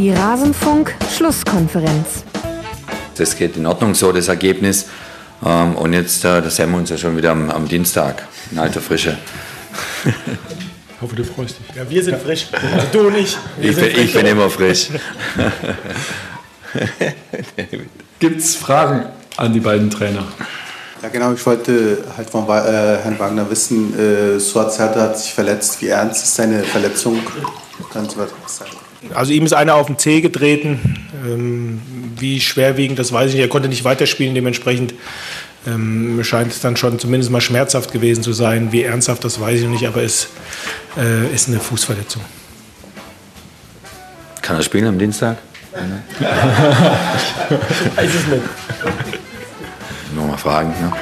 Die Rasenfunk-Schlusskonferenz. Das geht in Ordnung so, das Ergebnis. Ähm, und jetzt, äh, da sehen wir uns ja schon wieder am, am Dienstag in alter Frische. Ich hoffe, du freust dich. Ja, wir sind frisch. Du nicht. Ich bin, ich bin immer frisch. Gibt es Fragen an die beiden Trainer? Ja, genau. Ich wollte halt von äh, Herrn Wagner wissen, äh, Suat hat sich verletzt. Wie ernst ist seine Verletzung? Kann Sie was sagen? Also ihm ist einer auf den Zeh getreten. Ähm, wie schwerwiegend, das weiß ich nicht. Er konnte nicht weiterspielen, dementsprechend ähm, scheint es dann schon zumindest mal schmerzhaft gewesen zu sein. Wie ernsthaft, das weiß ich noch nicht, aber es äh, ist eine Fußverletzung. Kann er spielen am Dienstag? ich weiß es nicht. Nur mal fragen. Ne?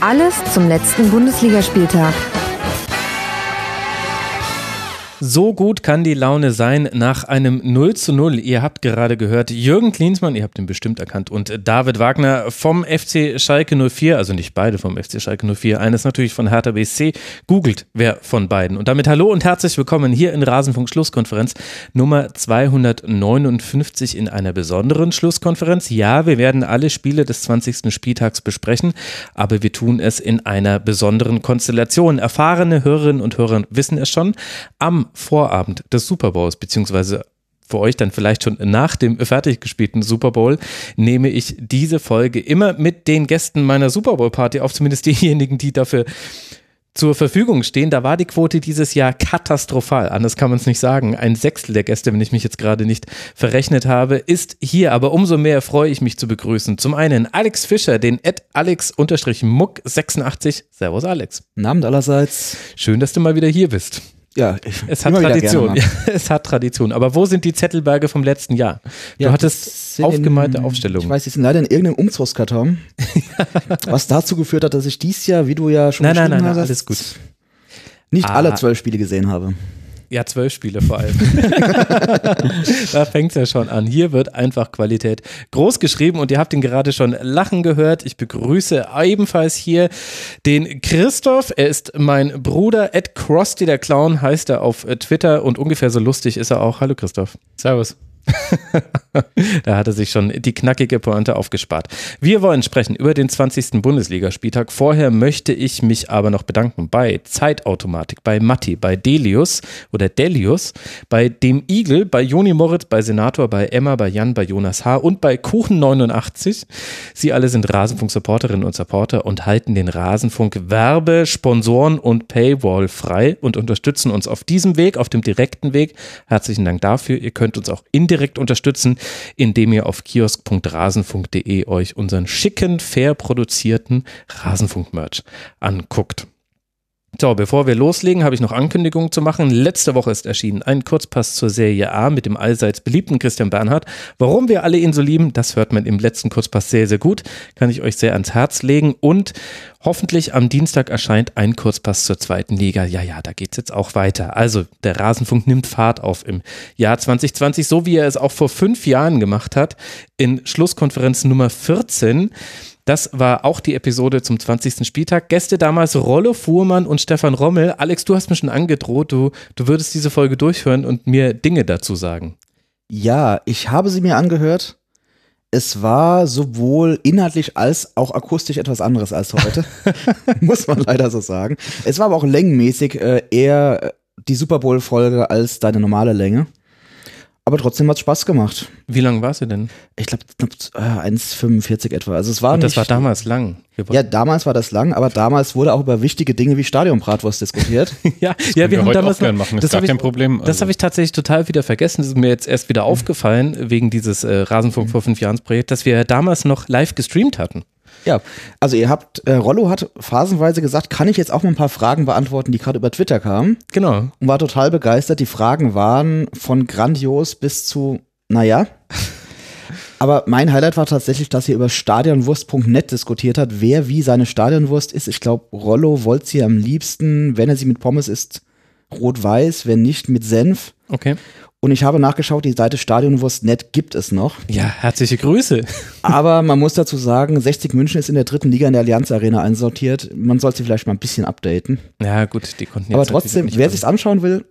Alles zum letzten Bundesligaspieltag. So gut kann die Laune sein nach einem 0 zu 0. Ihr habt gerade gehört, Jürgen Klinsmann, ihr habt ihn bestimmt erkannt, und David Wagner vom FC Schalke 04, also nicht beide vom FC Schalke 04, eines natürlich von Hertha BSC. Googelt wer von beiden. Und damit hallo und herzlich willkommen hier in Rasenfunk Schlusskonferenz Nummer 259 in einer besonderen Schlusskonferenz. Ja, wir werden alle Spiele des 20. Spieltags besprechen, aber wir tun es in einer besonderen Konstellation. Erfahrene Hörerinnen und Hörer wissen es schon. Am Vorabend des Super Bowls, beziehungsweise für euch dann vielleicht schon nach dem fertig gespielten Super Bowl, nehme ich diese Folge immer mit den Gästen meiner Super Bowl Party auf, zumindest diejenigen, die dafür zur Verfügung stehen. Da war die Quote dieses Jahr katastrophal. Anders kann man es nicht sagen. Ein Sechstel der Gäste, wenn ich mich jetzt gerade nicht verrechnet habe, ist hier. Aber umso mehr freue ich mich zu begrüßen. Zum einen Alex Fischer, den alex-muck86. Servus Alex. Abend allerseits. Schön, dass du mal wieder hier bist. Ja, es hat Tradition. es hat Tradition. Aber wo sind die Zettelberge vom letzten Jahr? Du ja, hattest aufgemalte Aufstellungen. Ich weiß, die sind leider in irgendeinem Umzugskarton. was dazu geführt hat, dass ich dies Jahr, wie du ja schon nein, nein, nein, nein, alles gut. Nicht ah. alle zwölf Spiele gesehen habe. Ja, zwölf Spiele vor allem. da fängt es ja schon an. Hier wird einfach Qualität groß geschrieben und ihr habt ihn gerade schon lachen gehört. Ich begrüße ebenfalls hier den Christoph. Er ist mein Bruder. Ed Krusty, der Clown, heißt er auf Twitter und ungefähr so lustig ist er auch. Hallo Christoph. Servus. da hat er sich schon die knackige Pointe aufgespart. Wir wollen sprechen über den 20. Bundesligaspieltag. Vorher möchte ich mich aber noch bedanken bei Zeitautomatik, bei Matti, bei Delius oder Delius, bei dem Igel, bei Joni Moritz, bei Senator, bei Emma, bei Jan, bei Jonas H. und bei Kuchen89. Sie alle sind Rasenfunk-Supporterinnen und Supporter und halten den Rasenfunk Werbe, Sponsoren und Paywall frei und unterstützen uns auf diesem Weg, auf dem direkten Weg. Herzlichen Dank dafür. Ihr könnt uns auch indirekt direkt unterstützen, indem ihr auf kiosk.rasenfunk.de euch unseren schicken, fair produzierten Rasenfunk-Merch anguckt. So, bevor wir loslegen, habe ich noch Ankündigungen zu machen. Letzte Woche ist erschienen ein Kurzpass zur Serie A mit dem allseits beliebten Christian Bernhard. Warum wir alle ihn so lieben, das hört man im letzten Kurzpass sehr, sehr gut. Kann ich euch sehr ans Herz legen. Und hoffentlich am Dienstag erscheint ein Kurzpass zur zweiten Liga. Ja, ja, da geht es jetzt auch weiter. Also der Rasenfunk nimmt Fahrt auf im Jahr 2020, so wie er es auch vor fünf Jahren gemacht hat, in Schlusskonferenz Nummer 14. Das war auch die Episode zum 20. Spieltag. Gäste damals Rollo Fuhrmann und Stefan Rommel. Alex, du hast mir schon angedroht, du, du würdest diese Folge durchhören und mir Dinge dazu sagen. Ja, ich habe sie mir angehört. Es war sowohl inhaltlich als auch akustisch etwas anderes als heute. Muss man leider so sagen. Es war aber auch längenmäßig äh, eher die Super Bowl-Folge als deine normale Länge. Aber trotzdem hat es Spaß gemacht. Wie lang war sie denn? Ich glaube, äh, 1,45 etwa. Also es war Und das nicht, war damals lang. Ja, damals war das lang, aber damals wurde auch über wichtige Dinge wie Stadionbratwurst diskutiert. ja, ja, wir, wir haben damals noch, machen. Das, das ist gar kein Problem. Also. Das habe ich tatsächlich total wieder vergessen. Das ist mir jetzt erst wieder aufgefallen wegen dieses äh, Rasenfunk mhm. vor fünf Jahren Projekt, dass wir damals noch live gestreamt hatten. Ja, also ihr habt, äh, Rollo hat phasenweise gesagt, kann ich jetzt auch mal ein paar Fragen beantworten, die gerade über Twitter kamen. Genau. Und war total begeistert. Die Fragen waren von grandios bis zu, naja. Aber mein Highlight war tatsächlich, dass ihr über stadionwurst.net diskutiert hat, wer wie seine Stadionwurst ist. Ich glaube, Rollo wollte sie am liebsten, wenn er sie mit Pommes isst, rot-weiß, wenn nicht mit Senf. Okay. Und ich habe nachgeschaut, die Seite Stadionwurst.net gibt es noch. Ja, herzliche Grüße. Aber man muss dazu sagen, 60 München ist in der dritten Liga in der Allianz Arena einsortiert. Man sollte sie vielleicht mal ein bisschen updaten. Ja, gut, die konnten jetzt Aber trotzdem, wer sich anschauen will,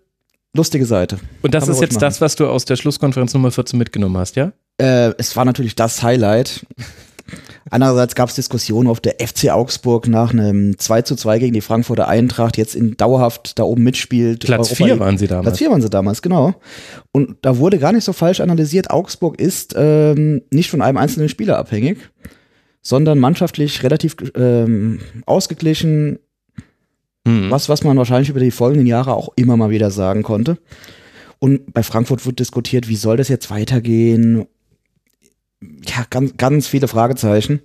lustige Seite. Und das Kann ist jetzt machen. das, was du aus der Schlusskonferenz Nummer 14 mitgenommen hast, ja? Äh, es war natürlich das Highlight. Andererseits gab es Diskussionen auf der FC Augsburg nach einem 2 zu 2 gegen die Frankfurter Eintracht, jetzt in dauerhaft da oben mitspielt. Platz Europa- 4 waren sie damals. Platz 4 waren sie damals, genau. Und da wurde gar nicht so falsch analysiert, Augsburg ist ähm, nicht von einem einzelnen Spieler abhängig, sondern mannschaftlich relativ ähm, ausgeglichen, Hm. was, was man wahrscheinlich über die folgenden Jahre auch immer mal wieder sagen konnte. Und bei Frankfurt wird diskutiert, wie soll das jetzt weitergehen? Ja, ganz, ganz viele Fragezeichen.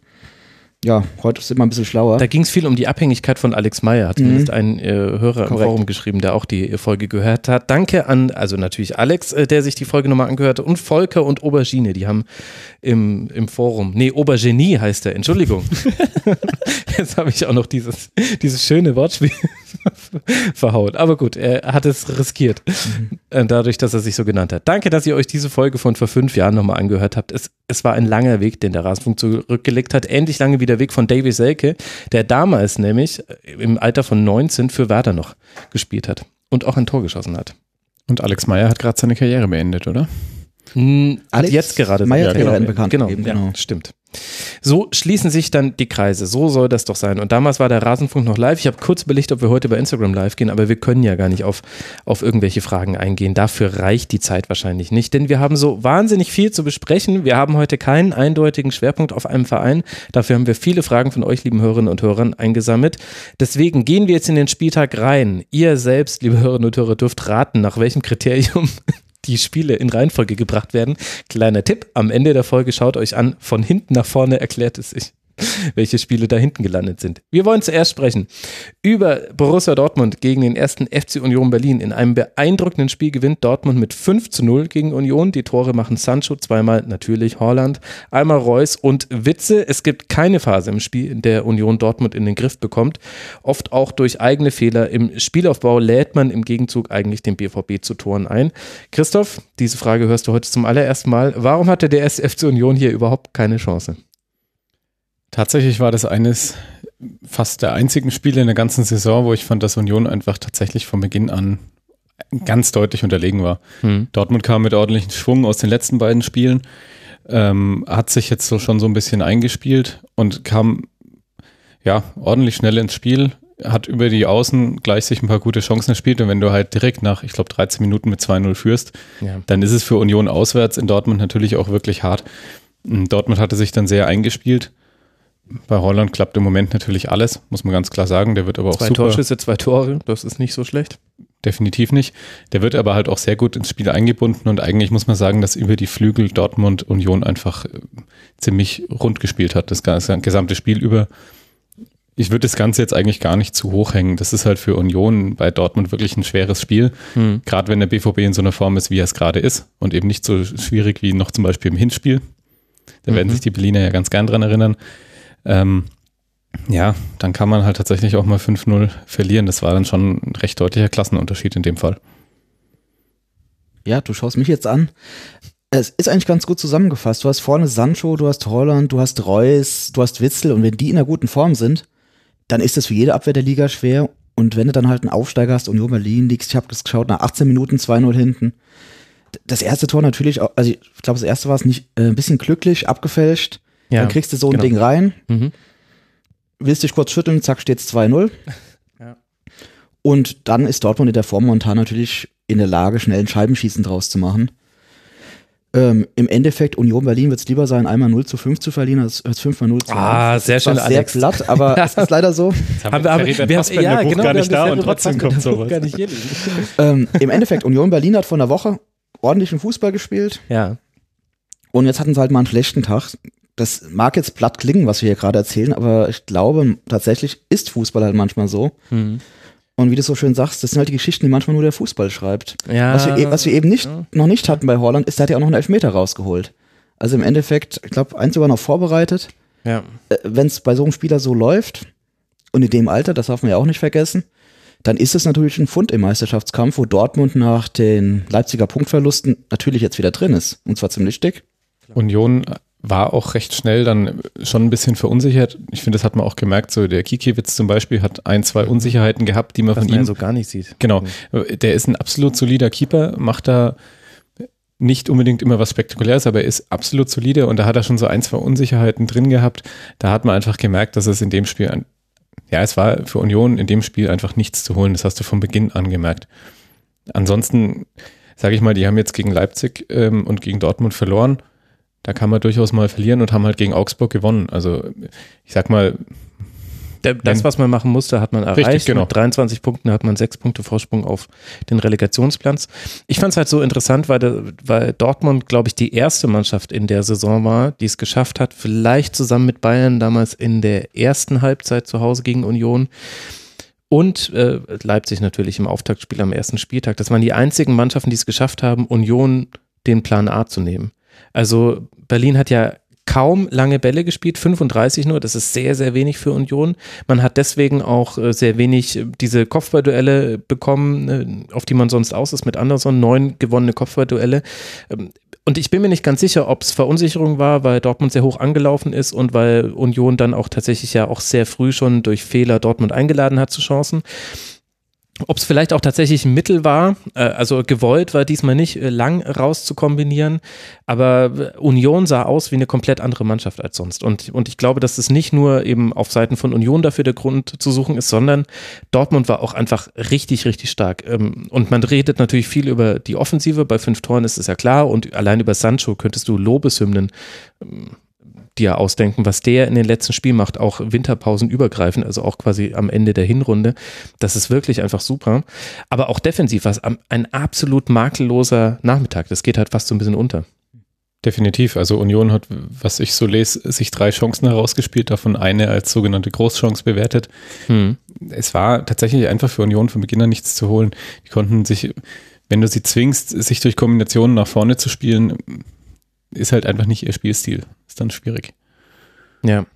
Ja, heute sind wir ein bisschen schlauer. Da ging es viel um die Abhängigkeit von Alex Meyer, hat zumindest ein äh, Hörer im Korrekt. Forum geschrieben, der auch die äh, Folge gehört hat. Danke an, also natürlich Alex, äh, der sich die Folge nochmal angehört hat, und Volker und Aubergine, die haben im, im Forum, nee, Aubergenie heißt er, Entschuldigung. Jetzt habe ich auch noch dieses, dieses schöne Wortspiel verhaut. Aber gut, er hat es riskiert, äh, dadurch, dass er sich so genannt hat. Danke, dass ihr euch diese Folge von vor fünf Jahren nochmal angehört habt. Es, es war ein langer Weg, den der Rasenfunk zurückgelegt hat. Ähnlich lange wie der Weg von Davy Selke, der damals nämlich äh, im Alter von 19 für Werder noch gespielt hat und auch ein Tor geschossen hat. Und Alex Meyer hat gerade seine Karriere beendet, oder? Hm, hat Alex jetzt gerade Meyer Karriere gerade bekannt genau, gegeben, ja, genau. stimmt. So schließen sich dann die Kreise. So soll das doch sein. Und damals war der Rasenfunk noch live. Ich habe kurz überlegt, ob wir heute bei Instagram live gehen, aber wir können ja gar nicht auf, auf irgendwelche Fragen eingehen. Dafür reicht die Zeit wahrscheinlich nicht, denn wir haben so wahnsinnig viel zu besprechen. Wir haben heute keinen eindeutigen Schwerpunkt auf einem Verein. Dafür haben wir viele Fragen von euch, lieben Hörerinnen und Hörern, eingesammelt. Deswegen gehen wir jetzt in den Spieltag rein. Ihr selbst, liebe Hörerinnen und Hörer, dürft raten, nach welchem Kriterium die Spiele in Reihenfolge gebracht werden. Kleiner Tipp, am Ende der Folge schaut euch an, von hinten nach vorne erklärt es sich, welche Spiele da hinten gelandet sind. Wir wollen zuerst sprechen über Borussia Dortmund gegen den ersten FC Union Berlin. In einem beeindruckenden Spiel gewinnt Dortmund mit 5 zu 0 gegen Union. Die Tore machen Sancho, zweimal natürlich Holland, einmal Reus und Witze. Es gibt keine Phase im Spiel, in der Union Dortmund in den Griff bekommt. Oft auch durch eigene Fehler im Spielaufbau lädt man im Gegenzug eigentlich den BVB zu Toren ein. Christoph, diese Frage hörst du heute zum allerersten Mal. Warum hatte der erste FC Union hier überhaupt keine Chance? Tatsächlich war das eines fast der einzigen Spiele in der ganzen Saison, wo ich fand, dass Union einfach tatsächlich von Beginn an ganz deutlich unterlegen war. Hm. Dortmund kam mit ordentlichem Schwung aus den letzten beiden Spielen, ähm, hat sich jetzt so schon so ein bisschen eingespielt und kam ja ordentlich schnell ins Spiel, hat über die Außen gleich sich ein paar gute Chancen gespielt und wenn du halt direkt nach, ich glaube, 13 Minuten mit 2-0 führst, Ja. dann ist es für Union auswärts in Dortmund natürlich auch wirklich hart. Mm, Dortmund hatte sich dann sehr eingespielt. Bei Holland klappt im Moment natürlich alles, muss man ganz klar sagen. Der wird aber auch Zwei super. Torschüsse, zwei Tore, das ist nicht so schlecht. Definitiv nicht. Der wird aber halt auch sehr gut ins Spiel eingebunden und eigentlich muss man sagen, dass über die Flügel Dortmund Union einfach äh, ziemlich rund gespielt hat, das ganze- gesamte Spiel über. Ich würde das Ganze jetzt eigentlich gar nicht zu hoch hängen. Das ist halt für Union bei Dortmund wirklich ein schweres Spiel. Hm. Gerade wenn der BVB in so einer Form ist, wie er es gerade ist und eben nicht so schwierig wie noch zum Beispiel im Hinspiel. Da werden Mhm. sich die Berliner ja ganz gern dran erinnern. Ähm, ja, dann kann man halt tatsächlich auch mal 5-0 verlieren. Das war dann schon ein recht deutlicher Klassenunterschied in dem Fall. Ja, du schaust mich jetzt an. Es ist eigentlich ganz gut zusammengefasst. Du hast vorne Sancho, du hast Holland, du hast Reus, du hast Witzel und wenn die in einer guten Form sind, dann ist es für jede Abwehr der Liga schwer. Und wenn du dann halt einen Aufsteiger hast, Union Berlin liegst, ich habe das geschaut, nach 18 Minuten 2-0 hinten. Das erste Tor natürlich, also ich glaube, das erste war es nicht äh, ein bisschen glücklich, abgefälscht. Ja, dann kriegst du so ein genau. Ding rein, Mhm. willst dich kurz schütteln, zack, steht's 2-0. Ja. Und dann ist Dortmund in der Form momentan natürlich in der Lage, schnell ein Scheibenschießen draus zu machen. Ähm, Im Endeffekt, Union Berlin wird es lieber sein, einmal 0 zu 5 zu verlieren, als, als 5 mal 0 zu Ah, sehr schön, war sehr Alex. platt, aber es ist leider so. Haben wir, haben, der wir haben, ja, genau, gar wir nicht haben da das und trotzdem kommt Buch sowas. Gar nicht ähm, Im Endeffekt, Union Berlin hat von der Woche ordentlichen Fußball gespielt Ja, und jetzt hatten sie halt mal einen schlechten Tag. Das mag jetzt platt klingen, was wir hier gerade erzählen, aber ich glaube, tatsächlich ist Fußball halt manchmal so. Mhm. Und wie du so schön sagst, das sind halt die Geschichten, die manchmal nur der Fußball schreibt. ja Was wir, e- was wir eben nicht, ja. noch nicht hatten bei Holland, ist, der hat ja auch noch einen Elfmeter rausgeholt. Also im Endeffekt, ich glaube, eins sogar noch vorbereitet. ja. Wenn es bei so einem Spieler so läuft, und in dem Alter, das darf man ja auch nicht vergessen, dann ist es natürlich ein Fund im Meisterschaftskampf, wo Dortmund nach den Leipziger Punktverlusten natürlich jetzt wieder drin ist. Und zwar ziemlich dick. Union war auch recht schnell dann schon ein bisschen verunsichert. Ich finde, das hat man auch gemerkt. So der Kikiewicz zum Beispiel hat ein, zwei Unsicherheiten gehabt, die man Was von man ihm so gar nicht sieht. Genau. Der ist ein absolut solider Keeper, macht da nicht unbedingt immer was Spektakuläres, aber er ist absolut solide und da hat er schon so ein, zwei Unsicherheiten drin gehabt. Da hat man einfach gemerkt, dass es in dem Spiel, ein, ja, es war für Union in dem Spiel einfach nichts zu holen. Das hast du von Beginn an gemerkt. Ansonsten, sage ich mal, die haben jetzt gegen Leipzig ähm, und gegen Dortmund verloren. Da kann man durchaus mal verlieren und haben halt gegen Augsburg gewonnen. Also ich sag mal, das, was man machen musste, hat man erreicht. Richtig, genau. Mit 23 Punkten hat man sechs Punkte Vorsprung auf den Relegationsplatz. Ich fand es halt so interessant, weil, weil Dortmund, glaube ich, die erste Mannschaft in der Saison war, die es geschafft hat, vielleicht zusammen mit Bayern damals in der ersten Halbzeit zu Hause gegen Union und äh, Leipzig natürlich im Auftaktspiel am ersten Spieltag. Das waren die einzigen Mannschaften, die es geschafft haben, Union den Plan A zu nehmen. Also Berlin hat ja kaum lange Bälle gespielt, 35 nur, das ist sehr, sehr wenig für Union. Man hat deswegen auch äh, sehr wenig äh, diese Kopfballduelle bekommen, äh, auf die man sonst aus ist mit Anderson, neun gewonnene Kopfballduelle. Ähm, Und ich bin mir nicht ganz sicher, ob es Verunsicherung war, weil Dortmund sehr hoch angelaufen ist und weil Union dann auch tatsächlich ja auch sehr früh schon durch Fehler Dortmund eingeladen hat zu Chancen. Ob es vielleicht auch tatsächlich ein Mittel war, äh, also gewollt war diesmal nicht äh, lang raus zu kombinieren, aber äh, Union sah aus wie eine komplett andere Mannschaft als sonst. Und, und ich glaube, dass es nicht nur eben auf Seiten von Union dafür der Grund zu suchen ist, sondern Dortmund war auch einfach richtig, richtig stark. Ähm, Und man redet natürlich viel über die Offensive, bei fünf Toren ist es ja klar und allein über Sancho könntest du Lobeshymnen ähm, dir ausdenken, was der in den letzten Spielen macht, auch Winterpausen übergreifend, also auch quasi am Ende der Hinrunde. Das ist wirklich einfach super. Aber auch defensiv war es ein absolut makelloser Nachmittag. Das geht halt fast so ein bisschen unter. Definitiv. Also Union hat, was ich so lese, sich drei Chancen herausgespielt, davon eine als sogenannte Großchance bewertet. Hm. Es war tatsächlich einfach für Union von Beginn an nichts zu holen. Die konnten sich, wenn du sie zwingst, sich durch Kombinationen nach vorne zu spielen, ist halt einfach nicht ihr Spielstil. Ist dann schwierig. Ja,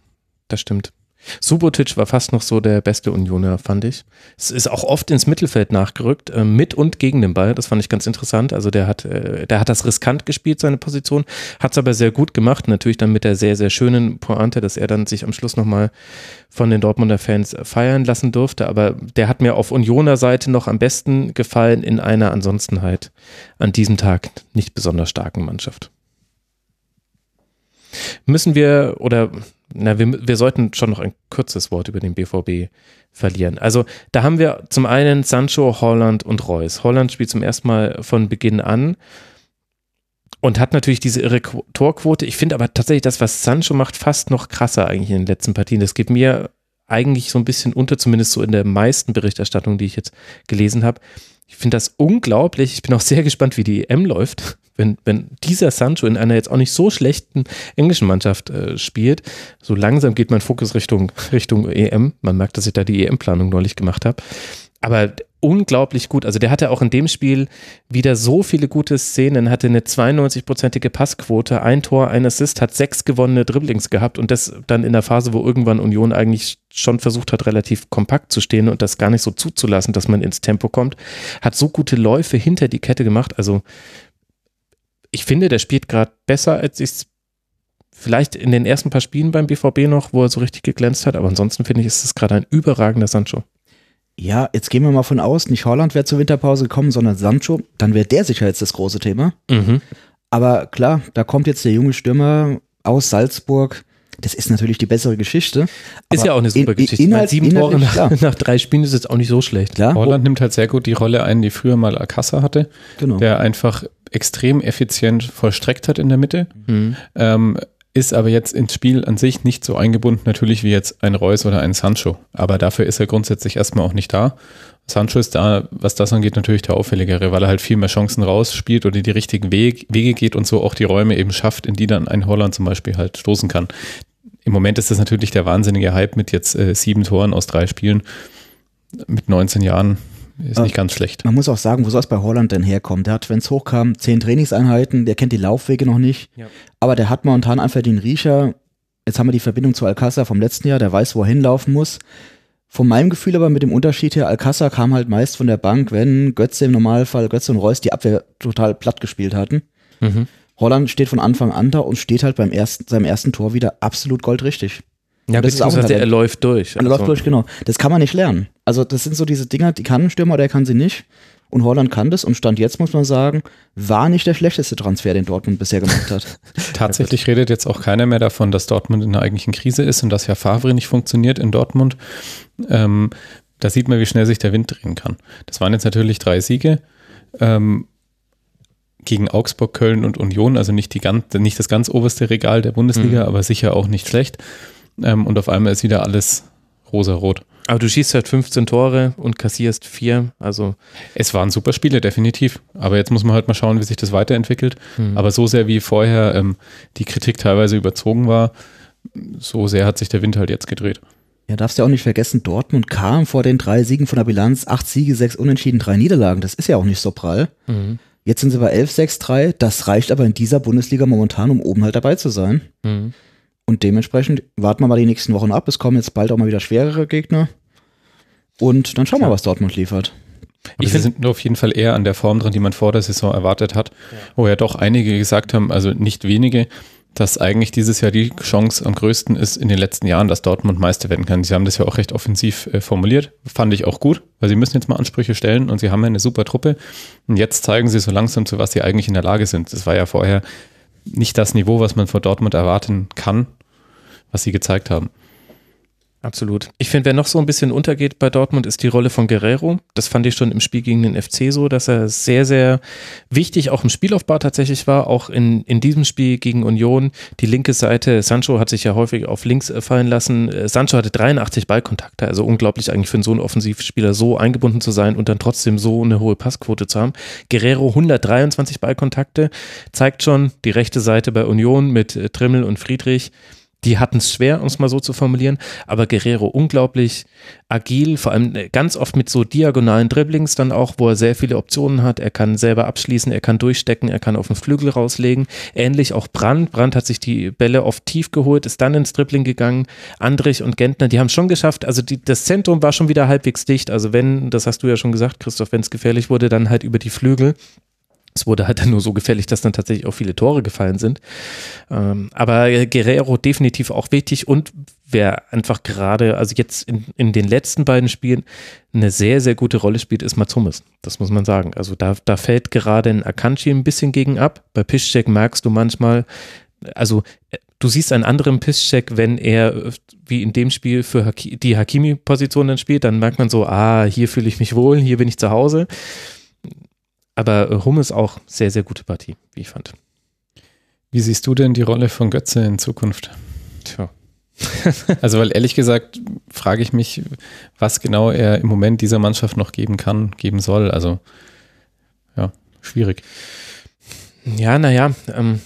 das stimmt. Subotic war fast noch so der beste Unioner, fand ich. Es ist auch oft ins Mittelfeld nachgerückt, äh, mit und gegen den Ball. Das fand ich ganz interessant. Also der hat, äh, der hat das riskant gespielt, seine Position, hat es aber sehr gut gemacht. Natürlich dann mit der sehr, sehr schönen Pointe, dass er dann sich am Schluss nochmal von den Dortmunder Fans feiern lassen durfte. Aber der hat mir auf Unioner Seite noch am besten gefallen in einer ansonsten halt an diesem Tag nicht besonders starken Mannschaft. Müssen wir oder na, wir, wir sollten schon noch ein kurzes Wort über den BVB verlieren. Also da haben wir zum einen Sancho, Holland und Reus. Holland spielt zum ersten Mal von Beginn an und hat natürlich diese irre Qu- Torquote. Ich finde aber tatsächlich das, was Sancho macht, fast noch krasser eigentlich in den letzten Partien. Das geht mir eigentlich so ein bisschen unter, zumindest so in der meisten Berichterstattung, die ich jetzt gelesen habe. Ich finde das unglaublich. Ich bin auch sehr gespannt, wie die EM läuft, wenn, wenn dieser Sancho in einer jetzt auch nicht so schlechten englischen Mannschaft äh, spielt. So langsam geht mein Fokus Richtung, Richtung EM. Man merkt, dass ich da die EM-Planung neulich gemacht habe. Aber unglaublich gut. Also der hatte auch in dem Spiel wieder so viele gute Szenen, hatte eine 92-prozentige Passquote, ein Tor, ein Assist, hat sechs gewonnene Dribblings gehabt und das dann in der Phase, wo irgendwann Union eigentlich schon versucht hat, relativ kompakt zu stehen und das gar nicht so zuzulassen, dass man ins Tempo kommt, hat so gute Läufe hinter die Kette gemacht. Also ich finde, der spielt gerade besser, als ich es vielleicht in den ersten paar Spielen beim BVB noch, wo er so richtig geglänzt hat, aber ansonsten finde ich, ist es gerade ein überragender Sancho. Ja, jetzt gehen wir mal von aus, nicht Holland wäre zur Winterpause gekommen, sondern Sancho. Dann wäre der sicher jetzt das große Thema. Mhm. Aber klar, da kommt jetzt der junge Stürmer aus Salzburg. Das ist natürlich die bessere Geschichte. Ist ja auch eine super in- Geschichte. Inhalt, sieben Tore nach, nach drei Spielen ist jetzt auch nicht so schlecht. klar. Holland nimmt halt sehr gut die Rolle ein, die früher mal Alcázar hatte, Genau. der einfach extrem effizient vollstreckt hat in der Mitte. Mhm. Ähm, ist aber jetzt ins Spiel an sich nicht so eingebunden, natürlich wie jetzt ein Reus oder ein Sancho. Aber dafür ist er grundsätzlich erstmal auch nicht da. Sancho ist da, was das angeht, natürlich der auffälligere, weil er halt viel mehr Chancen rausspielt oder die richtigen Weg, Wege geht und so auch die Räume eben schafft, in die dann ein Holland zum Beispiel halt stoßen kann. Im Moment ist das natürlich der wahnsinnige Hype mit jetzt äh, sieben Toren aus drei Spielen mit 19 Jahren. Ist nicht ganz schlecht. Man muss auch sagen, wo soll es bei Holland denn herkommen? Der hat, wenn es hochkam, zehn Trainingseinheiten, der kennt die Laufwege noch nicht. Ja. Aber der hat momentan einfach den Riecher. Jetzt haben wir die Verbindung zu Alcázar vom letzten Jahr, der weiß, wo er hinlaufen muss. Von meinem Gefühl aber mit dem Unterschied her, Alcázar kam halt meist von der Bank, wenn Götze im Normalfall, Götze und Reus die Abwehr total platt gespielt hatten. Mhm. Holland steht von Anfang an da und steht halt beim ersten, seinem ersten Tor wieder absolut goldrichtig. Ja, das ist auch ein er läuft durch. Er läuft Also, durch, genau. Das kann man nicht lernen. Also das sind so diese Dinger, die kann ein Stürmer oder er kann sie nicht. Und Holland kann das und Stand jetzt muss man sagen, war nicht der schlechteste Transfer, den Dortmund bisher gemacht hat. Tatsächlich redet jetzt auch keiner mehr davon, dass Dortmund in einer eigentlichen Krise ist und dass ja Favre nicht funktioniert in Dortmund. Ähm, da sieht man, wie schnell sich der Wind drehen kann. Das waren jetzt natürlich drei Siege ähm, gegen Augsburg, Köln und Union, also nicht, die ganz, nicht das ganz oberste Regal der Bundesliga, aber sicher auch nicht schlecht. Ähm, und auf einmal ist wieder alles rosarot. aber du schießt halt 15 Tore und kassierst vier. Also Es waren super Spiele, definitiv. Aber jetzt muss man halt mal schauen, wie sich das weiterentwickelt. Aber so sehr wie vorher ähm, die Kritik teilweise überzogen war, so sehr hat sich der Wind halt jetzt gedreht. Ja, darfst ja auch nicht vergessen, Dortmund kam vor den drei Siegen von der Bilanz, acht Siege, sechs Unentschieden, drei Niederlagen. Das ist ja auch nicht so prall. Mhm. Jetzt sind sie bei 11, 6, 3. Das reicht aber in dieser Bundesliga momentan, um oben halt dabei zu sein. Mhm. Und dementsprechend warten wir mal die nächsten Wochen ab. Es kommen jetzt bald auch mal wieder schwerere Gegner. Und dann schauen wir, was Dortmund liefert. Aber Ich sie sind auf jeden Fall eher an der Form dran, die man vor der Saison erwartet hat, wo ja doch einige gesagt haben, also nicht wenige, dass eigentlich dieses Jahr die Chance am größten ist in den letzten Jahren, dass Dortmund Meister werden kann. Sie haben das ja auch recht offensiv äh, formuliert, fand ich auch gut, weil sie müssen jetzt mal Ansprüche stellen und sie haben ja eine super Truppe und jetzt zeigen sie so langsam, zu was sie eigentlich in der Lage sind. Das war ja vorher nicht das Niveau, was man von Dortmund erwarten kann, was sie gezeigt haben. Absolut. Ich finde, wer noch so ein bisschen untergeht bei Dortmund, ist die Rolle von Guerrero. Das fand ich schon im Spiel gegen den FC so, dass er sehr, sehr wichtig auch im Spielaufbau tatsächlich war. Auch in, in diesem Spiel gegen Union. Die linke Seite, Sancho hat sich ja häufig auf links äh, fallen lassen. Äh, Sancho hatte 83 Ballkontakte, also unglaublich eigentlich für so einen Offensivspieler so eingebunden zu sein und dann trotzdem so eine hohe Passquote zu haben. Guerrero 123 Ballkontakte, zeigt schon die rechte Seite bei Union mit äh, Trimmel und Friedrich. Die hatten es schwer, es mal so zu formulieren, aber Guerrero unglaublich agil, vor allem äh, ganz oft mit so diagonalen Dribblings dann auch, wo er sehr viele Optionen hat. Er kann selber abschließen, er kann durchstecken, er kann auf den Flügel rauslegen. Ähnlich auch Brandt. Brandt hat sich die Bälle oft tief geholt, ist dann ins Dribbling gegangen. Andrich und Gentner, die haben schon geschafft. Also die, das Zentrum war schon wieder halbwegs dicht. Also wenn, das hast du ja schon gesagt, Christoph, wenn es gefährlich wurde, dann halt über die Flügel. Es wurde halt dann nur so gefährlich, dass dann tatsächlich auch viele Tore gefallen sind. Ähm, aber Guerrero definitiv auch wichtig und wer einfach gerade, also jetzt in, in den letzten beiden Spielen eine sehr, sehr gute Rolle spielt, ist Mats Hummels. Das muss man sagen. Also da, da fällt gerade ein Akanji ein bisschen gegen ab. Bei Piszczek merkst du manchmal, also äh, du siehst einen anderen Piszczek, wenn er äh, wie in dem Spiel für Haki die Hakimi-Position dann spielt, dann merkt man so, ah, hier fühle ich mich wohl, hier bin ich zu Hause. Aber Hummels auch sehr, sehr gute Partie, wie ich fand. Wie siehst du denn die Rolle von Götze in Zukunft? Tja. Also, weil ehrlich gesagt, frage ich mich, was genau er im Moment dieser Mannschaft noch geben kann, geben soll. Also, ja, schwierig. Ja, naja, ähm,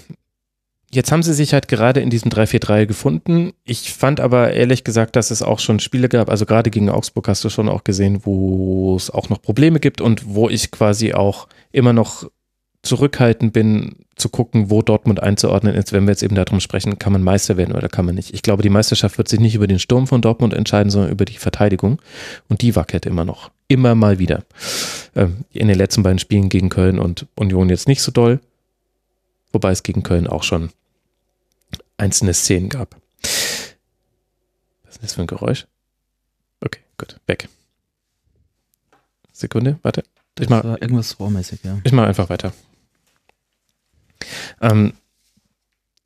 jetzt haben sie sich halt gerade in diesem 3-4-3 gefunden. Ich fand aber ehrlich gesagt, dass es auch schon Spiele gab, also gerade gegen Augsburg hast du schon auch gesehen, wo es auch noch Probleme gibt und wo ich quasi auch immer noch zurückhaltend bin, zu gucken, wo Dortmund einzuordnen ist, wenn wir jetzt eben darum sprechen, kann man Meister werden oder kann man nicht. Ich glaube, die Meisterschaft wird sich nicht über den Sturm von Dortmund entscheiden, sondern über die Verteidigung. Und die wackelt immer noch. Immer mal wieder. Ähm, in den letzten beiden Spielen gegen Köln und Union jetzt nicht so doll. Wobei es gegen Köln auch schon einzelne Szenen gab. Was ist das für ein Geräusch? Okay, gut, weg. Sekunde, warte. Ich mach, irgendwas rohrmäßig, ja. ich mache einfach weiter. Ähm,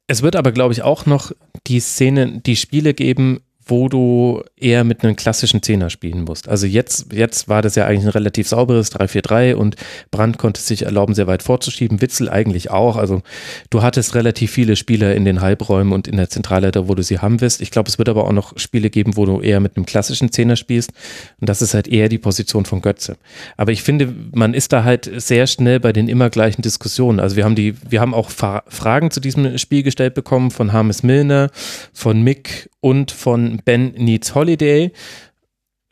es wird aber, glaube ich, auch noch die Szene, die Spiele geben, wo du eher mit einem klassischen Zehner spielen musst. Also jetzt, jetzt war das ja eigentlich ein relativ sauberes 3-4-3 und Brandt konnte es sich erlauben, sehr weit vorzuschieben, Witzel eigentlich auch. Also du hattest relativ viele Spieler in den Halbräumen und in der Zentrale, da wo du sie haben wirst. Ich glaube, es wird aber auch noch Spiele geben, wo du eher mit einem klassischen Zehner spielst und das ist halt eher die Position von Götze. Aber ich finde, man ist da halt sehr schnell bei den immer gleichen Diskussionen. Also wir haben die, wir haben auch Fra Fragen zu diesem Spiel gestellt bekommen von Hames Milner, von Mick und von Ben Needs Holiday,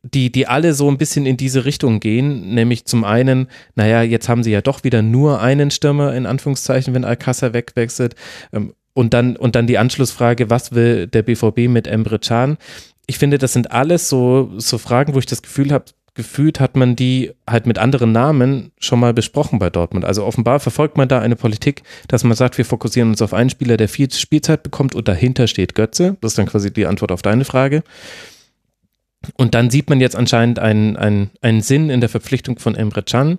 die, die alle so ein bisschen in diese Richtung gehen, nämlich zum einen, naja, jetzt haben sie ja doch wieder nur einen Stürmer, in Anführungszeichen, wenn Alcázar wegwechselt. Ähm, Und dann, und dann die Anschlussfrage, was will der BVB mit Emre Can? Ich finde, das sind alles so, so Fragen, wo ich das Gefühl habe, gefühlt hat man die halt mit anderen Namen schon mal besprochen bei Dortmund. Also offenbar verfolgt man da eine Politik, dass man sagt, wir fokussieren uns auf einen Spieler, der viel Spielzeit bekommt und dahinter steht Götze. Das ist dann quasi die Antwort auf deine Frage. Und dann sieht man jetzt anscheinend einen, einen, einen Sinn in der Verpflichtung von Emre Can.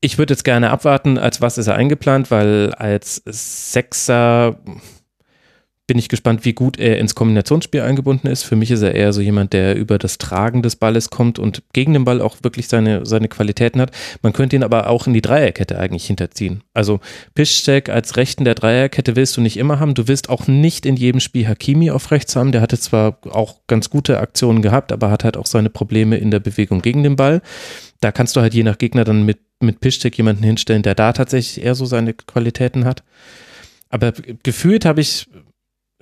Ich würde jetzt gerne abwarten, als was ist er eingeplant, weil als Sechser bin ich gespannt, wie gut er ins Kombinationsspiel eingebunden ist. Für mich ist er eher so jemand, der über das Tragen des Balles kommt und gegen den Ball auch wirklich seine, seine Qualitäten hat. Man könnte ihn aber auch in die Dreierkette eigentlich hinterziehen. Also Piszczek als Rechten der Dreierkette willst du nicht immer haben. Du willst auch nicht in jedem Spiel Hakimi auf rechts haben. Der hatte zwar auch ganz gute Aktionen gehabt, aber hat halt auch seine Probleme in der Bewegung gegen den Ball. Da kannst du halt je nach Gegner dann mit, mit Piszczek jemanden hinstellen, der da tatsächlich eher so seine Qualitäten hat. Aber gefühlt habe ich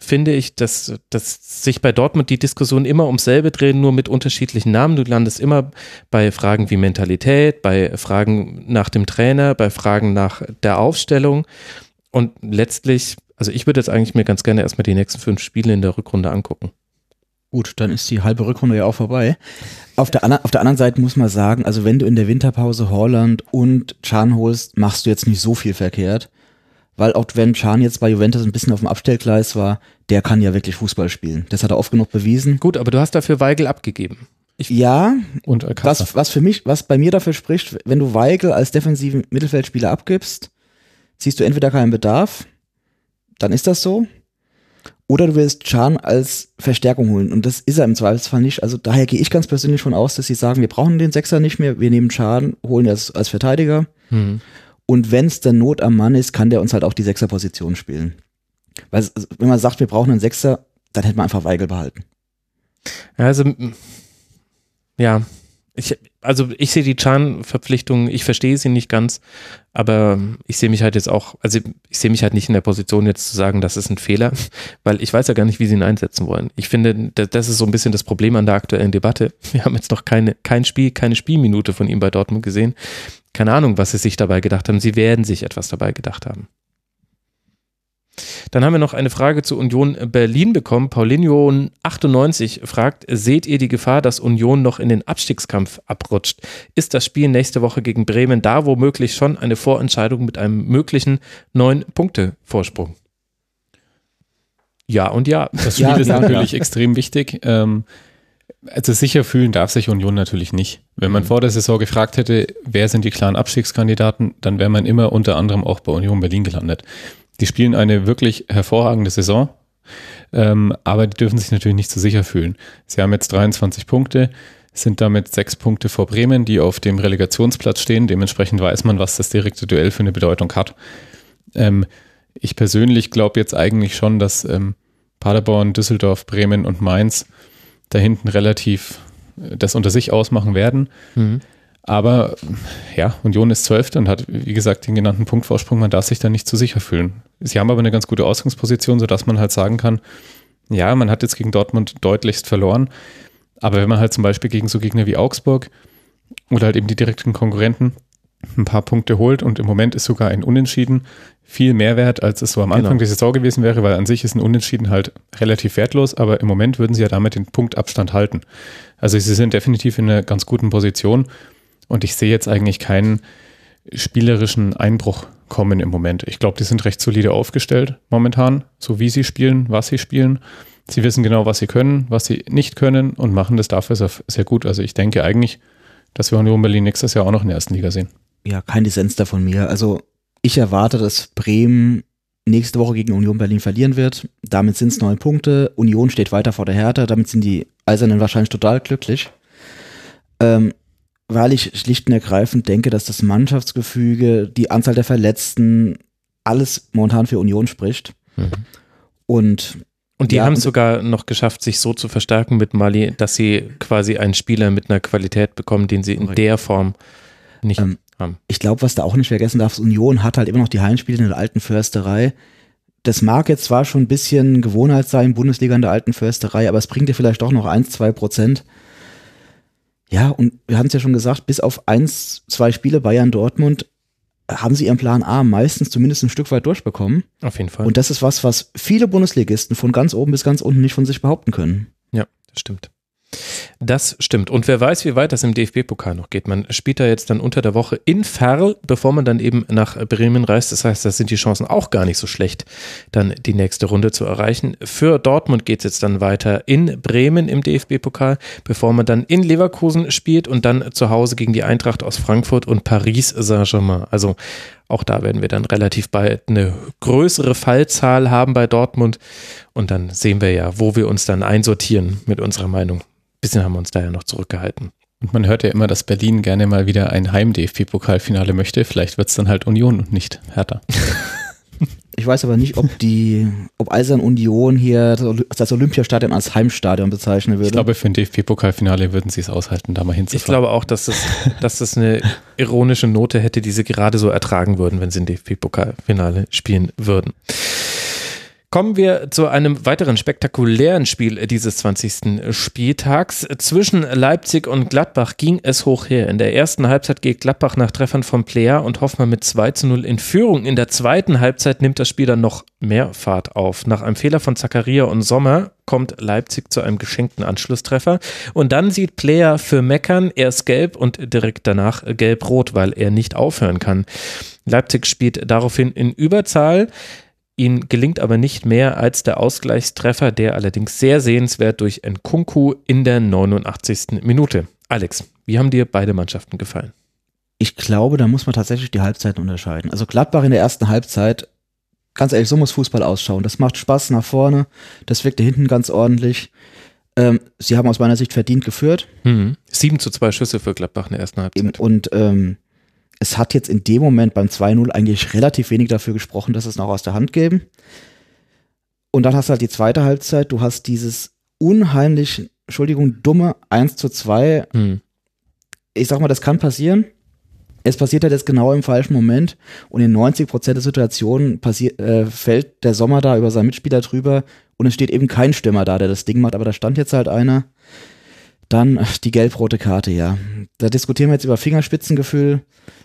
finde ich, dass, dass sich bei Dortmund die Diskussion immer ums selbe drehen, nur mit unterschiedlichen Namen. Du landest immer bei Fragen wie Mentalität, bei Fragen nach dem Trainer, bei Fragen nach der Aufstellung. Und letztlich, also ich würde jetzt eigentlich mir ganz gerne erstmal die nächsten fünf Spiele in der Rückrunde angucken. Gut, dann ist die halbe Rückrunde ja auch vorbei. Auf der, auf der anderen Seite muss man sagen, also wenn du in der Winterpause Holland und Chan holst, machst du jetzt nicht so viel verkehrt weil auch wenn Chan jetzt bei Juventus ein bisschen auf dem Abstellgleis war, der kann ja wirklich Fußball spielen. Das hat er oft genug bewiesen. Gut, aber du hast dafür Weigel abgegeben. Ich ja, und was, was für mich, was bei mir dafür spricht, wenn du Weigel als defensiven Mittelfeldspieler abgibst, siehst du entweder keinen Bedarf, dann ist das so, oder du willst Chan als Verstärkung holen. Und das ist er im Zweifelsfall nicht. Also daher gehe ich ganz persönlich von aus, dass sie sagen, wir brauchen den Sechser nicht mehr, wir nehmen Chan, holen ihn als, als Verteidiger. Mhm. Und wenn es dann Not am Mann ist, kann der uns halt auch die Sechser-Position spielen. Weil wenn man sagt, wir brauchen einen Sechser, dann hätte man einfach Weigel behalten. Also, ja, ich, also ich sehe die Chan-Verpflichtung, ich verstehe sie nicht ganz, aber ich sehe mich halt jetzt auch, also ich sehe mich halt nicht in der Position jetzt zu sagen, das ist ein Fehler, weil ich weiß ja gar nicht, wie sie ihn einsetzen wollen. Ich finde, das ist so ein bisschen das Problem an der aktuellen Debatte. Wir haben jetzt noch keine, kein Spiel, keine Spielminute von ihm bei Dortmund gesehen. Keine Ahnung, was sie sich dabei gedacht haben. Sie werden sich etwas dabei gedacht haben. Dann haben wir noch eine Frage zu Union Berlin bekommen. Paulinho 98 fragt, seht ihr die Gefahr, dass Union noch in den Abstiegskampf abrutscht? Ist das Spiel nächste Woche gegen Bremen da womöglich schon eine Vorentscheidung mit einem möglichen neun Punkte Vorsprung? Ja und ja. Das Spiel ja, ist ja, natürlich ja. extrem wichtig. Ähm, also sicher fühlen darf sich Union natürlich nicht. Wenn man mhm. vor der Saison gefragt hätte, wer sind die klaren Abstiegskandidaten, dann wäre man immer unter anderem auch bei Union Berlin gelandet. Die spielen eine wirklich hervorragende Saison, ähm, aber die dürfen sich natürlich nicht zu so sicher fühlen. Sie haben jetzt 23 Punkte, sind damit sechs Punkte vor Bremen, die auf dem Relegationsplatz stehen. Dementsprechend weiß man, was das direkte Duell für eine Bedeutung hat. Ähm, ich persönlich glaube jetzt eigentlich schon, dass ähm, Paderborn, Düsseldorf, Bremen und Mainz da hinten relativ äh, das unter sich ausmachen werden. Mhm. Aber ja, Union ist Zwölfte und hat, wie gesagt, den genannten Punktvorsprung. Man darf sich da nicht zu sicher fühlen. Sie haben aber eine ganz gute Ausgangsposition, sodass man halt sagen kann, ja, man hat jetzt gegen Dortmund deutlichst verloren. Aber wenn man halt zum Beispiel gegen so Gegner wie Augsburg oder halt eben die direkten Konkurrenten ein paar Punkte holt und im Moment ist sogar ein Unentschieden viel mehr wert, als es so am Anfang genau. der Saison gewesen wäre, weil an sich ist ein Unentschieden halt relativ wertlos, aber im Moment würden sie ja damit den Punktabstand halten. Also sie sind definitiv in einer ganz guten Position und ich sehe jetzt eigentlich keinen spielerischen Einbruch kommen im Moment. Ich glaube, die sind recht solide aufgestellt momentan, so wie sie spielen, was sie spielen. Sie wissen genau, was sie können, was sie nicht können und machen das dafür sehr gut. Also ich denke eigentlich, dass wir Union Berlin nächstes Jahr auch noch in der ersten Liga sehen ja, kein Dissens da von mir. Also ich erwarte, dass Bremen nächste Woche gegen Union Berlin verlieren wird. Damit sind es neun Punkte. Union steht weiter vor der Hertha. Damit sind die Eisernen wahrscheinlich total glücklich. Ähm, weil ich schlicht und ergreifend denke, dass das Mannschaftsgefüge, die Anzahl der Verletzten, alles momentan für Union spricht. Mhm. Und und die ja, haben es sogar noch geschafft, sich so zu verstärken mit Mali, dass sie quasi einen Spieler mit einer Qualität bekommen, den sie in der Form nicht ähm, haben. Ich glaube, was da auch nicht vergessen darf, Union hat halt immer noch die Heimspiele in der alten Försterei. Das mag jetzt zwar schon ein bisschen Gewohnheit sein, Bundesliga in der alten Försterei, aber es bringt dir vielleicht doch noch eins, zwei Prozent. Ja, und wir haben es ja schon gesagt, bis auf eins, zwei Spiele Bayern Dortmund haben sie ihren Plan A meistens zumindest ein Stück weit durchbekommen. Auf jeden Fall. Und das ist was, was viele Bundesligisten von ganz oben bis ganz unten nicht von sich behaupten können. Ja, das stimmt. Das stimmt. Und wer weiß, wie weit das im DFB-Pokal noch geht. Man spielt da jetzt dann unter der Woche in Ferl, bevor man dann eben nach Bremen reist. Das heißt, da sind die Chancen auch gar nicht so schlecht, dann die nächste Runde zu erreichen. Für Dortmund geht es jetzt dann weiter in Bremen im DFB-Pokal, bevor man dann in Leverkusen spielt und dann zu Hause gegen die Eintracht aus Frankfurt und Paris Saint-Germain. Also auch da werden wir dann relativ bald eine größere Fallzahl haben bei Dortmund. Und dann sehen wir ja, wo wir uns dann einsortieren mit unserer Meinung bisschen haben wir uns da ja noch zurückgehalten. Und man hört ja immer, dass Berlin gerne mal wieder ein Heim-DFB-Pokalfinale möchte. Vielleicht wird es dann halt Union und nicht Hertha. Ich weiß aber nicht, ob die, ob Eisern Union hier das Olympiastadion als Heimstadion bezeichnen würde. Ich glaube, für ein DFB-Pokalfinale würden sie es aushalten, da mal hinzufahren. Ich glaube auch, dass das, dass das eine ironische Note hätte, die sie gerade so ertragen würden, wenn sie ein DFB-Pokalfinale spielen würden. Kommen wir zu einem weiteren spektakulären Spiel dieses 20. Spieltags. Zwischen Leipzig und Gladbach ging es hoch her. In der ersten Halbzeit geht Gladbach nach Treffern von Player und Hoffmann mit 2 zu 0 in Führung. In der zweiten Halbzeit nimmt das Spiel dann noch mehr Fahrt auf. Nach einem Fehler von Zakaria und Sommer kommt Leipzig zu einem geschenkten Anschlusstreffer. Und dann sieht Player für Meckern erst gelb und direkt danach gelb-rot, weil er nicht aufhören kann. Leipzig spielt daraufhin in Überzahl. Ihnen gelingt aber nicht mehr als der Ausgleichstreffer, der allerdings sehr sehenswert durch Nkunku in der 89. Minute. Alex, wie haben dir beide Mannschaften gefallen? Ich glaube, da muss man tatsächlich die Halbzeiten unterscheiden. Also Gladbach in der ersten Halbzeit, ganz ehrlich, so muss Fußball ausschauen. Das macht Spaß nach vorne, das wirkte hinten ganz ordentlich. Ähm, sie haben aus meiner Sicht verdient geführt. Mhm. 7 zu 2 Schüsse für Gladbach in der ersten Halbzeit. Und ähm, es hat jetzt in dem Moment beim 2-0 eigentlich relativ wenig dafür gesprochen, dass es noch aus der Hand geben. Und dann hast du halt die zweite Halbzeit, du hast dieses unheimlich, Entschuldigung, dumme 1 zu 2. Hm. Ich sag mal, das kann passieren. Es passiert halt jetzt genau im falschen Moment und in 90 Prozent der Situationen äh, fällt der Sommer da über seinen Mitspieler drüber und es steht eben kein Stürmer da, der das Ding macht, aber da stand jetzt halt einer. Dann die gelb-rote Karte, ja. Da diskutieren wir jetzt über Fingerspitzengefühl.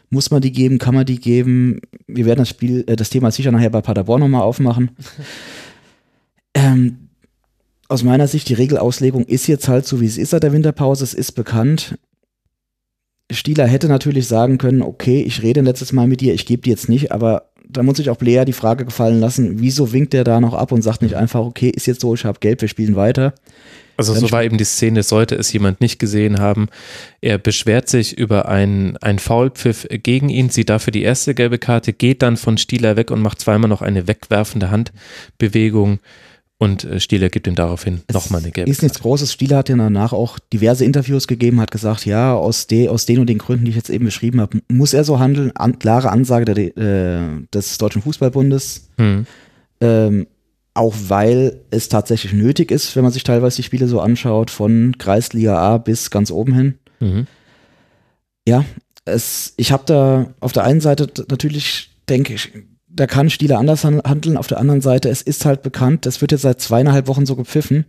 Muss man die geben? Kann man die geben? Wir werden das Spiel, äh, das Thema sicher nachher bei Paderborn nochmal aufmachen. ähm, aus meiner Sicht, die Regelauslegung ist jetzt halt so, wie es ist seit der Winterpause. Es ist bekannt. Stieler hätte natürlich sagen können, okay, ich rede letztes Mal mit dir, ich gebe die jetzt nicht, aber da muss sich auch Blair die Frage gefallen lassen, wieso winkt der da noch ab und sagt nicht einfach, okay, ist jetzt so, ich habe Gelb, wir spielen weiter. Also so war eben die Szene, sollte es jemand nicht gesehen haben. Er beschwert sich über einen, einen Foulpfiff gegen ihn, sieht dafür die erste gelbe Karte, geht dann von Stieler weg und macht zweimal noch eine wegwerfende Handbewegung. Und äh, Stieler gibt ihm daraufhin nochmal eine gelbe Ist nichts Großes. Stieler hat ja danach auch diverse Interviews gegeben, hat gesagt, ja, aus, de, aus den und den Gründen, die ich jetzt eben beschrieben habe, muss er so handeln. An, klare Ansage der, äh, des Deutschen Fußballbundes. Hm. Ähm, auch weil es tatsächlich nötig ist, wenn man sich teilweise die Spiele so anschaut, von Kreisliga A bis ganz oben hin. Mhm. Ja, es, ich habe da auf der einen Seite natürlich, denke ich, da kann Stieler anders handeln, auf der anderen Seite, es ist halt bekannt, das wird jetzt seit zweieinhalb Wochen so gepfiffen.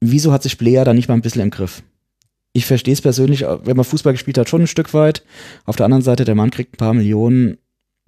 Wieso hat sich Player da nicht mal ein bisschen im Griff? Ich verstehe es persönlich, wenn man Fußball gespielt hat, schon ein Stück weit. Auf der anderen Seite, der Mann kriegt ein paar Millionen,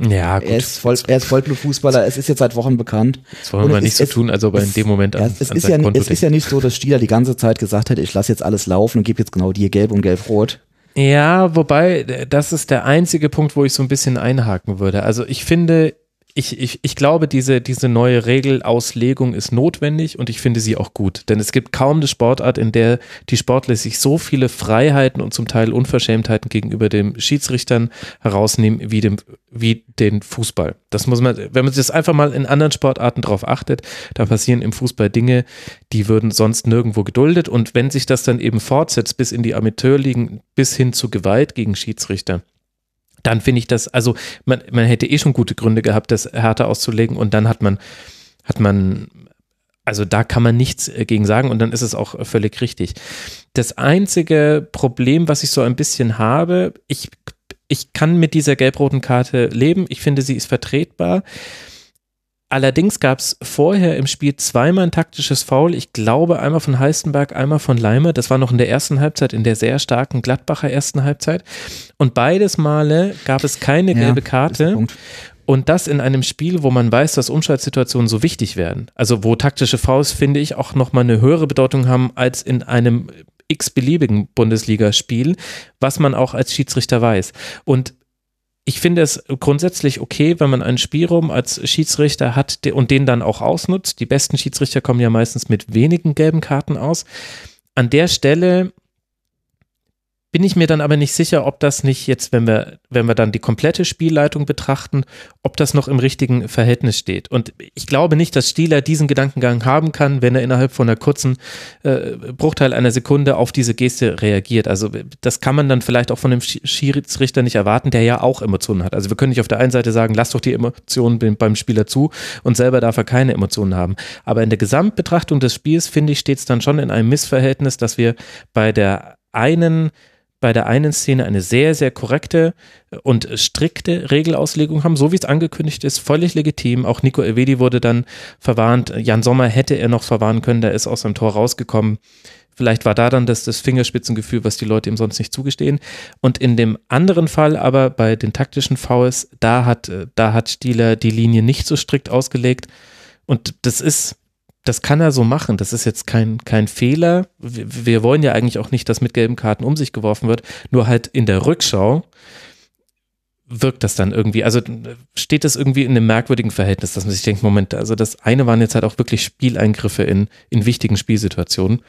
ja, gut. Er ist, voll, er ist Vollblutfußballer, es ist jetzt seit Wochen bekannt. Das wollen wir nicht so tun, als ob er in dem Moment an, es, an ist ja, Konto es ist ja nicht so, dass Stieler die ganze Zeit gesagt hätte, ich lasse jetzt alles laufen und gebe jetzt genau dir gelb und gelb-rot. Ja, wobei, das ist der einzige Punkt, wo ich so ein bisschen einhaken würde. Also ich finde, ich, ich, ich glaube, diese, diese neue Regelauslegung ist notwendig und ich finde sie auch gut. Denn es gibt kaum eine Sportart, in der die Sportler sich so viele Freiheiten und zum Teil Unverschämtheiten gegenüber den Schiedsrichtern herausnehmen wie, dem, wie den Fußball. Das muss man, wenn man sich das einfach mal in anderen Sportarten drauf achtet, da passieren im Fußball Dinge, die würden sonst nirgendwo geduldet. Und wenn sich das dann eben fortsetzt bis in die Amateurligen, bis hin zu Gewalt gegen Schiedsrichter, dann finde ich das, also man, man hätte eh schon gute Gründe gehabt, das härter auszulegen und dann hat man, hat man, also da kann man nichts äh, gegen sagen und dann ist es auch völlig richtig. Das einzige Problem, was ich so ein bisschen habe, ich, ich kann mit dieser gelb-roten Karte leben, ich finde, sie ist vertretbar. Allerdings gab es vorher im Spiel zweimal ein taktisches Foul. Ich glaube, einmal von Heistenberg, einmal von Leimer. Das war noch in der ersten Halbzeit, in der sehr starken Gladbacher ersten Halbzeit. Und beides Male gab es keine gelbe ja, Karte. Und das in einem Spiel, wo man weiß, dass Umschaltsituationen so wichtig werden. Also wo taktische Fouls, finde ich, auch nochmal eine höhere Bedeutung haben als in einem x-beliebigen Bundesligaspiel, was man auch als Schiedsrichter weiß. Und ich finde es grundsätzlich okay, wenn man einen Spielraum als Schiedsrichter hat und den dann auch ausnutzt. Die besten Schiedsrichter kommen ja meistens mit wenigen gelben Karten aus. An der Stelle bin ich mir dann aber nicht sicher, ob das nicht jetzt, wenn wir, wenn wir dann die komplette Spielleitung betrachten, ob das noch im richtigen Verhältnis steht. Und ich glaube nicht, dass Stieler diesen Gedankengang haben kann, wenn er innerhalb von einer kurzen äh, Bruchteil einer Sekunde auf diese Geste reagiert. Also das kann man dann vielleicht auch von dem Schiedsrichter nicht erwarten, der ja auch Emotionen hat. Also wir können nicht auf der einen Seite sagen, lass doch die Emotionen beim Spieler zu und selber darf er keine Emotionen haben. Aber in der Gesamtbetrachtung des Spiels, finde ich, steht es dann schon in einem Missverhältnis, dass wir bei der einen bei der einen Szene eine sehr, sehr korrekte und strikte Regelauslegung haben, so wie es angekündigt ist, völlig legitim. Auch Nico Elvedi wurde dann verwarnt. Jan Sommer hätte er noch verwarnen können, der ist aus seinem Tor rausgekommen. Vielleicht war da dann das, das Fingerspitzengefühl, was die Leute ihm sonst nicht zugestehen. Und in dem anderen Fall aber bei den taktischen Fouls, da hat, da hat Stieler die Linie nicht so strikt ausgelegt. Und das ist, das kann er so machen. Das ist jetzt kein, kein Fehler. Wir, wir, wollen ja eigentlich auch nicht, dass mit gelben Karten um sich geworfen wird. Nur halt in der Rückschau wirkt das dann irgendwie. Also steht das irgendwie in einem merkwürdigen Verhältnis, dass man sich denkt, Moment, also das eine waren jetzt halt auch wirklich Spieleingriffe in, in wichtigen Spielsituationen.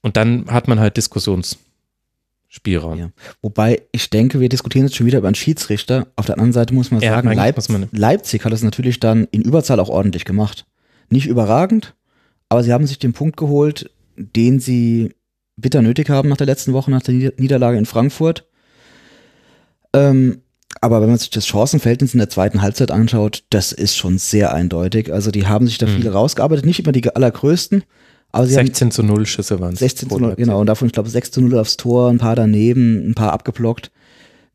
Und dann hat man halt Diskussionsspielraum. Ja. Wobei ich denke, wir diskutieren jetzt schon wieder über einen Schiedsrichter. Auf der anderen Seite muss man sagen, Leip muss man Leipzig hat das natürlich dann in Überzahl auch ordentlich gemacht. Nicht überragend, aber sie haben sich den Punkt geholt, den sie bitter nötig haben nach der letzten Woche, nach der Niederlage in Frankfurt. Ähm, aber wenn man sich das Chancenverhältnis in der zweiten Halbzeit anschaut, das ist schon sehr eindeutig. Also die haben sich da mhm. viele rausgearbeitet, nicht immer die allergrößten. Aber sie 16 zu 0 Schüsse waren es. 16 zu 0, genau. Und davon, ich glaube, 6 zu 0 aufs Tor, ein paar daneben, ein paar abgeblockt.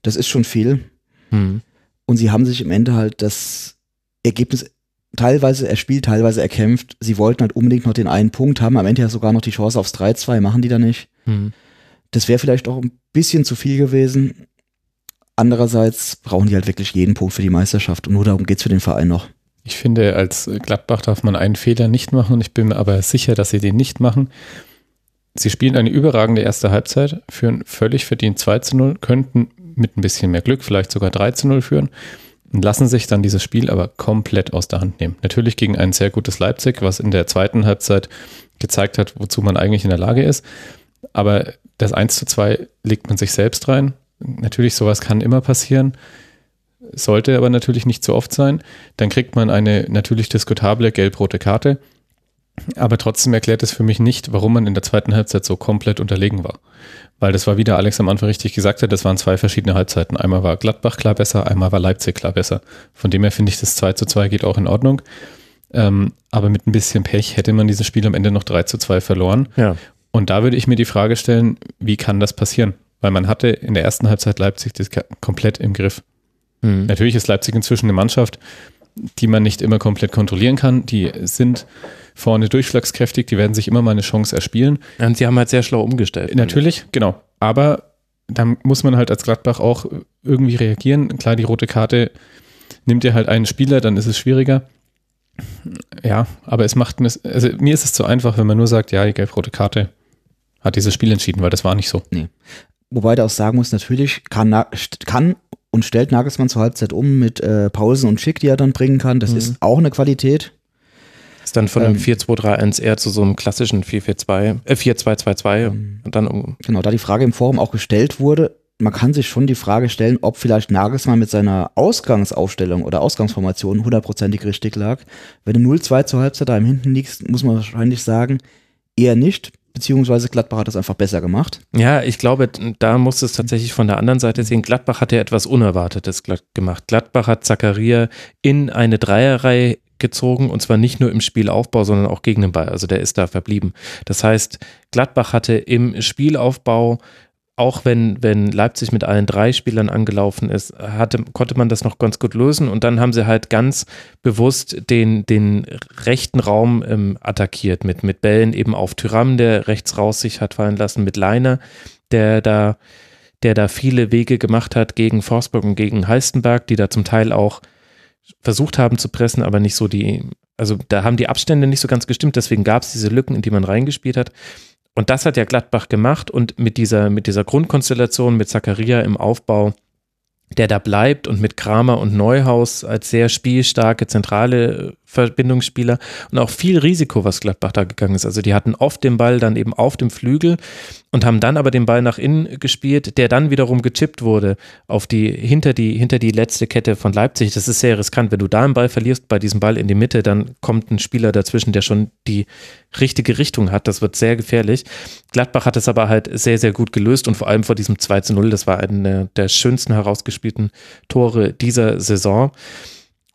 Das ist schon viel. Mhm. Und sie haben sich im Ende halt das Ergebnis teilweise erspielt, teilweise erkämpft. Sie wollten halt unbedingt noch den einen Punkt haben, am Ende ja sogar noch die Chance aufs 3-2, machen die da nicht. Mhm. Das wäre vielleicht auch ein bisschen zu viel gewesen. Andererseits brauchen die halt wirklich jeden Punkt für die Meisterschaft und nur darum geht's für den Verein noch. Ich finde, als Gladbach darf man einen Fehler nicht machen und ich bin mir aber sicher, dass sie den nicht machen. Sie spielen eine überragende erste Halbzeit, führen völlig verdient 2 zu 0, könnten mit ein bisschen mehr Glück vielleicht sogar 3 zu 0 führen lassen sich dann dieses Spiel aber komplett aus der Hand nehmen. Natürlich gegen ein sehr gutes Leipzig, was in der zweiten Halbzeit gezeigt hat, wozu man eigentlich in der Lage ist. Aber das 1 zu 2 legt man sich selbst rein. Natürlich, sowas kann immer passieren, sollte aber natürlich nicht so oft sein. Dann kriegt man eine natürlich diskutable gelb-rote Karte. Aber trotzdem erklärt es für mich nicht, warum man in der zweiten Halbzeit so komplett unterlegen war. Weil das war, wie der Alex am Anfang richtig gesagt hat, das waren zwei verschiedene Halbzeiten. Einmal war Gladbach klar besser, einmal war Leipzig klar besser. Von dem her finde ich, das 2 zu 2 geht auch in Ordnung. Ähm, aber mit ein bisschen Pech hätte man dieses Spiel am Ende noch 3 zu 2 verloren. Ja. Und da würde ich mir die Frage stellen, wie kann das passieren? Weil man hatte in der ersten Halbzeit Leipzig das komplett im Griff. Mhm. Natürlich ist Leipzig inzwischen eine Mannschaft, die man nicht immer komplett kontrollieren kann. Die sind vorne durchschlagskräftig, die werden sich immer mal eine Chance erspielen. Und sie haben halt sehr schlau umgestellt. Natürlich, genau. Aber da muss man halt als Gladbach auch irgendwie reagieren. Klar, die rote Karte nimmt ihr halt einen Spieler, dann ist es schwieriger. Ja, aber es macht mir, also mir ist es zu einfach, wenn man nur sagt, ja, die gelb-rote Karte hat dieses Spiel entschieden, weil das war nicht so. Nee. Wobei der auch sagen muss, natürlich kann, kann und stellt Nagelsmann zur Halbzeit um mit äh, Pausen und Schick, die er dann bringen kann. Das mhm. ist auch eine Qualität. Ist dann von einem ähm, 4-2-3-1 eher zu so einem klassischen 4-4-2, äh 4-2-2-2 ähm, und dann um. Genau, da die Frage im Forum auch gestellt wurde, man kann sich schon die Frage stellen, ob vielleicht Nagelsmann mit seiner Ausgangsaufstellung oder Ausgangsformation hundertprozentig richtig lag. Wenn du 0-2 zur Halbzeit da im Hinten liegst, muss man wahrscheinlich sagen, eher nicht, beziehungsweise Gladbach hat das einfach besser gemacht. Ja, ich glaube, da muss es tatsächlich von der anderen Seite sehen. Gladbach hat ja etwas Unerwartetes gemacht. Gladbach hat Zakaria in eine Dreierreihe gezogen und zwar nicht nur im Spielaufbau, sondern auch gegen den Ball. Also der ist da verblieben. Das heißt, Gladbach hatte im Spielaufbau auch wenn, wenn Leipzig mit allen drei Spielern angelaufen ist, hatte, konnte man das noch ganz gut lösen und dann haben sie halt ganz bewusst den, den rechten Raum ähm, attackiert mit, mit Bällen eben auf Tyram, der rechts raus sich hat fallen lassen, mit Leiner, der da, der da viele Wege gemacht hat gegen Forsberg und gegen Halstenberg, die da zum Teil auch versucht haben zu pressen, aber nicht so die, also da haben die Abstände nicht so ganz gestimmt, deswegen gab es diese Lücken, in die man reingespielt hat. Und das hat ja Gladbach gemacht und mit dieser, mit dieser Grundkonstellation, mit Zakaria im Aufbau, der da bleibt und mit Kramer und Neuhaus als sehr spielstarke zentrale Verbindungsspieler und auch viel Risiko, was Gladbach da gegangen ist. Also die hatten oft den Ball dann eben auf dem Flügel und haben dann aber den Ball nach innen gespielt, der dann wiederum gechippt wurde auf die hinter die hinter die letzte Kette von Leipzig. Das ist sehr riskant, wenn du da einen Ball verlierst bei diesem Ball in die Mitte, dann kommt ein Spieler dazwischen, der schon die richtige Richtung hat. Das wird sehr gefährlich. Gladbach hat es aber halt sehr sehr gut gelöst und vor allem vor diesem 2 zu 0, das war einer der schönsten herausgespielten Tore dieser Saison.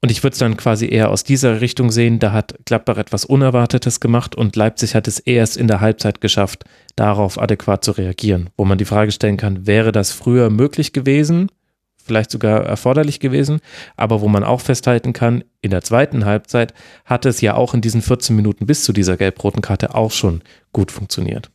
Und ich würde es dann quasi eher aus dieser Richtung sehen. Da hat Gladbach etwas Unerwartetes gemacht und Leipzig hat es erst in der Halbzeit geschafft, darauf adäquat zu reagieren. Wo man die Frage stellen kann, wäre das früher möglich gewesen? Vielleicht sogar erforderlich gewesen, aber wo man auch festhalten kann, in der zweiten Halbzeit hat es ja auch in diesen 14 Minuten bis zu dieser gelb-roten Karte auch schon gut funktioniert.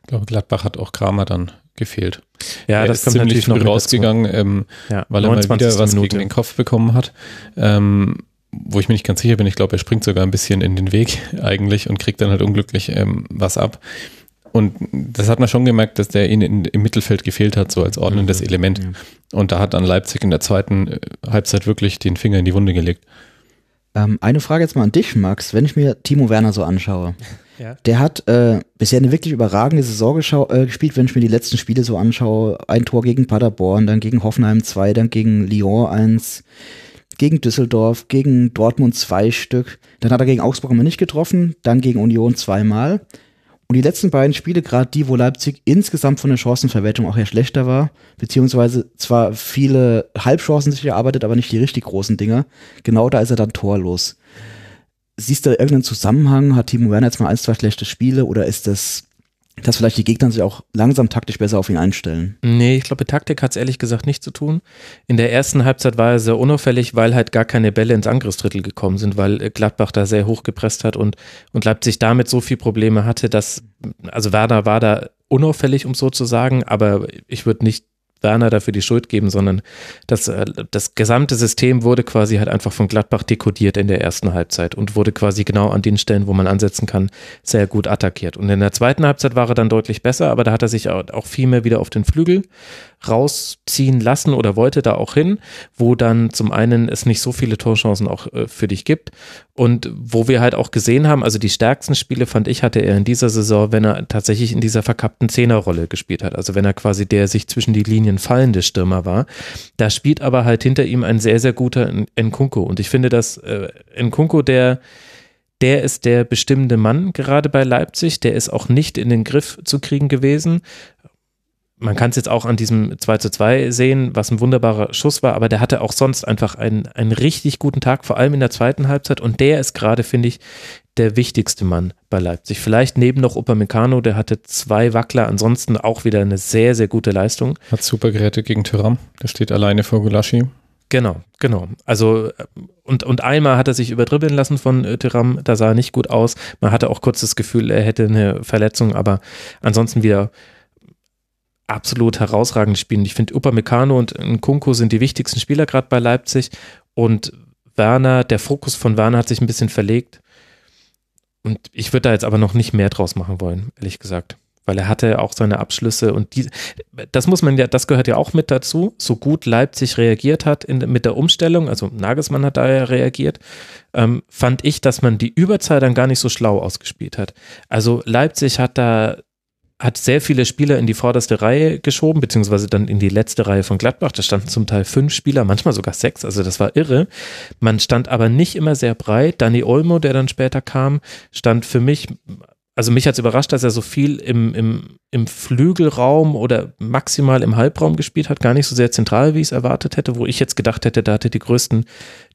Ich glaube, Gladbach hat auch Kramer dann gefehlt. Ja, er das ist kommt ziemlich natürlich früh noch rausgegangen, ähm, Ja, weil er mal 29. wieder was Minute. gegen den Kopf bekommen hat. Ähm, wo ich mir nicht ganz sicher bin, ich glaube, er springt sogar ein bisschen in den Weg eigentlich und kriegt dann halt unglücklich ähm, was ab. Und das hat man schon gemerkt, dass der ihn in, im Mittelfeld gefehlt hat, so als ordnendes Mhm. Element. Und da hat dann Leipzig in der zweiten äh, Halbzeit wirklich den Finger in die Wunde gelegt. Ähm, eine Frage jetzt mal an dich, Max. Wenn ich mir Timo Werner so anschaue, Ja. der hat äh, bisher eine wirklich überragende Saison äh, gespielt, wenn ich mir die letzten Spiele so anschaue. Ein Tor gegen Paderborn, dann gegen Hoffenheim zwei, dann gegen Lyon eins, gegen Düsseldorf, gegen Dortmund zwei Stück. Dann hat er gegen Augsburg immer nicht getroffen, dann gegen Union zweimal. Und die letzten beiden Spiele, gerade die, wo Leipzig insgesamt von der Chancenverwertung auch eher schlechter war, beziehungsweise zwar viele Halbchancen sich erarbeitet, aber nicht die richtig großen Dinger, genau da ist er dann torlos. Siehst du irgendeinen Zusammenhang? Hat Timo Werner jetzt mal ein, zwei schlechte Spiele oder ist das, dass vielleicht die Gegner sich auch langsam taktisch besser auf ihn einstellen? Nee, ich glaube, Taktik hat es ehrlich gesagt nichts zu tun. In der ersten Halbzeit war er sehr unauffällig, weil halt gar keine Bälle ins Angriffsdrittel gekommen sind, weil äh, Gladbach da sehr hoch gepresst hat und, und Leipzig damit so viel Probleme hatte, dass, also Werner war da unauffällig, um so zu sagen, aber ich würde nicht Werner dafür die Schuld geben, sondern das, äh, das gesamte System wurde quasi halt einfach von Gladbach dekodiert in der ersten Halbzeit und wurde quasi genau an den Stellen, wo man ansetzen kann, sehr gut attackiert. Und in der zweiten Halbzeit war er dann deutlich besser, aber da hat er sich auch viel mehr wieder auf den Flügel rausziehen lassen oder wollte da auch hin, wo dann zum einen es nicht so viele Torchancen auch äh, für dich gibt und wo wir halt auch gesehen haben, also die stärksten Spiele fand ich, hatte er in dieser Saison, wenn er tatsächlich in dieser verkappten Zehnerrolle gespielt hat, also wenn er quasi der sich zwischen die Linien fallende Stürmer war. Da spielt aber halt hinter ihm ein sehr, sehr guter N- Nkunku und ich finde, dass äh, Nkunku der der ist der bestimmende Mann gerade bei Leipzig. Der ist auch nicht in den Griff zu kriegen gewesen. Man kann es jetzt auch an diesem 2 zu 2 sehen, was ein wunderbarer Schuss war, aber der hatte auch sonst einfach einen, einen richtig guten Tag, vor allem in der zweiten Halbzeit. Und der ist gerade, finde ich, der wichtigste Mann bei Leipzig. Vielleicht neben noch Upamecano, der hatte zwei Wackler, ansonsten auch wieder eine sehr, sehr gute Leistung. Hat super gerettet gegen Tyram. Der steht alleine vor Gulaschi. Genau, genau. Also äh, und, und einmal hat er sich überdribbeln lassen von äh, Thuram, da sah er nicht gut aus. Man hatte auch kurz das Gefühl, er hätte eine Verletzung, aber ansonsten wieder absolut herausragend spielen. Ich finde, Upamecano und Nkunku sind die wichtigsten Spieler gerade bei Leipzig und Werner, der Fokus von Werner hat sich ein bisschen verlegt und ich würde da jetzt aber noch nicht mehr draus machen wollen, ehrlich gesagt. Weil er hatte auch seine Abschlüsse und die, das muss man ja, das gehört ja auch mit dazu, so gut Leipzig reagiert hat in, mit der Umstellung, also Nagelsmann hat da ja reagiert, ähm, fand ich, dass man die Überzahl dann gar nicht so schlau ausgespielt hat. Also Leipzig hat da hat sehr viele Spieler in die vorderste Reihe geschoben, beziehungsweise dann in die letzte Reihe von Gladbach. Da standen zum Teil fünf Spieler, manchmal sogar sechs, also das war irre. Man stand aber nicht immer sehr breit. Dani Olmo, der dann später kam, stand für mich also mich hat es überrascht, dass er so viel im, im, im Flügelraum oder maximal im Halbraum gespielt hat, gar nicht so sehr zentral, wie ich es erwartet hätte, wo ich jetzt gedacht hätte, da hatte die größten,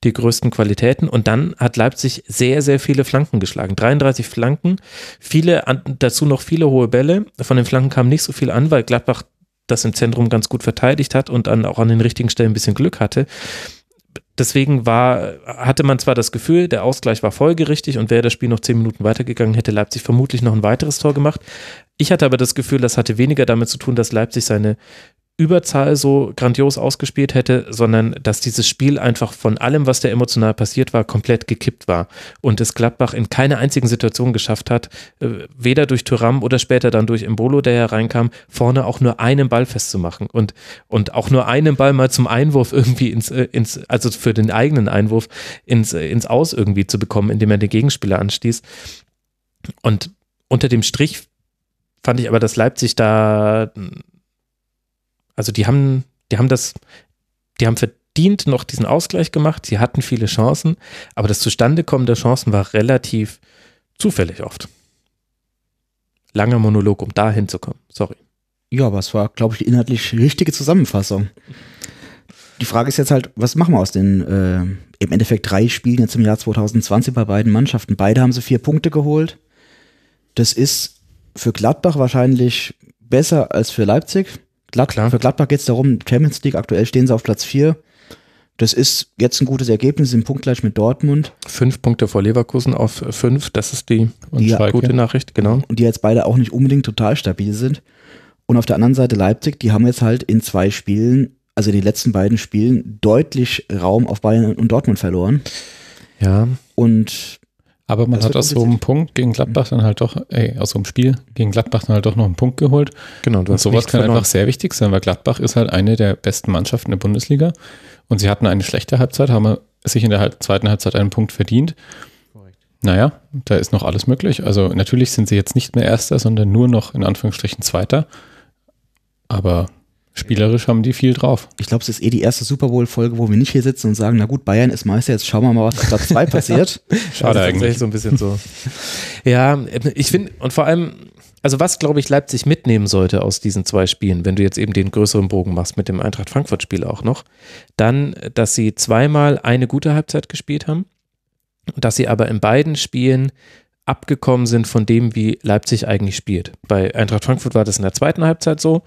die größten Qualitäten. Und dann hat Leipzig sehr, sehr viele Flanken geschlagen. 33 Flanken, viele, dazu noch viele hohe Bälle. Von den Flanken kam nicht so viel an, weil Gladbach das im Zentrum ganz gut verteidigt hat und dann auch an den richtigen Stellen ein bisschen Glück hatte deswegen war, hatte man zwar das Gefühl, der Ausgleich war folgerichtig und wäre das Spiel noch zehn Minuten weitergegangen, hätte Leipzig vermutlich noch ein weiteres Tor gemacht. Ich hatte aber das Gefühl, das hatte weniger damit zu tun, dass Leipzig seine Überzahl so grandios ausgespielt hätte, sondern dass dieses Spiel einfach von allem, was da emotional passiert war, komplett gekippt war und es Gladbach in keiner einzigen Situation geschafft hat, äh, weder durch Thuram oder später dann durch Embolo, der ja reinkam, vorne auch nur einen Ball festzumachen und, und auch nur einen Ball mal zum Einwurf irgendwie ins, äh, ins also für den eigenen Einwurf ins, äh, ins Aus irgendwie zu bekommen, indem er den Gegenspieler anstieß. Und unter dem Strich fand ich aber, dass Leipzig da also die haben, die haben das, die haben verdient noch diesen Ausgleich gemacht. Sie hatten viele Chancen, aber das Zustandekommen der Chancen war relativ zufällig oft. Langer Monolog, um da hinzukommen. Sorry. Ja, aber es war, glaube ich, die inhaltlich richtige Zusammenfassung. Die Frage ist jetzt halt, was machen wir aus den äh, im Endeffekt drei Spielen jetzt im Jahr 2020 bei beiden Mannschaften? Beide haben sie vier Punkte geholt. Das ist für Gladbach wahrscheinlich besser als für Leipzig. Glad Klar. Für Gladbach geht es darum, Champions League, aktuell stehen sie auf Platz 4. Das ist jetzt ein gutes Ergebnis, sind punktgleich mit Dortmund. Fünf Punkte vor Leverkusen auf fünf, das ist die Und Ja, gute Nachricht, genau. Und die jetzt beide auch nicht unbedingt total stabil sind. Und auf der anderen Seite Leipzig, die haben jetzt halt in zwei Spielen, also die letzten beiden Spielen, deutlich Raum auf Bayern und Dortmund verloren. Ja, Und Aber man Das hat aus so einem Punkt gegen Gladbach dann halt doch, ey, aus so einem Spiel gegen Gladbach dann halt doch noch einen Punkt geholt. genau. Du Und hast sowas nichts kann verloren. einfach sehr wichtig sein, weil Gladbach ist halt eine der besten Mannschaften der Bundesliga. Und sie hatten eine schlechte Halbzeit, haben sich in der zweiten Halbzeit einen Punkt verdient. Naja, da ist noch alles möglich. Also natürlich sind sie jetzt nicht mehr Erster, sondern nur noch in Anführungsstrichen Zweiter. Aber spielerisch haben die viel drauf. ich glaube, es ist eh die erste Super Bowl-Folge, wo wir nicht hier sitzen und sagen, na gut, Bayern ist Meister, jetzt schauen wir mal, was Platz 2 passiert. Schade tatsächlich eigentlich. so ein bisschen so. ja, ich finde, und vor allem, also was, glaube ich, Leipzig mitnehmen sollte aus diesen zwei Spielen, wenn du jetzt eben den größeren Bogen machst mit dem Eintracht Frankfurt-Spiel auch noch, dann, dass sie zweimal eine gute Halbzeit gespielt haben, dass sie aber in beiden Spielen abgekommen sind von dem, wie Leipzig eigentlich spielt. Bei Eintracht Frankfurt war das in der zweiten Halbzeit so.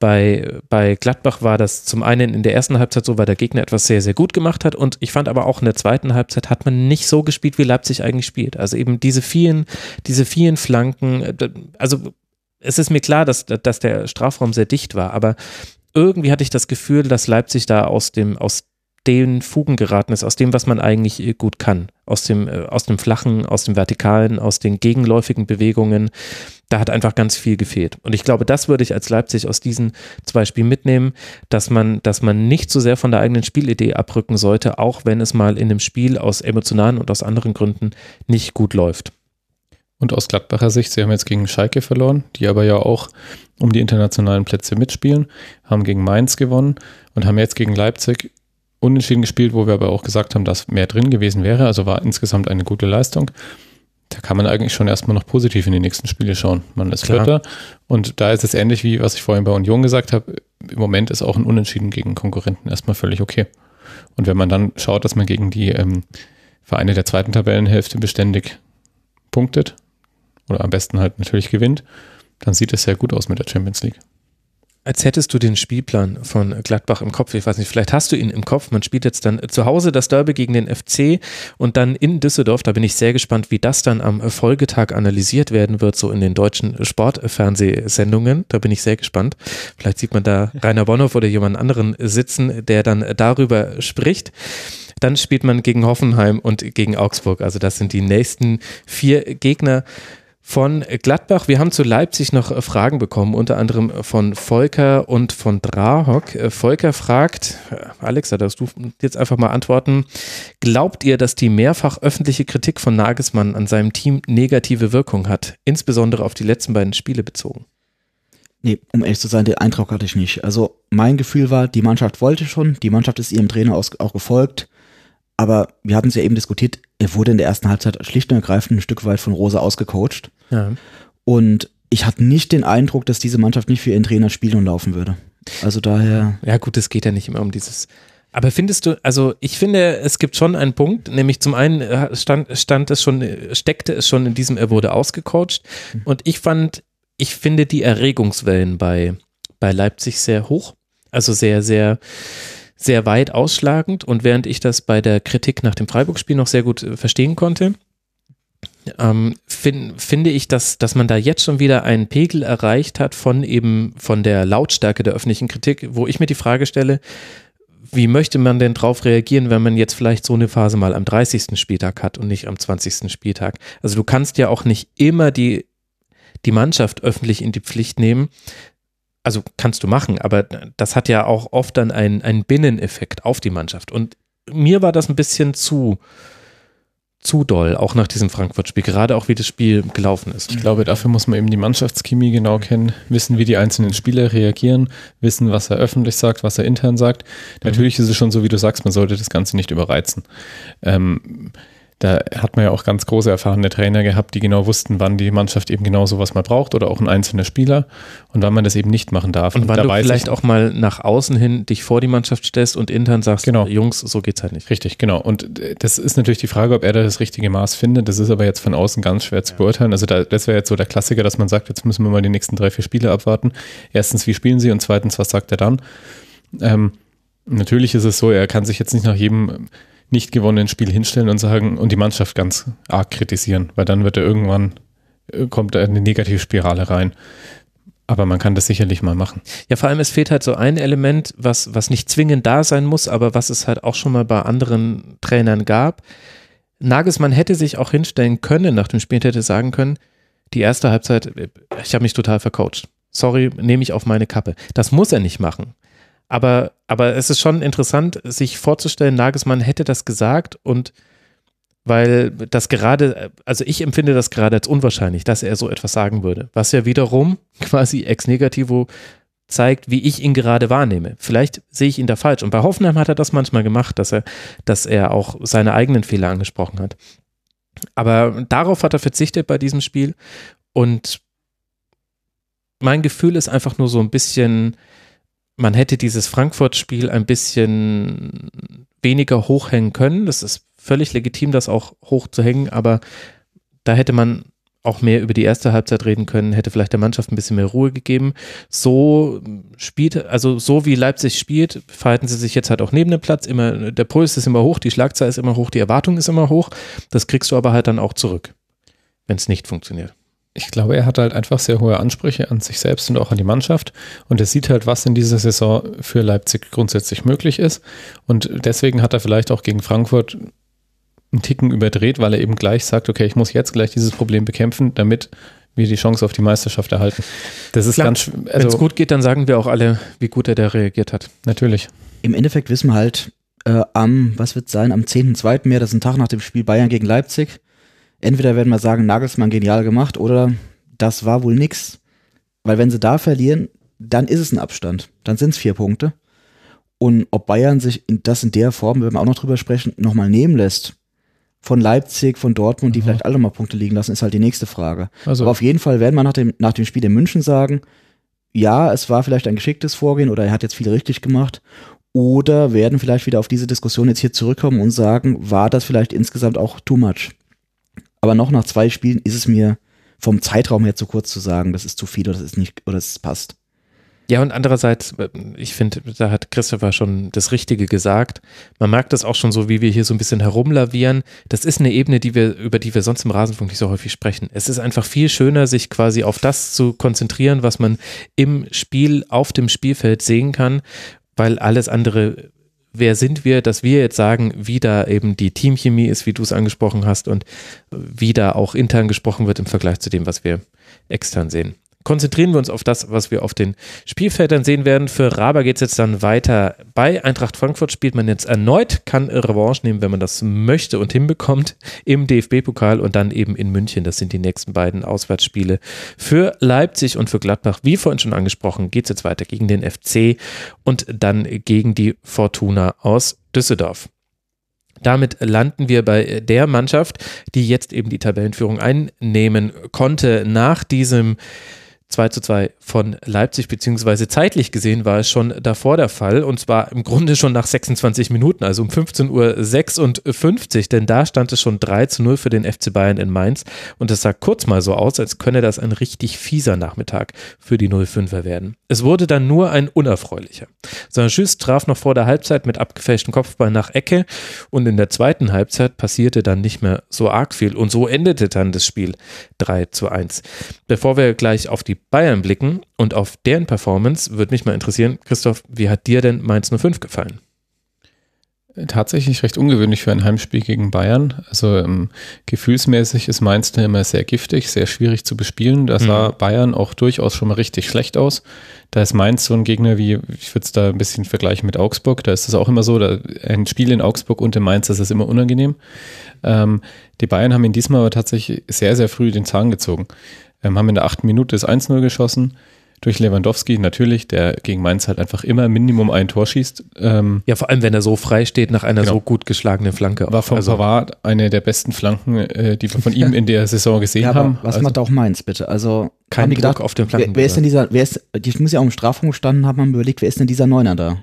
Bei, bei Gladbach war das zum einen in der ersten Halbzeit so, weil der Gegner etwas sehr, sehr gut gemacht hat. Und ich fand aber auch in der zweiten Halbzeit hat man nicht so gespielt, wie Leipzig eigentlich spielt. Also eben diese vielen, diese vielen Flanken. äh, Also es ist mir klar, dass, dass der Strafraum sehr dicht war, aber irgendwie hatte ich das Gefühl, dass Leipzig da aus dem, aus den Fugen geraten ist, aus dem, was man eigentlich äh, gut kann. Aus dem, äh, aus dem Flachen, aus dem Vertikalen, aus den gegenläufigen Bewegungen. Da hat einfach ganz viel gefehlt. Und ich glaube, das würde ich als Leipzig aus diesen zwei Spielen mitnehmen, dass man, dass man nicht so sehr von der eigenen Spielidee abrücken sollte, auch wenn es mal in einem Spiel aus emotionalen und aus anderen Gründen nicht gut läuft. Und aus Gladbacher Sicht, sie haben jetzt gegen Schalke verloren, die aber ja auch um die internationalen Plätze mitspielen, haben gegen Mainz gewonnen und haben jetzt gegen Leipzig unentschieden gespielt, wo wir aber auch gesagt haben, dass mehr drin gewesen wäre. Also war insgesamt eine gute Leistung. Da kann man eigentlich schon erstmal noch positiv in die nächsten Spiele schauen. Man ist Klar. Vierter und da ist es ähnlich wie was ich vorhin bei Union gesagt habe. Im Moment ist auch ein Unentschieden gegen Konkurrenten erstmal völlig okay. Und wenn man dann schaut, dass man gegen die ähm, Vereine der zweiten Tabellenhälfte beständig punktet oder am besten halt natürlich gewinnt, dann sieht es sehr gut aus mit der Champions League. Als hättest du den Spielplan von Gladbach im Kopf. Ich weiß nicht, vielleicht hast du ihn im Kopf. Man spielt jetzt dann zu Hause das Derby gegen den FC und dann in Düsseldorf. Da bin ich sehr gespannt, wie das dann am Folgetag analysiert werden wird, so in den deutschen Sportfernsehsendungen. Da bin ich sehr gespannt. Vielleicht sieht man da Rainer Bonhoff oder jemand anderen sitzen, der dann darüber spricht. Dann spielt man gegen Hoffenheim und gegen Augsburg. Also das sind die nächsten vier Gegner von Gladbach. Wir haben zu Leipzig noch äh, Fragen bekommen, unter anderem von Volker und von Drahok. Äh, Volker fragt, äh, Alex, da darfst du jetzt einfach mal antworten, glaubt ihr, dass die mehrfach öffentliche Kritik von Nagelsmann an seinem Team negative Wirkung hat, insbesondere auf die letzten beiden Spiele bezogen? Nee, um ehrlich zu sein, den Eindruck hatte ich nicht. Also mein Gefühl war, die Mannschaft wollte schon, die Mannschaft ist ihrem Trainer auch gefolgt, aber wir hatten es ja eben diskutiert, er wurde in der ersten Halbzeit schlicht und ergreifend ein Stück weit von Rosa ausgecoacht. Ja. Und ich hatte nicht den Eindruck, dass diese Mannschaft nicht für ihren Trainer spielen und laufen würde. Also daher, Ja, gut, es geht ja nicht immer um dieses. Aber findest du, also ich finde, es gibt schon einen Punkt, nämlich zum einen äh, stand, stand es schon, steckte es schon in diesem, er wurde ausgecoacht. Und ich fand, ich finde die Erregungswellen bei, bei Leipzig sehr hoch. Also sehr, sehr, sehr weit ausschlagend. Und während ich das bei der Kritik nach dem Freiburg-Spiel noch sehr gut äh, verstehen konnte, ähm, find, finde ich, dass, dass man da jetzt schon wieder einen Pegel erreicht hat von eben von der Lautstärke der öffentlichen Kritik, wo ich mir die Frage stelle, wie möchte man denn drauf reagieren, wenn man jetzt vielleicht so eine Phase mal am 30. Spieltag hat und nicht am 20. Spieltag? Also du kannst ja auch nicht immer die, die Mannschaft öffentlich in die Pflicht nehmen. Also kannst du machen, aber das hat ja auch oft dann einen, einen Binneneffekt auf die Mannschaft. Und mir war das ein bisschen zu, zu doll, auch nach diesem Frankfurt-Spiel, gerade auch wie das Spiel gelaufen ist. Ich glaube, dafür muss man eben die Mannschaftschemie genau kennen, wissen, wie die einzelnen Spieler reagieren, wissen, was er öffentlich sagt, was er intern sagt. Natürlich ist es schon so, wie du sagst, man sollte das Ganze nicht überreizen. Ähm, da hat man ja auch ganz große erfahrene Trainer gehabt, die genau wussten, wann die Mannschaft eben genau sowas mal braucht oder auch ein einzelner Spieler und wann man das eben nicht machen darf. Und, wann da du vielleicht ich, auch mal nach außen hin dich vor die Mannschaft stellst und intern sagst, Genau. Jungs, so geht's halt nicht. Richtig, genau. Und äh, das ist natürlich die Frage, ob er da das richtige Maß findet. Das ist aber jetzt von außen ganz schwer zu beurteilen. Also da, das wäre jetzt so der Klassiker, dass man sagt, jetzt müssen wir mal die nächsten drei, vier Spiele abwarten. Erstens, wie spielen sie und zweitens, was sagt er dann? Ähm, natürlich ist es so, er kann sich jetzt nicht nach jedem nicht gewonnenen Spiel hinstellen und sagen und die Mannschaft ganz arg kritisieren, weil dann wird er irgendwann, äh, kommt er in eine Negativspirale rein. Aber man kann das sicherlich mal machen. Ja, vor allem es fehlt halt so ein Element, was, was nicht zwingend da sein muss, aber was es halt auch schon mal bei anderen Trainern gab. Nagelsmann hätte sich auch hinstellen können nach dem Spiel hätte sagen können, die erste Halbzeit, äh, ich habe mich total vercoacht. Sorry, nehme ich auf meine Kappe. Das muss er nicht machen. Aber, aber es ist schon interessant, sich vorzustellen, Nagelsmann hätte das gesagt und weil das gerade, also ich empfinde das gerade als unwahrscheinlich, dass er so etwas sagen würde, was ja wiederum quasi ex negativo zeigt, wie ich ihn gerade wahrnehme. Vielleicht sehe ich ihn da falsch. Und bei Hoffenheim hat er das manchmal gemacht, dass er, dass er auch seine eigenen Fehler angesprochen hat. Aber darauf hat er verzichtet bei diesem Spiel. Und mein Gefühl ist einfach nur so ein bisschen, man hätte dieses Frankfurt-Spiel ein bisschen weniger hochhängen können. Das ist völlig legitim, das auch hoch zu hängen, aber da hätte man auch mehr über die erste Halbzeit reden können, hätte vielleicht der Mannschaft ein bisschen mehr Ruhe gegeben. So spielt, also so wie Leipzig spielt, verhalten sie sich jetzt halt auch neben dem Platz. Immer, der Puls ist immer hoch, die Schlagzahl ist immer hoch, die Erwartung ist immer hoch. Das kriegst du aber halt dann auch zurück, wenn es nicht funktioniert. Ich glaube, er hat halt einfach sehr hohe Ansprüche an sich selbst und auch an die Mannschaft. Und er sieht halt, was in dieser Saison für Leipzig grundsätzlich möglich ist. Und deswegen hat er vielleicht auch gegen Frankfurt einen Ticken überdreht, weil er eben gleich sagt, okay, ich muss jetzt gleich dieses Problem bekämpfen, damit wir die Chance auf die Meisterschaft erhalten. Das ist Klar, ganz, sch- Wenn es also gut geht, dann sagen wir auch alle, wie gut er da reagiert hat. natürlich. Im Endeffekt wissen wir halt äh, am, was wird sein, am 10.2. mehr, das ist ein Tag nach dem Spiel Bayern gegen Leipzig. Entweder werden wir sagen, Nagelsmann genial gemacht oder das war wohl nix. Weil wenn sie da verlieren, dann ist es ein Abstand. Dann sind es vier Punkte. Und ob Bayern sich in, das in der Form, wenn wir auch noch drüber sprechen, nochmal nehmen lässt, von Leipzig, von Dortmund, die vielleicht alle mal Punkte liegen lassen, ist halt die nächste Frage. Also Aber auf jeden Fall werden wir nach dem, nach dem Spiel in München sagen, ja, es war vielleicht ein geschicktes Vorgehen oder er hat jetzt viel richtig gemacht. Oder werden vielleicht wieder auf diese Diskussion jetzt hier zurückkommen und sagen, war das vielleicht insgesamt auch too much? Aber noch nach zwei Spielen ist es mir vom Zeitraum her zu kurz zu sagen, das ist zu viel oder das ist nicht, oder es passt. Ja, und andererseits, äh, ich finde, da hat Christopher schon das Richtige gesagt. Man merkt das auch schon so, wie wir hier so ein bisschen herumlavieren. Das ist eine Ebene, die wir, über die wir sonst im Rasenfunk nicht so häufig sprechen. Es ist einfach viel schöner, sich quasi auf das zu konzentrieren, was man im Spiel, auf dem Spielfeld sehen kann, weil alles andere, wer sind wir, dass wir jetzt sagen, wie da eben die Teamchemie ist, wie du es angesprochen hast und wie da auch intern gesprochen wird im Vergleich zu dem, was wir extern sehen konzentrieren wir uns auf das, was wir auf den Spielfeldern sehen werden. Für Raber geht es jetzt dann weiter. Bei Eintracht Frankfurt spielt man jetzt erneut, kann Revanche nehmen, wenn man das möchte und hinbekommt, im DFB-Pokal und dann eben in München. Das sind die nächsten beiden Auswärtsspiele. Für Leipzig und für Gladbach, wie vorhin schon angesprochen, geht es jetzt weiter gegen den FC und dann gegen die Fortuna aus Düsseldorf. Damit landen wir bei der Mannschaft, die jetzt eben die Tabellenführung einnehmen konnte nach diesem 2 zu 2 von Leipzig, beziehungsweise zeitlich gesehen war es schon davor der Fall und zwar im Grunde schon nach 26 Minuten, also um 15.56 Uhr, denn da stand es schon 3 zu 0 für den FC Bayern in Mainz und es sah kurz mal so aus, als könne das ein richtig fieser Nachmittag für die 05er werden. Es wurde dann nur ein unerfreulicher. Saint-Just traf noch vor der Halbzeit mit abgefälschten Kopfball nach Ecke und in der zweiten Halbzeit passierte dann nicht mehr so arg viel und so endete dann das Spiel 3 zu 1. Bevor wir gleich auf die Bayern blicken und auf deren Performance, würde mich mal interessieren, Christoph, wie hat dir denn Mainz 05 gefallen? tatsächlich recht ungewöhnlich für ein Heimspiel gegen Bayern. Also ähm, gefühlsmäßig ist Mainz da immer sehr giftig, sehr schwierig zu bespielen. Da sah mhm. Bayern auch durchaus schon mal richtig schlecht aus. Da ist Mainz so ein Gegner wie, ich würde es da ein bisschen vergleichen mit Augsburg. Da ist es auch immer so, da, ein Spiel in Augsburg und in Mainz, das ist immer unangenehm. Ähm, die Bayern haben ihn diesmal aber tatsächlich sehr, sehr früh den Zahn gezogen. Ähm, haben in der achten Minute das 1-0 geschossen durch Lewandowski natürlich, der gegen Mainz halt einfach immer Minimum ein Tor schießt. Ähm, ja, vor allem, wenn er so frei steht nach einer genau. so gut geschlagenen Flanke. War von also, Pavard eine der besten Flanken, äh, die wir von ihm in der Saison gesehen ja, haben. Was also, macht auch Mainz bitte? Also kein Druck gedacht, auf den Flanken. Wer, wer ist denn dieser, wer ist, die muss ja auch im Strafraum gestanden haben, haben überlegt, wer ist denn dieser Neuner da?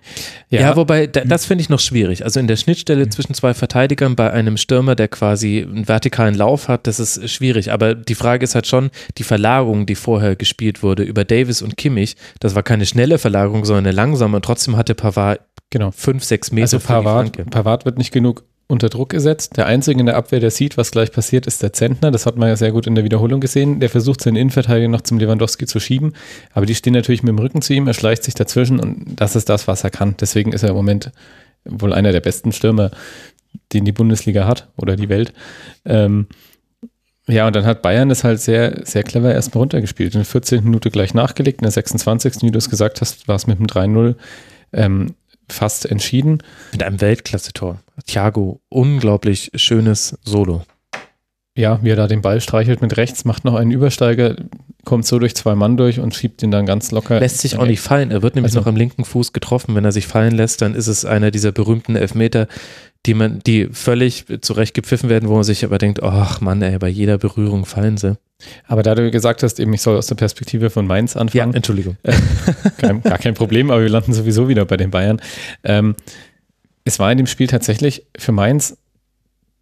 Ja, ja wobei, da, das finde ich noch schwierig. Also in der Schnittstelle mhm. zwischen zwei Verteidigern bei einem Stürmer, der quasi einen vertikalen Lauf hat, das ist schwierig. Aber die Frage ist halt schon, die Verlagerung, die vorher gespielt wurde über Davis und Kimmich, das war keine schnelle Verlagerung, sondern eine langsame. Und trotzdem hatte Pavard genau. fünf, sechs Meter. Also Pavard, Pavard wird nicht genug unter Druck gesetzt. Der Einzige in der Abwehr, der sieht, was gleich passiert, ist der Zentner. Das hat man ja sehr gut in der Wiederholung gesehen. Der versucht, seinen Innenverteidiger noch zum Lewandowski zu schieben. Aber die stehen natürlich mit dem Rücken zu ihm. Er schleicht sich dazwischen und das ist das, was er kann. Deswegen ist er im Moment wohl einer der besten Stürmer, den die Bundesliga hat oder die Welt. Ähm, ja, und dann hat Bayern das halt sehr, sehr clever erstmal runtergespielt. In der 14. Minute gleich nachgelegt. In der 26. wie du es gesagt hast, war es mit dem 3-0 ähm, fast entschieden. Mit einem Weltklasse-Tor. Thiago, unglaublich schönes Solo. Ja, wie er da den Ball streichelt mit rechts, macht noch einen Übersteiger, kommt so durch zwei Mann durch und schiebt ihn dann ganz locker. Lässt sich auch nicht fallen. Er wird nämlich also, noch am linken Fuß getroffen. Wenn er sich fallen lässt, dann ist es einer dieser berühmten Elfmeter, die man, die völlig zurecht gepfiffen werden, wo man sich aber denkt, ach Mann, ey, bei jeder Berührung fallen sie. Aber da du gesagt hast, eben ich soll aus der Perspektive von Mainz anfangen. Ja, Entschuldigung. Äh, kein, gar kein Problem, aber wir landen sowieso wieder bei den Bayern. Ähm, es war in dem Spiel tatsächlich für Mainz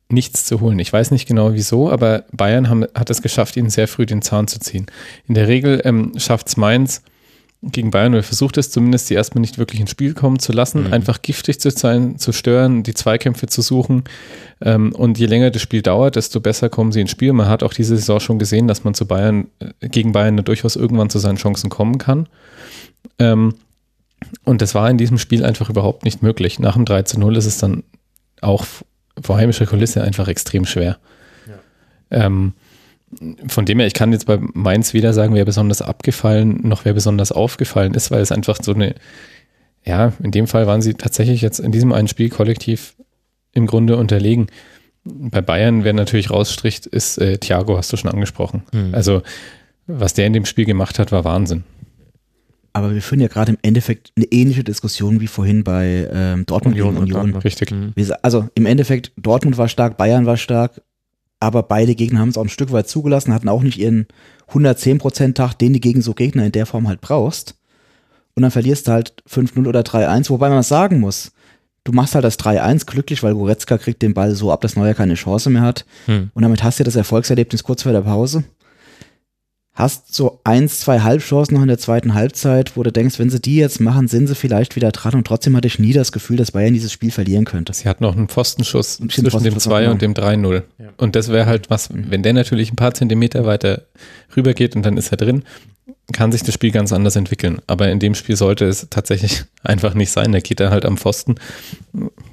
nichts zu holen. Ich weiß nicht genau wieso, aber Bayern haben, hat es geschafft, ihnen sehr früh den Zahn zu ziehen. In der Regel ähm, schafft es Mainz, gegen Bayern oder versucht es zumindest, die erstmal nicht wirklich ins Spiel kommen zu lassen, mhm. einfach giftig zu sein, zu stören, die Zweikämpfe zu suchen. Ähm, und je länger das Spiel dauert, desto besser kommen sie ins Spiel. Man hat auch diese Saison schon gesehen, dass man zu Bayern, äh, gegen Bayern durchaus irgendwann zu seinen Chancen kommen kann. Ähm, und das war in diesem Spiel einfach überhaupt nicht möglich. Nach dem 3 zu 0 ist es dann auch vor heimischer Kulisse einfach extrem schwer. Ja. Ähm, von dem her, ich kann jetzt bei Mainz weder sagen, wer besonders abgefallen, noch wer besonders aufgefallen ist, weil es einfach so eine, ja, in dem Fall waren sie tatsächlich jetzt in diesem einen Spiel kollektiv im Grunde unterlegen. Bei Bayern, wer natürlich rausstricht, ist äh, Thiago, hast du schon angesprochen. Mhm. Also, was der in dem Spiel gemacht hat, war Wahnsinn. Aber wir führen ja gerade im Endeffekt eine ähnliche Diskussion wie vorhin bei ähm, Dortmund Union. Union. Richtig. Mhm. Also im Endeffekt, Dortmund war stark, Bayern war stark, aber beide Gegner haben es auch ein Stück weit zugelassen, hatten auch nicht ihren 110%-Tag, den du gegen so Gegner in der Form halt brauchst. Und dann verlierst du halt 5-0 oder 3-1, wobei man sagen muss, du machst halt das 3-1 glücklich, weil Goretzka kriegt den Ball so ab, dass Neuer keine Chance mehr hat. Hm. Und damit hast du das Erfolgserlebnis kurz vor der Pause hast so eins, zwei Halbchancen noch in der zweiten Halbzeit, wo du denkst, wenn sie die jetzt machen, sind sie vielleicht wieder dran und trotzdem hatte ich nie das Gefühl, dass Bayern dieses Spiel verlieren könnte. Sie hat noch einen Pfostenschuss ein zwischen Pfostenschuss dem 2 und dem 3-0. Ja. Und das wäre halt was, mhm. wenn der natürlich ein paar Zentimeter weiter rüber geht und dann ist er drin, kann sich das Spiel ganz anders entwickeln. Aber in dem Spiel sollte es tatsächlich einfach nicht sein. Da geht er halt am Pfosten.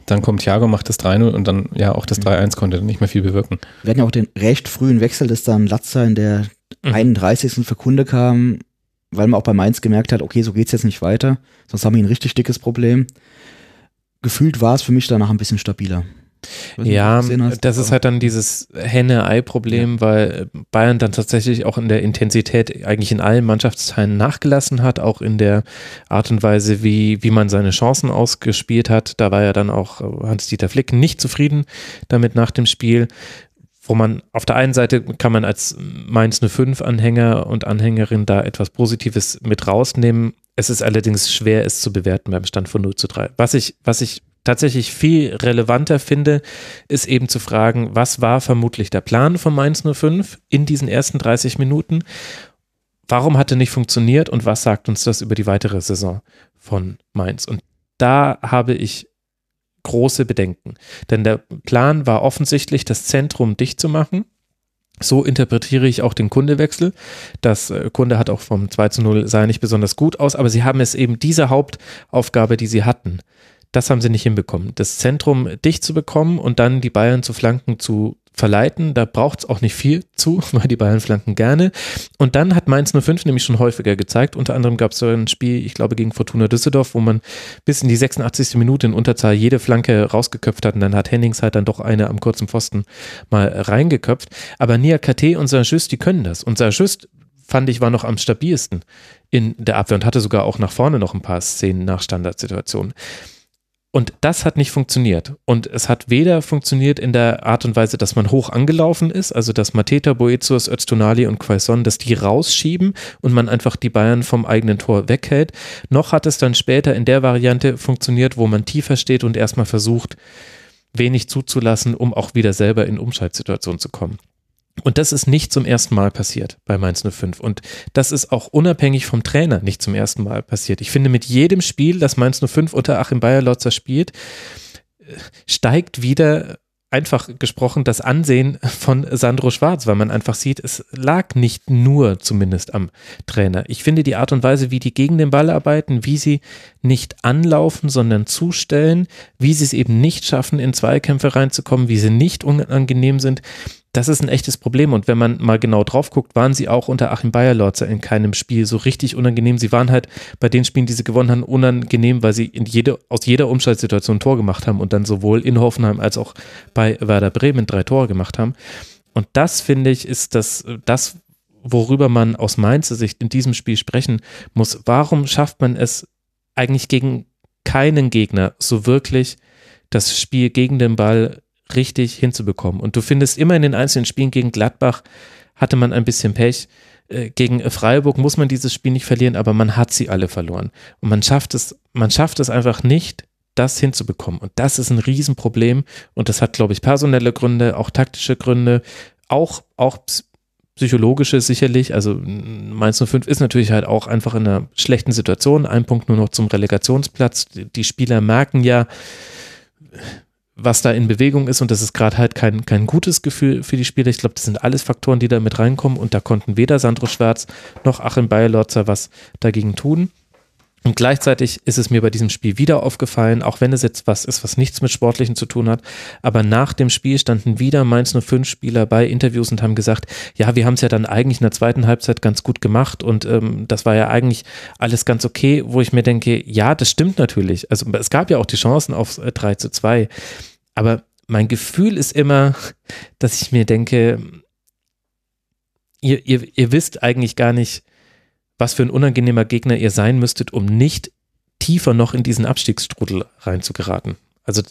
Dann kommt Thiago, macht das 3-0 und dann ja auch das 3-1 mhm. konnte nicht mehr viel bewirken. Wir hatten ja auch den recht frühen Wechsel, dass dann Latzer in der mhm. 31. für Kunde kam, weil man auch bei Mainz gemerkt hat, okay, so geht's jetzt nicht weiter. Sonst haben wir ein richtig dickes Problem. Gefühlt war es für mich danach ein bisschen stabiler. Ja, das ist halt dann dieses Henne-Ei-Problem, ja. weil Bayern dann tatsächlich auch in der Intensität eigentlich in allen Mannschaftsteilen nachgelassen hat, auch in der Art und Weise, wie, wie man seine Chancen ausgespielt hat. Da war ja dann auch Hans-Dieter Flick nicht zufrieden damit nach dem Spiel wo man auf der einen Seite kann man als Mainz 05 Anhänger und Anhängerin da etwas Positives mit rausnehmen. Es ist allerdings schwer, es zu bewerten beim Stand von 0 zu 3. Was ich, was ich tatsächlich viel relevanter finde, ist eben zu fragen, was war vermutlich der Plan von Mainz 05 in diesen ersten 30 Minuten? Warum hat er nicht funktioniert und was sagt uns das über die weitere Saison von Mainz? Und da habe ich große Bedenken. Denn der Plan war offensichtlich, das Zentrum dicht zu machen. So interpretiere ich auch den Kundewechsel. Das äh, Kunde hat auch vom 2 zu 0 sah nicht besonders gut aus, aber sie haben es eben diese Hauptaufgabe, die sie hatten. Das haben sie nicht hinbekommen. Das Zentrum dicht zu bekommen und dann die Bayern zu Flanken zu verleiten. Da braucht es auch nicht viel zu, weil die Bayern flanken gerne. Und dann hat Mainz 05 nämlich schon häufiger gezeigt. Unter anderem gab es so ein Spiel, ich glaube, gegen Fortuna Düsseldorf, wo man bis in die 86. Minute in Unterzahl jede Flanke rausgeköpft hat. Und dann hat Hennings halt dann doch eine am kurzen Pfosten mal reingeköpft. Aber Nia KT und Saint-Just, die können das. Und Saint-Just fand ich, war noch am stabilsten in der Abwehr und hatte sogar auch nach vorne noch ein paar Szenen nach Standardsituationen. Und das hat nicht funktioniert. Und es hat weder funktioniert in der Art und Weise, dass man hoch angelaufen ist, also dass Mateta, Boetius, Öztunali und Quaison, dass die rausschieben und man einfach die Bayern vom eigenen Tor weghält, noch hat es dann später in der Variante funktioniert, wo man tiefer steht und erstmal versucht, wenig zuzulassen, um auch wieder selber in Umschaltsituationen zu kommen. Und das ist nicht zum ersten Mal passiert bei Mainz 05. Und das ist auch unabhängig vom Trainer nicht zum ersten Mal passiert. Ich finde, mit jedem Spiel, das Mainz 05 unter Achim Bayerlotzer spielt, steigt wieder einfach gesprochen das Ansehen von Sandro Schwarz, weil man einfach sieht, es lag nicht nur zumindest am Trainer. Ich finde die Art und Weise, wie die gegen den Ball arbeiten, wie sie nicht anlaufen, sondern zustellen, wie sie es eben nicht schaffen, in Zweikämpfe reinzukommen, wie sie nicht unangenehm sind, das ist ein echtes Problem. Und wenn man mal genau drauf guckt, waren sie auch unter Achim Bayerlorzer in keinem Spiel so richtig unangenehm. Sie waren halt bei den Spielen, die sie gewonnen haben, unangenehm, weil sie in jede, aus jeder Umschaltsituation ein Tor gemacht haben und dann sowohl in Hoffenheim als auch bei Werder Bremen drei Tore gemacht haben. Und das, finde ich, ist das, das, worüber man aus Mainzer Sicht in diesem Spiel sprechen muss. Warum schafft man es eigentlich gegen keinen Gegner so wirklich, das Spiel gegen den Ball richtig hinzubekommen. Und du findest immer in den einzelnen Spielen gegen Gladbach hatte man ein bisschen Pech. Äh, gegen Freiburg muss man dieses Spiel nicht verlieren, aber man hat sie alle verloren. Und man schafft es, man schafft es einfach nicht, das hinzubekommen. Und das ist ein Riesenproblem. Und das hat, glaube ich, personelle Gründe, auch taktische Gründe, auch, auch psychologische sicherlich. Also Mainz 05 ist natürlich halt auch einfach in einer schlechten Situation. Ein Punkt nur noch zum Relegationsplatz. Die Spieler merken ja, was da in Bewegung ist und das ist gerade halt kein, kein gutes Gefühl für die Spieler. Ich glaube, das sind alles Faktoren, die da mit reinkommen und da konnten weder Sandro Schwarz noch Achim Bayerlotzer was dagegen tun. Und gleichzeitig ist es mir bei diesem Spiel wieder aufgefallen, auch wenn es jetzt was ist, was nichts mit Sportlichen zu tun hat, aber nach dem Spiel standen wieder Mainz 05 Spieler bei Interviews und haben gesagt, ja, wir haben es ja dann eigentlich in der zweiten Halbzeit ganz gut gemacht und ähm, das war ja eigentlich alles ganz okay, wo ich mir denke, ja, das stimmt natürlich. Also es gab ja auch die Chancen auf 3 zu 2, aber mein Gefühl ist immer, dass ich mir denke, ihr, ihr, ihr wisst eigentlich gar nicht, was für ein unangenehmer Gegner ihr sein müsstet, um nicht tiefer noch in diesen Abstiegsstrudel reinzugeraten. Also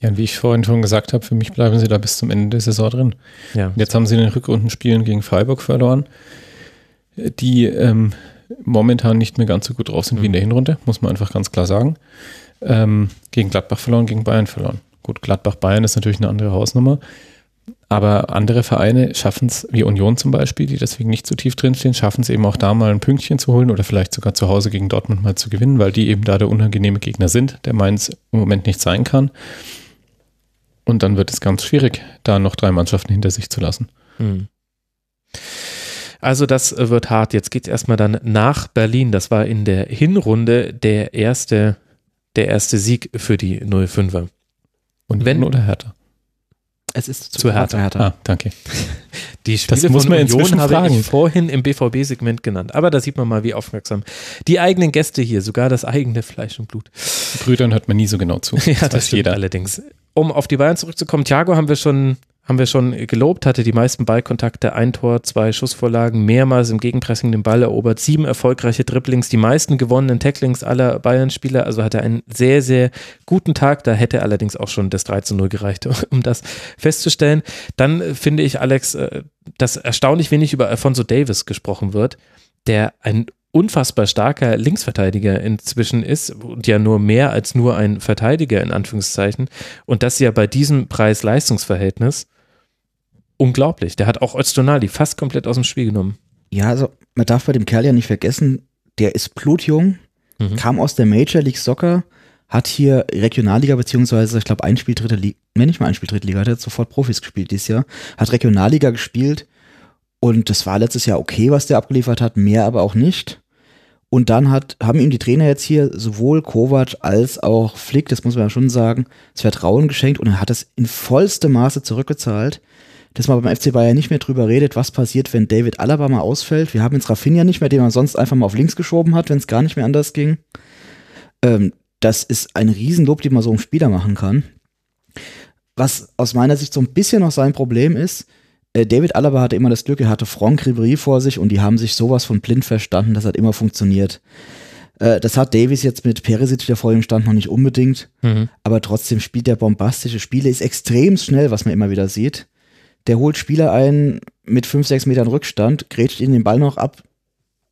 ja, und wie ich vorhin schon gesagt habe, für mich bleiben sie da bis zum Ende der Saison drin. Ja. Jetzt haben sie in den Rückrundenspielen gegen Freiburg verloren, die ähm, momentan nicht mehr ganz so gut drauf sind mhm. wie in der Hinrunde, muss man einfach ganz klar sagen. Ähm, gegen Gladbach verloren, gegen Bayern verloren. Gut, Gladbach-Bayern ist natürlich eine andere Hausnummer. Aber andere Vereine schaffen es, wie Union zum Beispiel, die deswegen nicht so tief drinstehen, schaffen es eben auch da mal ein Pünktchen zu holen oder vielleicht sogar zu Hause gegen Dortmund mal zu gewinnen, weil die eben da der unangenehme Gegner sind, der Mainz im Moment nicht sein kann. Und dann wird es ganz schwierig, da noch drei Mannschaften hinter sich zu lassen. Hm. Also das wird hart. Jetzt geht es erstmal dann nach Berlin. Das war in der Hinrunde der erste, der erste Sieg für die 05er. Und wenn oder härter? Es ist zu, zu Hertha. Hertha. Ah, danke. Die Spiele das muss man Union inzwischen habe fragen. ich vorhin im BVB-Segment genannt. Aber da sieht man mal, wie aufmerksam die eigenen Gäste hier, sogar das eigene Fleisch und Blut. Brüdern hört man nie so genau zu. Das ja, das, das jeder. allerdings. Um auf die Bayern zurückzukommen, Thiago haben wir schon, haben wir schon gelobt, hatte die meisten Ballkontakte, ein Tor, zwei Schussvorlagen, mehrmals im Gegenpressing den Ball erobert, sieben erfolgreiche Dribblings, die meisten gewonnenen Tacklings aller Bayern-Spieler, also hatte einen sehr, sehr guten Tag, da hätte allerdings auch schon das 3 zu 0 gereicht, um das festzustellen. Dann finde ich, Alex, äh, dass erstaunlich wenig über Alfonso Davis gesprochen wird, der ein unfassbar starker Linksverteidiger inzwischen ist und ja nur mehr als nur ein Verteidiger in Anführungszeichen. Und das ja bei diesem Preis-Leistungs-Verhältnis unglaublich. Der hat auch Öztonali fast komplett aus dem Spiel genommen. Ja, also man darf bei dem Kerl ja nicht vergessen, der ist blutjung, mhm. kam aus der Major League Soccer, hat hier Regionalliga beziehungsweise ich glaube ein Spiel dritte Liga, wenn nicht mal ein Spiel dritte Liga, hat er sofort Profis gespielt dieses Jahr, hat Regionalliga gespielt und das war letztes Jahr okay, was der abgeliefert hat, mehr aber auch nicht. Und dann hat, haben ihm die Trainer jetzt hier sowohl Kovac als auch Flick, das muss man ja schon sagen, das Vertrauen geschenkt und er hat es in vollstem Maße zurückgezahlt dass man beim FC Bayern nicht mehr drüber redet, was passiert, wenn David Alaba mal ausfällt. Wir haben jetzt Rafinha nicht mehr, den man sonst einfach mal auf links geschoben hat, wenn es gar nicht mehr anders ging. Ähm, das ist ein Riesenlob, den man so einem Spieler machen kann. Was aus meiner Sicht so ein bisschen noch sein Problem ist, äh, David Alaba hatte immer das Glück, er hatte Franck Ribéry vor sich und die haben sich sowas von blind verstanden, das hat immer funktioniert. Äh, das hat Davis jetzt mit Perisic, der vor ihm stand, noch nicht unbedingt, mhm. aber trotzdem spielt er bombastische Spiele, ist extrem schnell, was man immer wieder sieht der holt Spieler ein mit 5, 6 Metern Rückstand, grätscht ihnen den Ball noch ab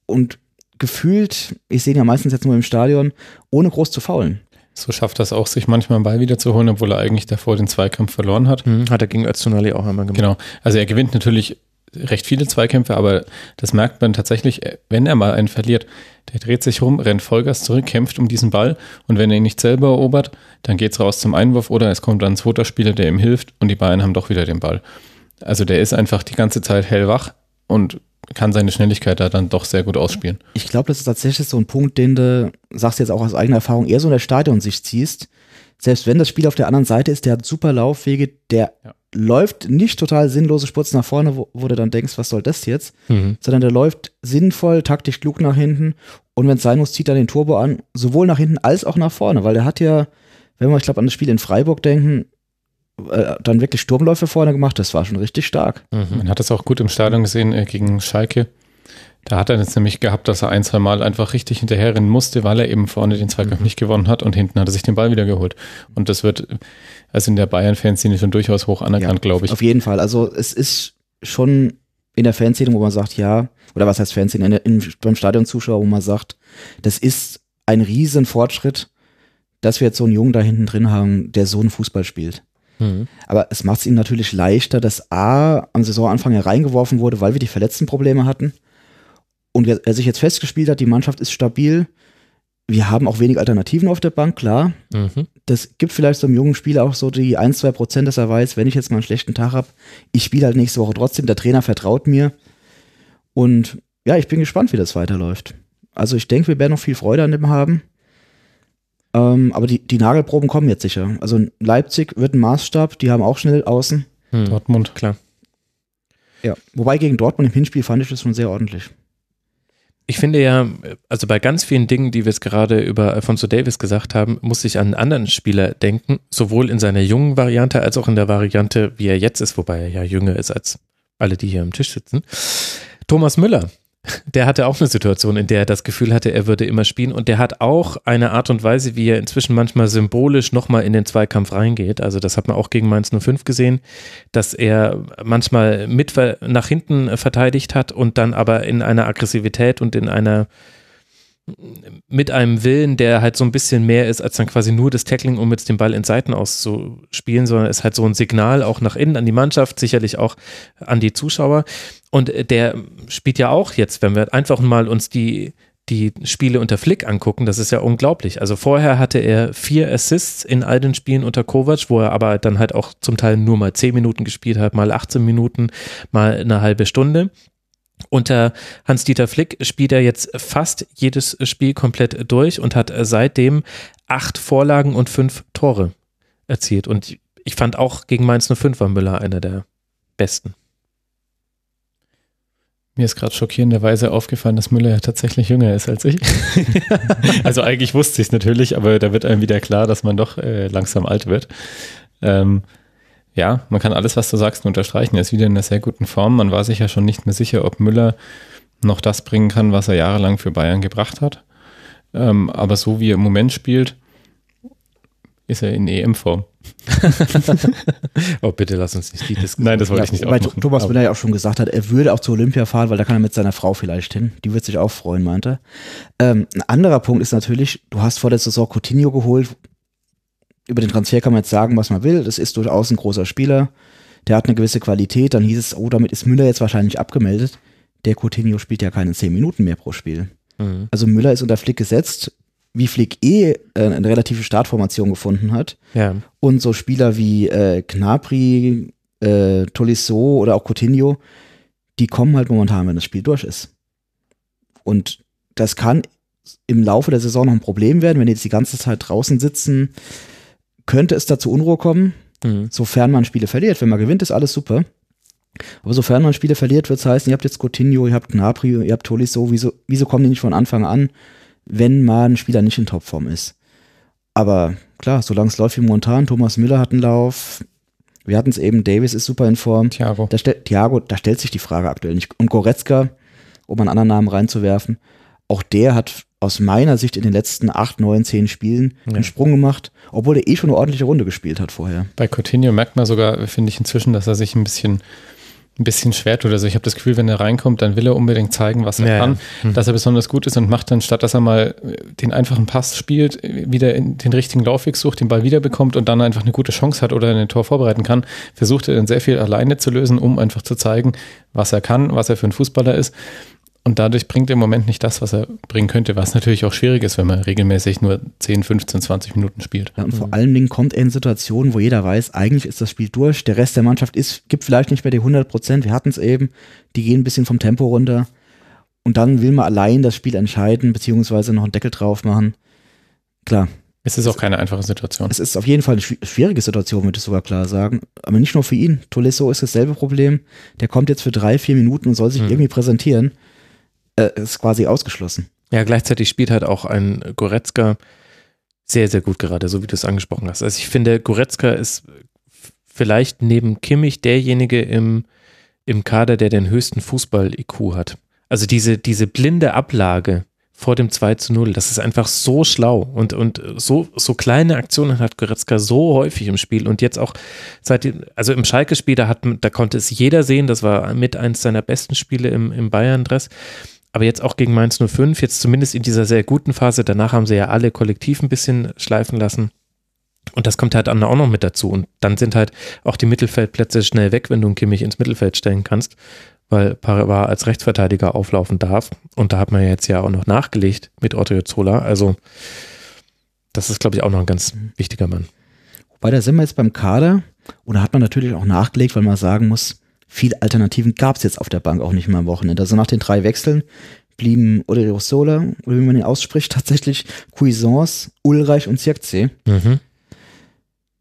und gefühlt, ich sehe ihn ja meistens jetzt nur im Stadion, ohne groß zu faulen. So schafft das auch, sich manchmal einen Ball wiederzuholen, obwohl er eigentlich davor den Zweikampf verloren hat. Mhm, hat er gegen Öztunali auch einmal gemacht. Genau. Also er gewinnt natürlich recht viele Zweikämpfe, aber das merkt man tatsächlich, wenn er mal einen verliert. Der dreht sich rum, rennt Vollgas zurück, kämpft um diesen Ball und wenn er ihn nicht selber erobert, dann geht es raus zum Einwurf oder es kommt dann ein zweiter Spieler, der ihm hilft und die Bayern haben doch wieder den Ball. Also der ist einfach die ganze Zeit hellwach und kann seine Schnelligkeit da dann doch sehr gut ausspielen. Ich glaube, das ist tatsächlich so ein Punkt, den du, sagst jetzt auch aus eigener Erfahrung, eher so in der Stadionsicht ziehst. Selbst wenn das Spiel auf der anderen Seite ist, der hat super Laufwege, der ja. läuft nicht total sinnlose Spurts nach vorne, wo, wo, du dann denkst, was soll das jetzt? Mhm. Sondern der läuft sinnvoll, taktisch klug nach hinten und wenn es sein muss, zieht er den Turbo an, sowohl nach hinten als auch nach vorne, weil der hat ja, wenn wir, ich glaube, an das Spiel in Freiburg denken, äh, dann wirklich Sturmläufe vorne gemacht. Das war schon richtig stark. Mhm. Man hat das auch gut im Stadion gesehen äh, gegen Schalke. Da hat er jetzt nämlich gehabt, dass er ein, zwei Mal einfach richtig hinterherrennen musste, weil er eben vorne den Zweikampf mhm. nicht gewonnen hat und hinten hat er sich den Ball wieder geholt. Und das wird also in der Bayern-Fanszene schon durchaus hoch anerkannt, ja, glaube ich. Auf jeden Fall. Also es ist schon in der Fanszene, wo man sagt, ja, oder was heißt Fanszene, in der, in, beim Stadionzuschauer, wo man sagt, das ist ein riesen Fortschritt, dass wir jetzt so einen Jungen da hinten drin haben, der so einen Fußball spielt. Mhm. Aber es macht es ihm natürlich leichter, dass A am Saisonanfang hereingeworfen wurde, weil wir die Verletztenprobleme hatten. Und er sich jetzt festgespielt hat, die Mannschaft ist stabil. Wir haben auch wenig Alternativen auf der Bank, klar. Mhm. Das gibt vielleicht so einem jungen Spieler auch so die 1, 2 Prozent, dass er weiß, wenn ich jetzt mal einen schlechten Tag habe, ich spiele halt nächste Woche trotzdem. Der Trainer vertraut mir. Und ja, ich bin gespannt, wie das weiterläuft. Also ich denke, wir werden noch viel Freude an dem haben. Ähm, aber die, die Nagelproben kommen jetzt sicher. Also Leipzig wird ein Maßstab, die haben auch schnell außen. Hm. Dortmund, klar. Ja, wobei gegen Dortmund im Hinspiel fand ich das schon sehr ordentlich. Ich finde ja, also bei ganz vielen Dingen, die wir es gerade über Alfonso Davis gesagt haben, muss ich an einen anderen Spieler denken, sowohl in seiner jungen Variante als auch in der Variante, wie er jetzt ist, wobei er ja jünger ist als alle, die hier am Tisch sitzen. Thomas Müller, der hatte auch eine Situation, in der er das Gefühl hatte, er würde immer spielen und der hat auch eine Art und Weise, wie er inzwischen manchmal symbolisch nochmal in den Zweikampf reingeht. Also das hat man auch gegen Mainz 05 gesehen, dass er manchmal mit nach hinten verteidigt hat und dann aber in einer Aggressivität und in einer mit einem Willen, der halt so ein bisschen mehr ist, als dann quasi nur das Tackling, um jetzt den Ball in Seiten auszuspielen, sondern ist halt so ein Signal auch nach innen an die Mannschaft, sicherlich auch an die Zuschauer. Und der spielt ja auch jetzt, wenn wir einfach mal uns die, die Spiele unter Flick angucken, das ist ja unglaublich. Also vorher hatte er vier Assists in all den Spielen unter Kovac, wo er aber dann halt auch zum Teil nur mal zehn Minuten gespielt hat, mal 18 Minuten, mal eine halbe Stunde. Unter Hans-Dieter Flick spielt er jetzt fast jedes Spiel komplett durch und hat seitdem acht Vorlagen und fünf Tore erzielt. Und ich fand auch gegen Mainz 05 war Müller einer der besten. Mir ist gerade schockierenderweise aufgefallen, dass Müller ja tatsächlich jünger ist als ich. also eigentlich wusste ich es natürlich, aber da wird einem wieder klar, dass man doch äh, langsam alt wird. Ähm, ja, man kann alles, was du sagst, unterstreichen. Er ist wieder in einer sehr guten Form. Man war sich ja schon nicht mehr sicher, ob Müller noch das bringen kann, was er jahrelang für Bayern gebracht hat. Ähm, aber so wie er im Moment spielt, ist er in EM-Form. oh, bitte lass uns nicht die Diskussion. Nein, das wollte Ja, ich nicht weil aufmachen. Thomas Müller ja auch schon gesagt hat, er würde auch zur Olympia fahren, weil da kann er mit seiner Frau vielleicht hin. Die wird sich auch freuen, meinte er. Ähm, ein anderer Punkt ist natürlich, du hast vor der Saison Coutinho geholt. Über den Transfer kann man jetzt sagen, was man will. Das ist durchaus ein großer Spieler. Der hat eine gewisse Qualität. Dann hieß es, oh, damit ist Müller jetzt wahrscheinlich abgemeldet. Der Coutinho spielt ja keine zehn Minuten mehr pro Spiel. Mhm. Also Müller ist unter Flick gesetzt. Wie Flick eh äh, eine relative Startformation gefunden hat, Ja. und so Spieler wie äh, Gnabry, äh, Tolisso oder auch Coutinho, die kommen halt momentan, wenn das Spiel durch ist. Und das kann im Laufe der Saison noch ein Problem werden, wenn die jetzt die ganze Zeit draußen sitzen, könnte es dazu Unruhe kommen, Mhm. sofern man Spiele verliert. Wenn man gewinnt, ist alles super. Aber sofern man Spiele verliert, wird es heißen, ihr habt jetzt Coutinho, ihr habt Gnabry, ihr habt Tolisso, wieso, wieso kommen die nicht von Anfang an, wenn mal ein Spieler nicht in Topform ist? Aber klar, solange es läuft wie momentan, Thomas Müller hat einen Lauf, wir hatten es eben, Davis ist super in Form. Thiago. Da Thiago, da stellt sich die Frage aktuell nicht. Und Goretzka, um einen anderen Namen reinzuwerfen, auch der hat aus meiner Sicht in den letzten acht, neun, zehn Spielen Ja. einen Sprung gemacht, obwohl er eh schon eine ordentliche Runde gespielt hat vorher. Bei Coutinho merkt man sogar, finde ich inzwischen, dass er sich ein bisschen, ein bisschen schwer tut. Also ich habe das Gefühl, wenn er reinkommt, dann will er unbedingt zeigen, was er Ja, ja. kann, dass er besonders gut ist und macht dann, statt dass er mal den einfachen Pass spielt, wieder in den richtigen Laufweg sucht, den Ball wiederbekommt und dann einfach eine gute Chance hat oder ein Tor vorbereiten kann, versucht er dann sehr viel alleine zu lösen, um einfach zu zeigen, was er kann, was er für ein Fußballer ist. Und dadurch bringt er im Moment nicht das, was er bringen könnte, was natürlich auch schwierig ist, wenn man regelmäßig nur 10, 15, 20 Minuten spielt. Ja, und vor allen Dingen kommt er in Situationen, wo jeder weiß, eigentlich ist das Spiel durch. Der Rest der Mannschaft ist, gibt vielleicht nicht mehr die 100 Prozent. Wir hatten es eben. Die gehen ein bisschen vom Tempo runter. Und dann will man allein das Spiel entscheiden, beziehungsweise noch einen Deckel drauf machen. Klar, Es ist auch keine einfache Situation. es ist auf jeden Fall eine schwi- schwierige Situation, würde ich sogar klar sagen. Aber nicht nur für ihn. Tolisso ist dasselbe Problem. Der kommt jetzt für drei, vier Minuten und soll sich Hm. irgendwie präsentieren. Äh, ist quasi ausgeschlossen. Ja, gleichzeitig spielt halt auch ein Goretzka sehr, sehr gut gerade, so wie du es angesprochen hast. Also ich finde, Goretzka ist vielleicht neben Kimmich derjenige im, im Kader, der den höchsten Fußball-IQ hat. Also diese, diese blinde Ablage vor dem 2 zu 0, das ist einfach so schlau und, und so, so kleine Aktionen hat Goretzka so häufig im Spiel und jetzt auch seit, also im Schalke-Spiel, da, hat, da konnte es jeder sehen, das war mit eins seiner besten Spiele im, im Bayern-Dress. Aber jetzt auch gegen Mainz 05, jetzt zumindest in dieser sehr guten Phase, danach haben sie ja alle kollektiv ein bisschen schleifen lassen. Und das kommt halt auch noch mit dazu. Und dann sind halt auch die Mittelfeldplätze schnell weg, wenn du einen Kimmich ins Mittelfeld stellen kannst, weil Pavard als Rechtsverteidiger auflaufen darf. Und da hat man ja jetzt ja auch noch nachgelegt mit Odriozola. Also das ist, glaube ich, auch noch ein ganz wichtiger Mann. Wobei, da sind wir jetzt beim Kader. Und da hat man natürlich auch nachgelegt, weil man sagen muss, viele Alternativen gab es jetzt auf der Bank auch nicht mehr am Wochenende. Also nach den drei Wechseln blieben Odriozola, oder wie man ihn ausspricht, tatsächlich Cuisance, Ulreich und Zirkzee. Mhm.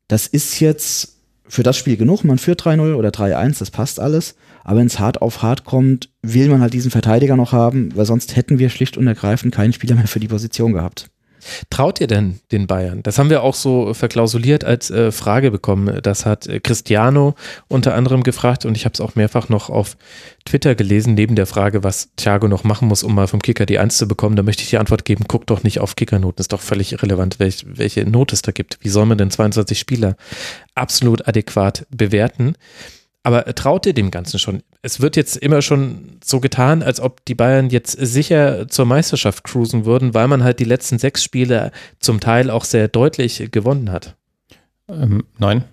Das ist jetzt für das Spiel genug. Man führt 3-0 oder 3-1, das passt alles. Aber wenn es hart auf hart kommt, will man halt diesen Verteidiger noch haben, weil sonst hätten wir schlicht und ergreifend keinen Spieler mehr für die Position gehabt. Traut ihr denn den Bayern? Das haben wir auch so verklausuliert als äh, Frage bekommen. Das hat äh, Cristiano unter anderem gefragt und ich habe es auch mehrfach noch auf Twitter gelesen, neben der Frage, was Thiago noch machen muss, um mal vom Kicker die Eins zu bekommen. Da möchte ich die Antwort geben, guck doch nicht auf Kickernoten. Ist doch völlig irrelevant, welch, welche Note es da gibt. Wie soll man denn 22 Spieler absolut adäquat bewerten? Aber traut ihr dem Ganzen schon? Es wird jetzt immer schon so getan, als ob die Bayern jetzt sicher zur Meisterschaft cruisen würden, weil man halt die letzten sechs Spiele zum Teil auch sehr deutlich gewonnen hat. Ähm, nein.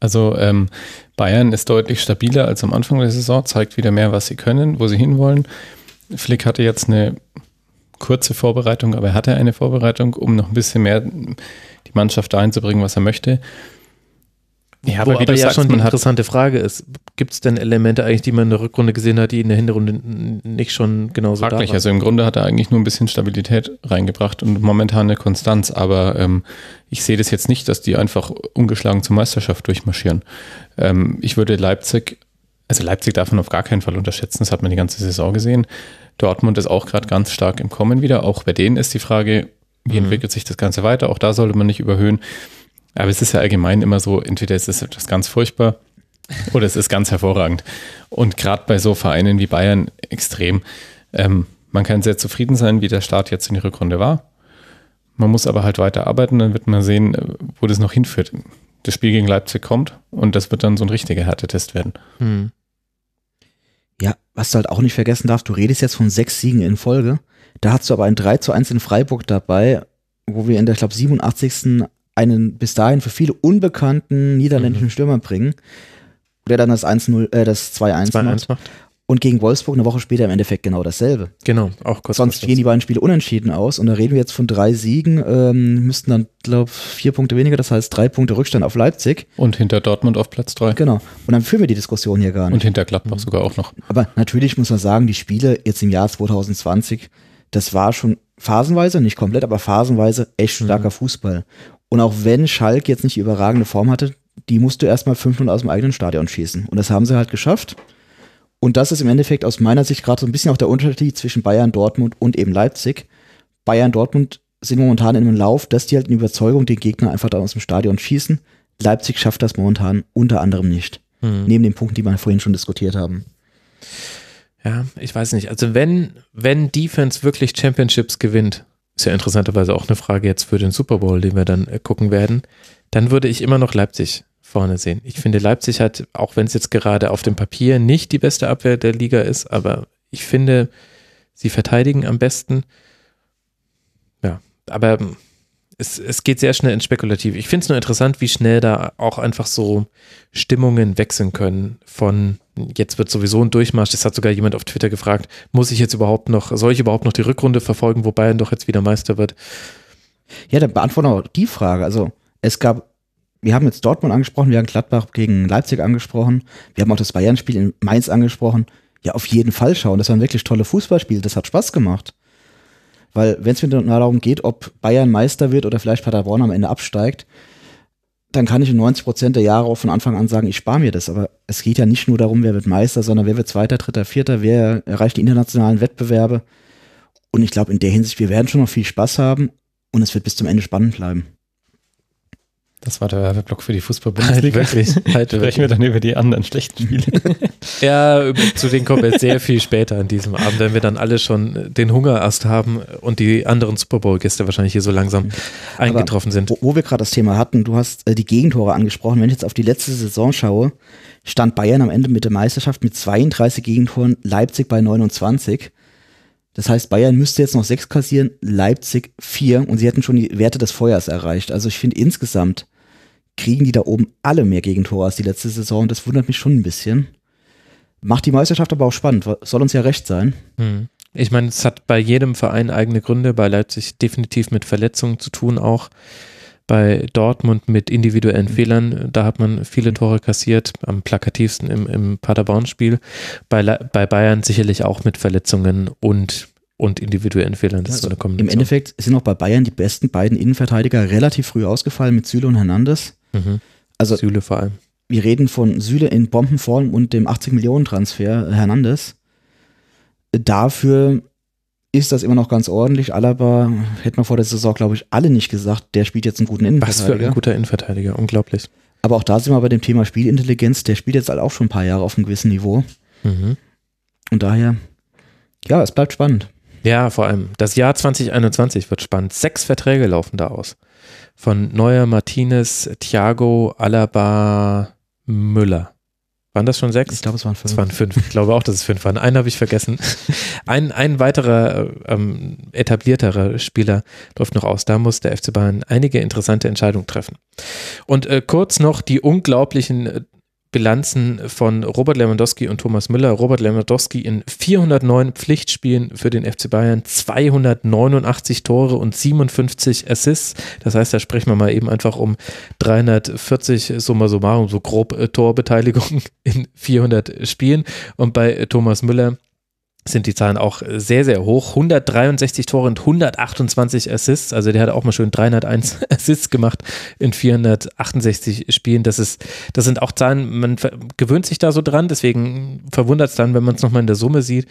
Also ähm, Bayern ist deutlich stabiler als am Anfang der Saison, zeigt wieder mehr, was sie können, wo sie hinwollen. Flick hatte jetzt eine kurze Vorbereitung, aber er hatte eine Vorbereitung, um noch ein bisschen mehr die Mannschaft dahin zu bringen, was er möchte. Ja, Wo aber du das ja sagst, schon die interessante Frage ist, gibt es denn Elemente eigentlich, die man in der Rückrunde gesehen hat, die in der Hinrunde n- nicht schon genauso da Fraglich. waren? Also im Grunde hat er eigentlich nur ein bisschen Stabilität reingebracht und momentan eine Konstanz, aber ähm, ich sehe das jetzt nicht, dass die einfach ungeschlagen zur Meisterschaft durchmarschieren. Ähm, ich würde Leipzig, also Leipzig darf man auf gar keinen Fall unterschätzen, das hat man die ganze Saison gesehen. Dortmund ist auch gerade ganz stark im Kommen wieder. Auch bei denen ist die Frage, wie Mhm. entwickelt sich das Ganze weiter? Auch da sollte man nicht überhöhen. Aber es ist ja allgemein immer so, entweder es ist etwas ganz furchtbar oder es ist ganz hervorragend. Und gerade bei so Vereinen wie Bayern extrem. Ähm, man kann sehr zufrieden sein, wie der Start jetzt in die Rückrunde war. Man muss aber halt weiter arbeiten, dann wird man sehen, äh, wo das noch hinführt. Das Spiel gegen Leipzig kommt und das wird dann so ein richtiger Härtetest werden. Hm. Ja, was du halt auch nicht vergessen darfst, du redest jetzt von sechs Siegen in Folge. Da hast du aber ein 3 zu 1 in Freiburg dabei, wo wir in der, ich glaube, 87. einen bis dahin für viele unbekannten niederländischen Stürmer bringen, der dann das 1-0, äh, das 2-1 2-1 macht. macht. Und gegen Wolfsburg eine Woche später im Endeffekt genau dasselbe. Genau, auch kurz Sonst gehen die beiden Spiele unentschieden aus und da reden wir jetzt von drei Siegen, ähm, müssten dann, glaube vier Punkte weniger, das heißt drei Punkte Rückstand auf Leipzig. Und hinter Dortmund auf Platz drei. Genau. Und dann führen wir die Diskussion hier gar nicht. Und hinter Gladbach sogar auch noch. Aber natürlich muss man sagen, die Spiele jetzt im Jahr 2020, das war schon phasenweise, nicht komplett, aber phasenweise echt starker Fußball. Und auch wenn Schalke jetzt nicht die überragende Form hatte, die musst du erstmal 5-0 aus dem eigenen Stadion schießen. Und das haben sie halt geschafft. Und das ist im Endeffekt aus meiner Sicht gerade so ein bisschen auch der Unterschied zwischen Bayern, Dortmund und eben Leipzig. Bayern, Dortmund sind momentan in einem Lauf, dass die halt eine Überzeugung den Gegner einfach da aus dem Stadion schießen. Leipzig schafft das momentan unter anderem nicht. Hm. Neben den Punkten, die wir vorhin schon diskutiert haben. Ja, ich weiß nicht. Also wenn, wenn Defense wirklich Championships gewinnt, ist ja interessanterweise auch eine Frage jetzt für den Super Bowl, den wir dann äh, gucken werden, dann würde ich immer noch Leipzig vorne sehen. Ich finde, Leipzig hat, auch wenn es jetzt gerade auf dem Papier nicht die beste Abwehr der Liga ist, aber ich finde, sie verteidigen am besten. Ja, aber es, es geht sehr schnell ins Spekulativ. Ich finde es nur interessant, wie schnell da auch einfach so Stimmungen wechseln können von jetzt wird sowieso ein Durchmarsch. Das hat sogar jemand auf Twitter gefragt, muss ich jetzt überhaupt noch, soll ich überhaupt noch die Rückrunde verfolgen, wo Bayern doch jetzt wieder Meister wird? Ja, dann beantworten wir auch die Frage. Also es gab, wir haben jetzt Dortmund angesprochen, wir haben Gladbach gegen Leipzig angesprochen, wir haben auch das Bayern-Spiel in Mainz angesprochen. Ja, auf jeden Fall schauen. Das waren wirklich tolle Fußballspiele, das hat Spaß gemacht. Weil wenn es mir darum geht, ob Bayern Meister wird oder vielleicht Paderborn am Ende absteigt, dann kann ich in 90 Prozent der Jahre auch von Anfang an sagen, ich spare mir das. Aber es geht ja nicht nur darum, wer wird Meister, sondern wer wird Zweiter, Dritter, Vierter, wer erreicht die internationalen Wettbewerbe. Und ich glaube, in der Hinsicht, wir werden schon noch viel Spaß haben und es wird bis zum Ende spannend bleiben. Das war der Werbeblock für die Halt Fußball-Bundesliga. wirklich. Halt Sprechen wir dann über die anderen schlechten Spiele. Ja, zu denen kommen wir sehr viel später an diesem Abend, wenn wir dann alle schon den Hungerast haben und die anderen Super Bowl-Gäste wahrscheinlich hier so langsam eingetroffen sind. Wo, wo wir gerade das Thema hatten, du hast äh, die Gegentore angesprochen. Wenn ich jetzt auf die letzte Saison schaue, stand Bayern am Ende mit der Meisterschaft mit 32 Gegentoren, Leipzig bei 29. Das heißt, Bayern müsste jetzt noch sechs kassieren, Leipzig vier und sie hätten schon die Werte des Feuers erreicht. Also ich finde insgesamt kriegen die da oben alle mehr Gegentore als die letzte Saison. Das wundert mich schon ein bisschen. Macht die Meisterschaft aber auch spannend. Soll uns ja recht sein. Hm. Ich meine, es hat bei jedem Verein eigene Gründe, bei Leipzig definitiv mit Verletzungen zu tun auch. Bei Dortmund mit individuellen Fehlern, da hat man viele Tore kassiert, am plakativsten im, im Paderborn-Spiel. Bei, bei Bayern sicherlich auch mit Verletzungen und, und individuellen Fehlern. Das ist so eine Im. Endeffekt sind auch bei Bayern die besten beiden Innenverteidiger relativ früh ausgefallen mit Süle und Hernandez. Mhm. Also Süle vor allem. Wir reden von Süle in Bombenform und dem 80-Millionen-Transfer Hernandez. Dafür ist das immer noch ganz ordentlich. Alaba hätte man vor der Saison, glaube ich, alle nicht gesagt, der spielt jetzt einen guten Was für Innenverteidiger. ein guter Innenverteidiger, unglaublich. Aber auch da sind wir bei dem Thema Spielintelligenz. Der spielt jetzt halt auch schon ein paar Jahre auf einem gewissen Niveau. Mhm. Und daher, ja, es bleibt spannend. Ja, vor allem. Das Jahr 2021 wird spannend. Sechs Verträge laufen da aus. Von Neuer, Martinez, Thiago, Alaba, Müller. Waren das schon sechs? Ich glaube, es waren fünf. Es waren fünf. Ich glaube auch, dass es fünf waren. Einen habe ich vergessen. Ein, ein weiterer ähm, etablierterer Spieler läuft noch aus. Da muss der FC Bayern einige interessante Entscheidungen treffen. Und äh, kurz noch die unglaublichen äh, Bilanzen von Robert Lewandowski und Thomas Müller. Robert Lewandowski in 409 Pflichtspielen für den FC Bayern, 289 Tore und 57 Assists. Das heißt, da sprechen wir mal eben einfach um 340 summa summarum, so grob äh, Torbeteiligung in 400 Spielen. Und bei äh, Thomas Müller sind die Zahlen auch sehr, sehr hoch. 163 Tore und 128 Assists. Also der hat auch mal schön 301 Assists gemacht in 468 Spielen. Das ist, das sind auch Zahlen, man gewöhnt sich da so dran. Deswegen verwundert es dann, wenn man es nochmal in der Summe sieht.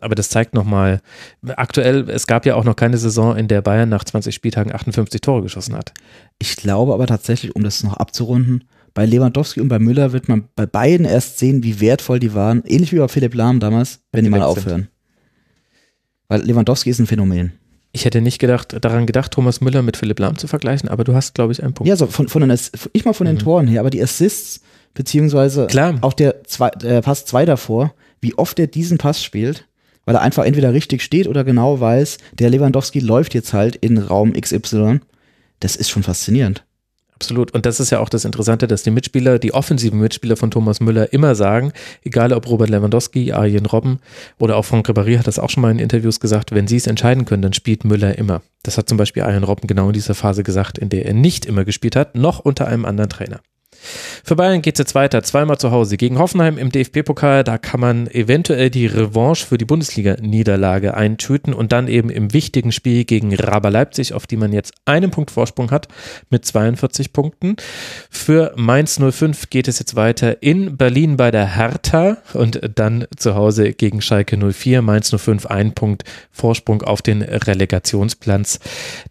Aber das zeigt nochmal, aktuell, es gab ja auch noch keine Saison, in der Bayern nach 20 Spieltagen 58 Tore geschossen hat. Ich glaube aber tatsächlich, um das noch abzurunden, bei Lewandowski und bei Müller wird man bei beiden erst sehen, wie wertvoll die waren. Ähnlich wie bei Philipp Lahm damals, wenn die mal aufhören. Weil Lewandowski ist ein Phänomen. Ich hätte nicht gedacht, daran gedacht, Thomas Müller mit Philipp Lahm zu vergleichen, aber du hast, glaube ich, einen Punkt. Ja, so von, von den, ich mal von den mhm. Toren her, aber die Assists, beziehungsweise Klar. auch der, zwei, der Pass 2 davor, wie oft er diesen Pass spielt, weil er einfach entweder richtig steht oder genau weiß, der Lewandowski läuft jetzt halt in Raum XY. Das ist schon faszinierend. Absolut. Und das ist ja auch das Interessante, dass die Mitspieler, die offensiven Mitspieler von Thomas Müller immer sagen, egal ob Robert Lewandowski, Arjen Robben oder auch Franck Ribéry hat das auch schon mal in Interviews gesagt, wenn sie es entscheiden können, dann spielt Müller immer. Das hat zum Beispiel Arjen Robben genau in dieser Phase gesagt, in der er nicht immer gespielt hat, noch unter einem anderen Trainer. Für Bayern geht es jetzt weiter, zweimal zu Hause gegen Hoffenheim im DFB-Pokal. Da kann man eventuell die Revanche für die Bundesliga-Niederlage eintüten und dann eben im wichtigen Spiel gegen Raber Leipzig, auf die man jetzt einen Punkt Vorsprung hat mit 42 Punkten. Für Mainz 05 geht es jetzt weiter in Berlin bei der Hertha und dann zu Hause gegen Schalke 04. Mainz 05 ein Punkt Vorsprung auf den Relegationsplatz.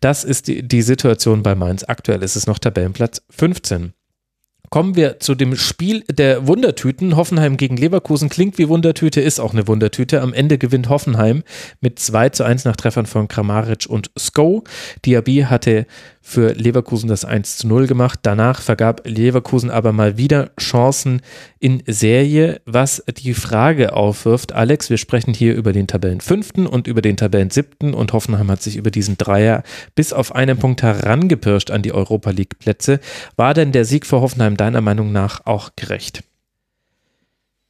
Das ist die, die Situation bei Mainz. Aktuell ist es noch Tabellenplatz 15. Kommen wir zu dem Spiel der Wundertüten. Hoffenheim gegen Leverkusen klingt wie Wundertüte, ist auch eine Wundertüte. Am Ende gewinnt Hoffenheim mit 2 zu 1 nach Treffern von Kramaric und Sko. Diaby hatte für Leverkusen das 1 zu 0 gemacht. Danach vergab Leverkusen aber mal wieder Chancen in Serie, was die Frage aufwirft. Alex, wir sprechen hier über den Tabellen fünften und über den Tabellen siebten und Hoffenheim hat sich über diesen Dreier bis auf einen Punkt herangepirscht an die Europa League Plätze. War denn der Sieg für Hoffenheim deiner Meinung nach auch gerecht?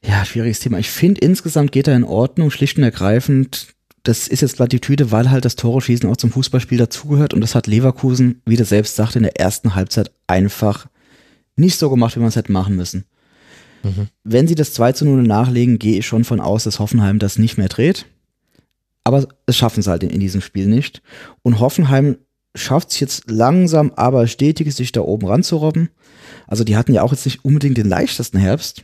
Ja, schwieriges Thema. Ich finde, insgesamt geht er in Ordnung, schlicht und ergreifend das ist jetzt Plattitüde, weil halt das Tore-Schießen auch zum Fußballspiel dazugehört und das hat Leverkusen, wie der selbst sagte, in der ersten Halbzeit einfach nicht so gemacht, wie man es hätte machen müssen. Mhm. Wenn sie das 2 zu 0 nachlegen, gehe ich schon von aus, dass Hoffenheim das nicht mehr dreht. Aber es schaffen sie halt in, in diesem Spiel nicht. Und Hoffenheim schafft es jetzt langsam, aber stetig, sich da oben ranzurobben. Also die hatten ja auch jetzt nicht unbedingt den leichtesten Herbst.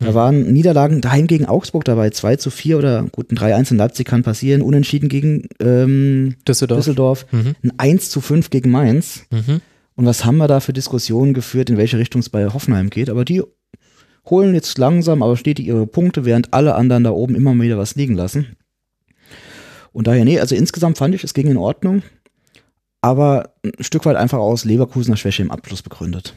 Da waren Niederlagen daheim gegen Augsburg dabei, 2 zu 4 oder gut, ein 3-1 in Leipzig kann passieren, unentschieden gegen ähm, Düsseldorf, Düsseldorf mhm. ein 1 zu 5 gegen Mainz. Mhm. Und was haben wir da für Diskussionen geführt, in welche Richtung es bei Hoffenheim geht? Aber die holen jetzt langsam, aber stetig ihre Punkte, während alle anderen da oben immer wieder was liegen lassen. Und daher, nee, also insgesamt fand ich, es ging in Ordnung, aber ein Stück weit einfach aus Leverkusener Schwäche im Abschluss begründet.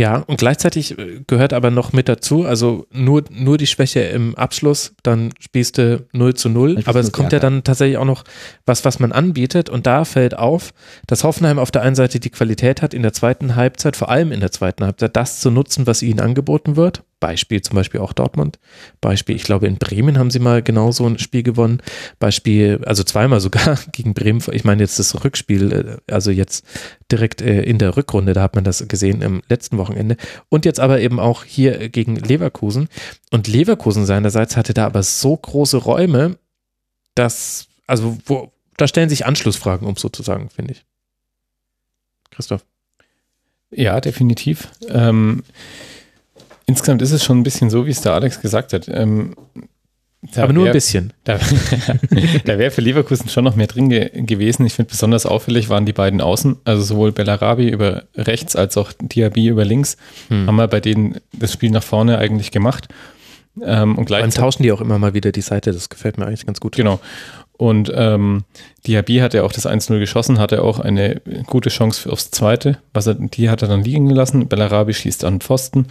Ja, und gleichzeitig äh, gehört aber noch mit dazu, also nur, nur die Schwäche im Abschluss, dann spielst du 0 zu 0, aber es kommt ja dann tatsächlich auch noch was, was man anbietet. Und da fällt auf, dass Hoffenheim auf der einen Seite die Qualität hat, in der zweiten Halbzeit, vor allem in der zweiten Halbzeit, das zu nutzen, was ihnen angeboten wird Beispiel zum Beispiel auch Dortmund. Beispiel, ich glaube, in Bremen haben sie mal genau so ein Spiel gewonnen. Beispiel, also zweimal sogar gegen Bremen. Ich meine jetzt das Rückspiel, äh, also jetzt direkt äh, in der Rückrunde, da hat man das gesehen im letzten Wochenende. Und jetzt aber eben auch hier gegen Leverkusen. Und Leverkusen seinerseits hatte da aber so große Räume, dass, also wo, da stellen sich Anschlussfragen, um sozusagen, finde ich. Christoph. Ja, definitiv. Ähm, Insgesamt ist es schon ein bisschen so, wie es der Alex gesagt hat. Ähm, aber nur wär, ein bisschen. Da, da wäre für Leverkusen schon noch mehr drin ge gewesen. Ich finde besonders auffällig waren die beiden Außen, also sowohl Bellarabi über rechts als auch Diaby über links, hm. haben wir bei denen das Spiel nach vorne eigentlich gemacht. Ähm, und Dann tauschen die auch immer mal wieder die Seite, das gefällt mir eigentlich ganz gut. Genau. Und ähm, Diaby hat ja auch das 1-0 geschossen, hatte auch eine gute Chance aufs zweite. Was er, die hat er dann liegen gelassen. Bellarabi schießt an Pfosten.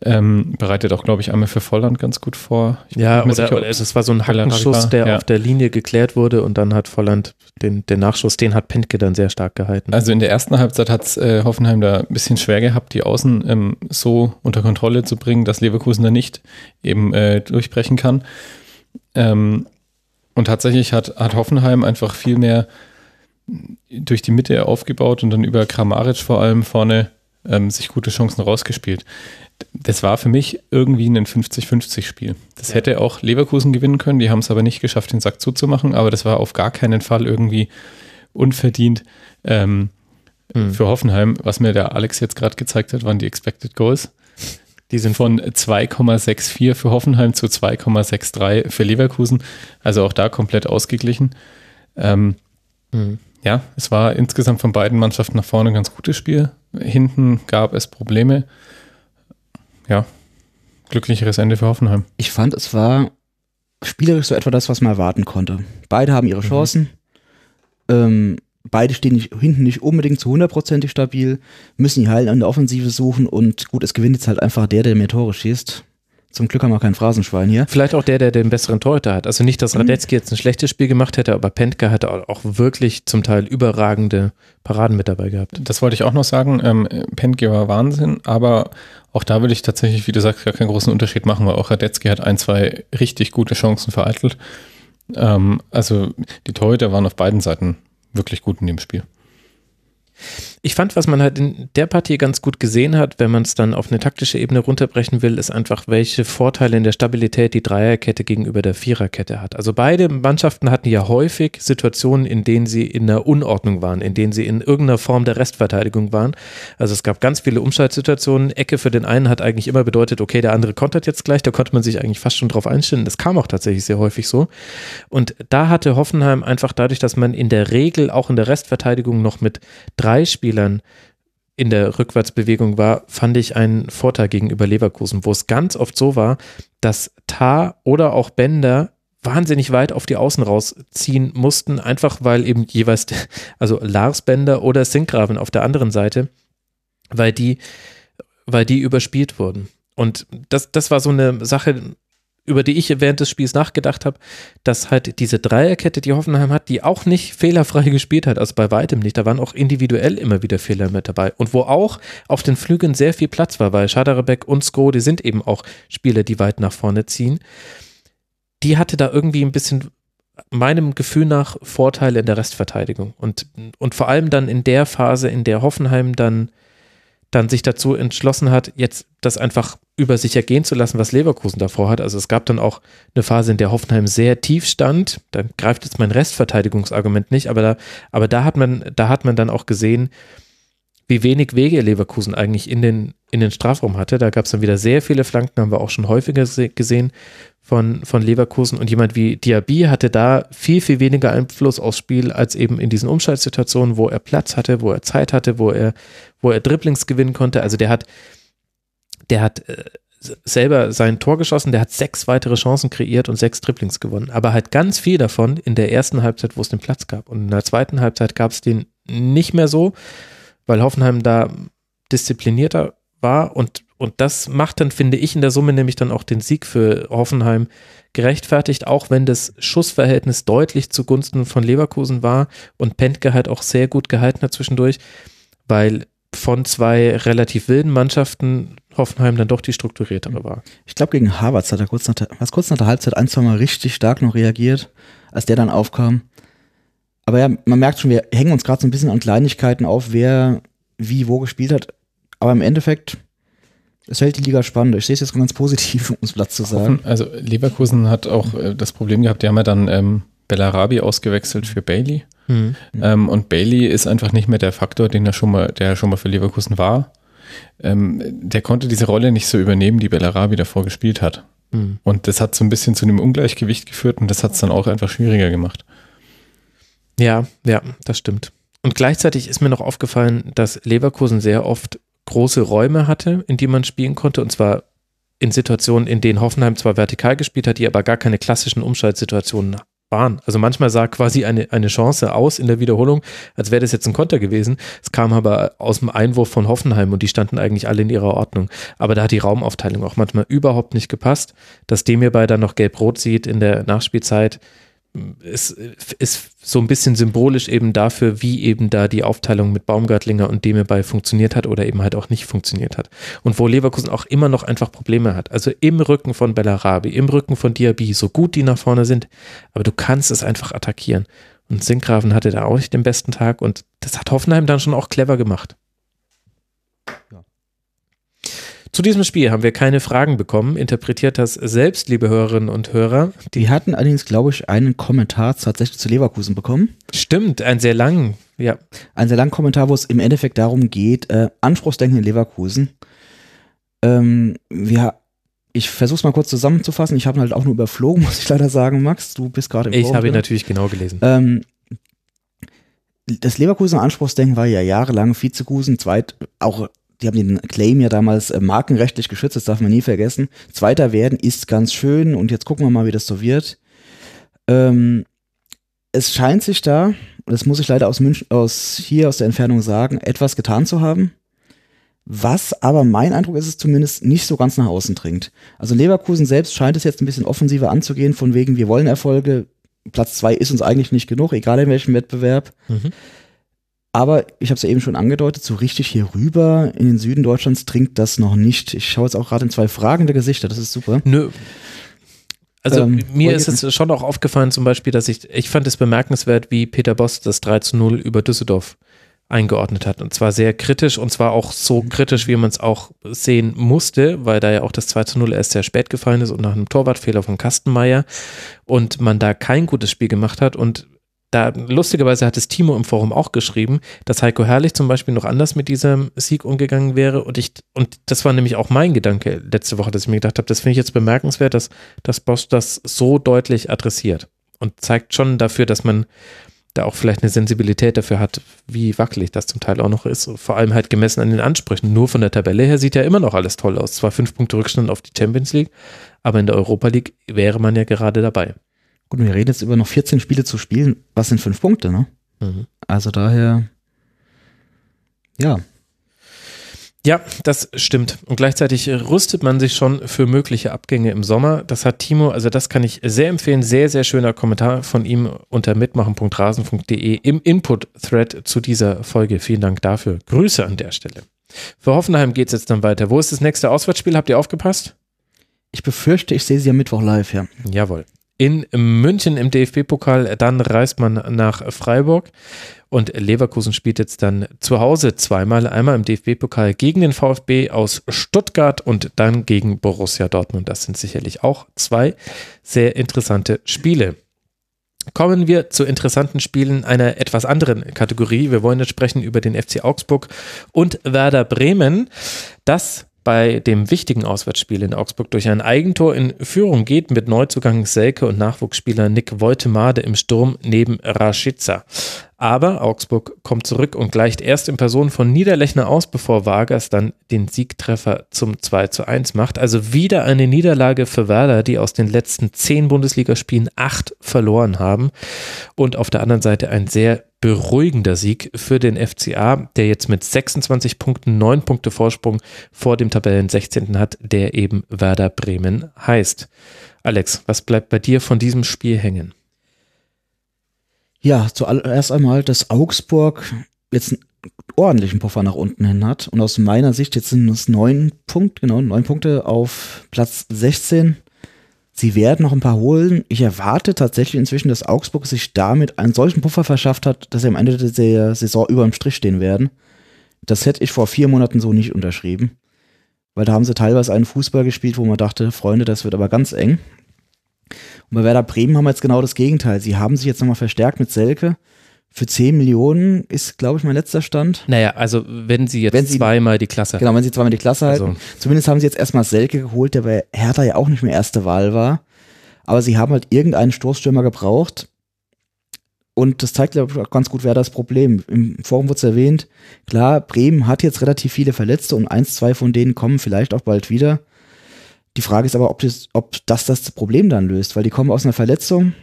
Ähm, bereitet auch, glaube ich, einmal für Volland ganz gut vor. Ich ja, oder, sicher, oder es war so ein Hackenschuss, der ja. auf der Linie geklärt wurde und dann hat Volland den, den Nachschuss, den hat Pentke dann sehr stark gehalten. Also in der ersten Halbzeit hat äh, Hoffenheim da ein bisschen schwer gehabt, die Außen ähm, so unter Kontrolle zu bringen, dass Leverkusen da nicht eben äh, durchbrechen kann. Ähm, und tatsächlich hat, hat Hoffenheim einfach viel mehr durch die Mitte aufgebaut und dann über Kramaric vor allem vorne ähm, sich gute Chancen rausgespielt. Das war für mich irgendwie ein 50-50-Spiel. Das ja. hätte auch Leverkusen gewinnen können, die haben es aber nicht geschafft, den Sack zuzumachen, aber das war auf gar keinen Fall irgendwie unverdient. Ähm, mhm. Für Hoffenheim, was mir der Alex jetzt gerade gezeigt hat, waren die Expected Goals. Die sind von 2,64 für Hoffenheim zu 2,63 für Leverkusen. Also auch da komplett ausgeglichen. Ähm, mhm. Ja, es war insgesamt von beiden Mannschaften nach vorne ein ganz gutes Spiel. Hinten gab es Probleme. Ja, glücklicheres Ende für Hoffenheim. Ich fand, es war spielerisch so etwa das, was man erwarten konnte. Beide haben ihre mhm. Chancen. Mhm. Ähm, beide stehen nicht, hinten nicht unbedingt zu hundertprozentig stabil, müssen die Heilen an der Offensive suchen und gut, es gewinnt jetzt halt einfach der, der mehr Tore schießt. Zum Glück haben wir kein Phrasenschwein hier. Vielleicht auch der, der den besseren Torhüter hat. Also nicht, dass mhm. Radetzky jetzt ein schlechtes Spiel gemacht hätte, aber Pentke hatte auch wirklich zum Teil überragende Paraden mit dabei gehabt. Das wollte ich auch noch sagen. Ähm, Pentke war Wahnsinn, aber auch da würde ich tatsächlich, wie du sagst, gar keinen großen Unterschied machen, weil auch Radetzky hat ein, zwei richtig gute Chancen vereitelt. Ähm, also die Torhüter waren auf beiden Seiten wirklich gut in dem Spiel. Ich fand, was man halt in der Partie ganz gut gesehen hat, wenn man es dann auf eine taktische Ebene runterbrechen will, ist einfach, welche Vorteile in der Stabilität die Dreierkette gegenüber der Viererkette hat. Also beide Mannschaften hatten ja häufig Situationen, in denen sie in der Unordnung waren, in denen sie in irgendeiner Form der Restverteidigung waren. Also es gab ganz viele Umschaltsituationen. Ecke für den einen hat eigentlich immer bedeutet, okay, der andere kontert jetzt gleich, da konnte man sich eigentlich fast schon drauf einstellen. Das kam auch tatsächlich sehr häufig so. Und da hatte Hoffenheim einfach dadurch, dass man in der Regel auch in der Restverteidigung noch mit drei Spielern Spielern in der Rückwärtsbewegung war, fand ich einen Vorteil gegenüber Leverkusen, wo es ganz oft so war, dass Tar oder auch Bender wahnsinnig weit auf die Außen rausziehen mussten, einfach weil eben jeweils, also Lars Bender oder Sinkgraven auf der anderen Seite, weil die, weil die überspielt wurden. Und das, das war so eine Sache, über die ich während des Spiels nachgedacht habe, dass halt diese Dreierkette, die Hoffenheim hat, die auch nicht fehlerfrei gespielt hat, also bei weitem nicht. Da waren auch individuell immer wieder Fehler mit dabei. Und wo auch auf den Flügeln sehr viel Platz war, weil Schaderbeck und Sko, die sind eben auch Spieler, die weit nach vorne ziehen. Die hatte da irgendwie ein bisschen meinem Gefühl nach Vorteile in der Restverteidigung. Und, und vor allem dann in der Phase, in der Hoffenheim dann dann sich dazu entschlossen hat, jetzt das einfach über sich ergehen zu lassen, was Leverkusen davor hat. Also es gab dann auch eine Phase, in der Hoffenheim sehr tief stand. Da greift jetzt mein Restverteidigungsargument nicht, aber da, aber da hat man, da hat man dann auch gesehen, wie wenig Wege Leverkusen eigentlich in den, in den Strafraum hatte. Da gab es dann wieder sehr viele Flanken, haben wir auch schon häufiger gesehen von, von Leverkusen. Und jemand wie Diaby hatte da viel, viel weniger Einfluss aufs Spiel als eben in diesen Umschaltsituationen, wo er Platz hatte, wo er Zeit hatte, wo er, wo er Dribblings gewinnen konnte. Also der hat, der hat äh, selber sein Tor geschossen, der hat sechs weitere Chancen kreiert und sechs Dribblings gewonnen. Aber halt ganz viel davon in der ersten Halbzeit, wo es den Platz gab. Und in der zweiten Halbzeit gab es den nicht mehr so weil Hoffenheim da disziplinierter war und, und das macht dann, finde ich, in der Summe nämlich dann auch den Sieg für Hoffenheim gerechtfertigt, auch wenn das Schussverhältnis deutlich zugunsten von Leverkusen war und Pentke halt auch sehr gut gehalten hat zwischendurch, weil von zwei relativ wilden Mannschaften Hoffenheim dann doch die strukturiertere war. Ich glaube, gegen Harvards hat er kurz nach der, kurz nach der Halbzeit ein, zwei Mal richtig stark noch reagiert, als der dann aufkam. Aber ja, man merkt schon, wir hängen uns gerade so ein bisschen an Kleinigkeiten auf, wer wie wo gespielt hat. Aber im Endeffekt, es hält die Liga spannend. Ich sehe es jetzt ganz positiv, um es Platz zu sagen. Also Leverkusen hat auch äh, das Problem gehabt, die haben ja dann ähm, Bellarabi ausgewechselt für Bailey. Mhm. Ähm, und Bailey ist einfach nicht mehr der Faktor, den er schon mal, der schon mal für Leverkusen war. Ähm, der konnte diese Rolle nicht so übernehmen, die Bellarabi davor gespielt hat. Mhm. Und das hat so ein bisschen zu einem Ungleichgewicht geführt und das hat es dann auch einfach schwieriger gemacht. Ja, ja, das stimmt. Und gleichzeitig ist mir noch aufgefallen, dass Leverkusen sehr oft große Räume hatte, in die man spielen konnte, und zwar in Situationen, in denen Hoffenheim zwar vertikal gespielt hat, die aber gar keine klassischen Umschaltsituationen waren. Also manchmal sah quasi eine, eine Chance aus in der Wiederholung, als wäre das jetzt ein Konter gewesen. Es kam aber aus dem Einwurf von Hoffenheim und die standen eigentlich alle in ihrer Ordnung. Aber da hat die Raumaufteilung auch manchmal überhaupt nicht gepasst. Dass dem hierbei dann noch gelb-rot sieht in der Nachspielzeit, ist, ist so ein bisschen symbolisch eben dafür, wie eben da die Aufteilung mit Baumgartlinger und Demebei funktioniert hat oder eben halt auch nicht funktioniert hat. Und wo Leverkusen auch immer noch einfach Probleme hat. Also im Rücken von Bellarabi, im Rücken von Diaby, so gut die nach vorne sind, aber du kannst es einfach attackieren. Und Sinkgraven hatte da auch nicht den besten Tag und das hat Hoffenheim dann schon auch clever gemacht. Ja, Zu diesem Spiel haben wir keine Fragen bekommen. Interpretiert das selbst, liebe Hörerinnen und Hörer. Die hatten allerdings, glaube ich, einen Kommentar tatsächlich zu Leverkusen bekommen. Stimmt, einen sehr langen, ja. Einen sehr langen Kommentar, wo es im Endeffekt darum geht, äh, Anspruchsdenken in Leverkusen. Ähm, wir, ich versuche es mal kurz zusammenzufassen. Ich habe ihn halt auch nur überflogen, muss ich leider sagen, Max. Du bist gerade im Ich habe ihn natürlich genau gelesen. Ähm, das Leverkusener Anspruchsdenken war ja jahrelang Vizekusen, zweit, auch, die haben den Claim ja damals äh, markenrechtlich geschützt, das darf man nie vergessen. Zweiter werden ist ganz schön und jetzt gucken wir mal, wie das so wird. Ähm, es scheint sich da, das muss ich leider aus München, aus hier aus der Entfernung sagen, etwas getan zu haben. Was aber mein Eindruck ist es zumindest nicht so ganz nach außen dringt. Also Leverkusen selbst scheint es jetzt ein bisschen offensiver anzugehen, von wegen, wir wollen Erfolge, Platz zwei ist uns eigentlich nicht genug, egal in welchem Wettbewerb. Mhm. Aber ich habe es ja eben schon angedeutet, so richtig hier rüber in den Süden Deutschlands dringt das noch nicht. Ich schaue jetzt auch gerade in zwei fragende Gesichter, das ist super. Nö. Also Ähm, mir ist es schon auch aufgefallen, zum Beispiel, dass ich, ich fand es bemerkenswert, wie Peter Boss das 3 zu 0 über Düsseldorf eingeordnet hat. Und zwar sehr kritisch und zwar auch so kritisch, wie man es auch sehen musste, weil da ja auch das 2 zu 0 erst sehr spät gefallen ist und nach einem Torwartfehler von Kastenmeier und man da kein gutes Spiel gemacht hat und da lustigerweise hat es Timo im Forum auch geschrieben, dass Heiko Herrlich zum Beispiel noch anders mit diesem Sieg umgegangen wäre und ich und das war nämlich auch mein Gedanke letzte Woche, dass ich mir gedacht habe, das finde ich jetzt bemerkenswert, dass dass Boss das so deutlich adressiert und zeigt schon dafür, dass man da auch vielleicht eine Sensibilität dafür hat, wie wackelig das zum Teil auch noch ist. Vor allem halt gemessen an den Ansprüchen. Nur von der Tabelle her sieht ja immer noch alles toll aus. Zwar fünf Punkte Rückstand auf die Champions League, aber in der Europa League wäre man ja gerade dabei. Gut, wir reden jetzt über noch 14 Spiele zu spielen. Was sind fünf Punkte, ne? Mhm. Also daher, ja, Ja, das stimmt. Und gleichzeitig rüstet man sich schon für mögliche Abgänge im Sommer. Das hat Timo, also das kann ich sehr empfehlen. Sehr, sehr schöner Kommentar von ihm unter mitmachen.rasen.de im Input-Thread zu dieser Folge. Vielen Dank dafür. Grüße an der Stelle. Für Hoffenheim geht es jetzt dann weiter. Wo ist das nächste Auswärtsspiel? Habt ihr aufgepasst? ich befürchte, ich sehe sie am Mittwoch live, ja. Jawohl. In München im DFB-Pokal, dann reist man nach Freiburg und Leverkusen spielt jetzt dann zu Hause zweimal, einmal im DFB-Pokal gegen den VfB aus Stuttgart und dann gegen Borussia Dortmund. Das sind sicherlich auch zwei sehr interessante Spiele. Kommen wir zu interessanten Spielen einer etwas anderen Kategorie. Wir wollen jetzt sprechen über den FC Augsburg und Werder Bremen. Das bei dem wichtigen Auswärtsspiel in Augsburg durch ein Eigentor in Führung geht mit Neuzugang Selke und Nachwuchsspieler Nick Woltemade im Sturm neben Rashica. Aber Augsburg kommt zurück und gleicht erst in Person von Niederlechner aus, bevor Vargas dann den Siegtreffer zum 2 zu 1 macht. Also wieder eine Niederlage für Werder, die aus den letzten zehn Bundesligaspielen acht verloren haben. Und auf der anderen Seite ein sehr beruhigender Sieg für den FCA, der jetzt mit 26 Punkten, 9 Punkte Vorsprung vor dem Tabellen 16. hat, der eben Werder Bremen heißt. Alex, was bleibt bei dir von diesem Spiel hängen? Ja, zuallererst einmal, dass Augsburg jetzt einen ordentlichen Puffer nach unten hin hat und aus meiner Sicht jetzt sind es neun Punkte, genau, neun Punkte auf Platz 16. Sie werden noch ein paar holen. Ich erwarte tatsächlich inzwischen, dass Augsburg sich damit einen solchen Puffer verschafft hat, dass sie am Ende der Saison über dem Strich stehen werden. Das hätte ich vor vier Monaten so nicht unterschrieben. Weil da haben sie teilweise einen Fußball gespielt, wo man dachte, Freunde, das wird aber ganz eng. Und bei Werder Bremen haben wir jetzt genau das Gegenteil. Sie haben sich jetzt nochmal verstärkt mit Selke. Für 10 Millionen ist, glaube ich, mein letzter Stand. Naja, also wenn sie jetzt Wenn sie- zweimal die Klasse Genau, wenn sie zweimal die Klasse halten. Also- Zumindest haben sie jetzt erstmal Selke geholt, der bei Hertha ja auch nicht mehr erste Wahl war. Aber sie haben halt irgendeinen Stoßstürmer gebraucht. Und das zeigt, glaube ich, auch ganz gut, wer das Problem. Im Forum wurde es erwähnt. Klar, Bremen hat jetzt relativ viele Verletzte und eins, zwei von denen kommen vielleicht auch bald wieder. Die Frage ist aber, ob das, ob das das Problem dann löst, weil die kommen aus einer Verletzung.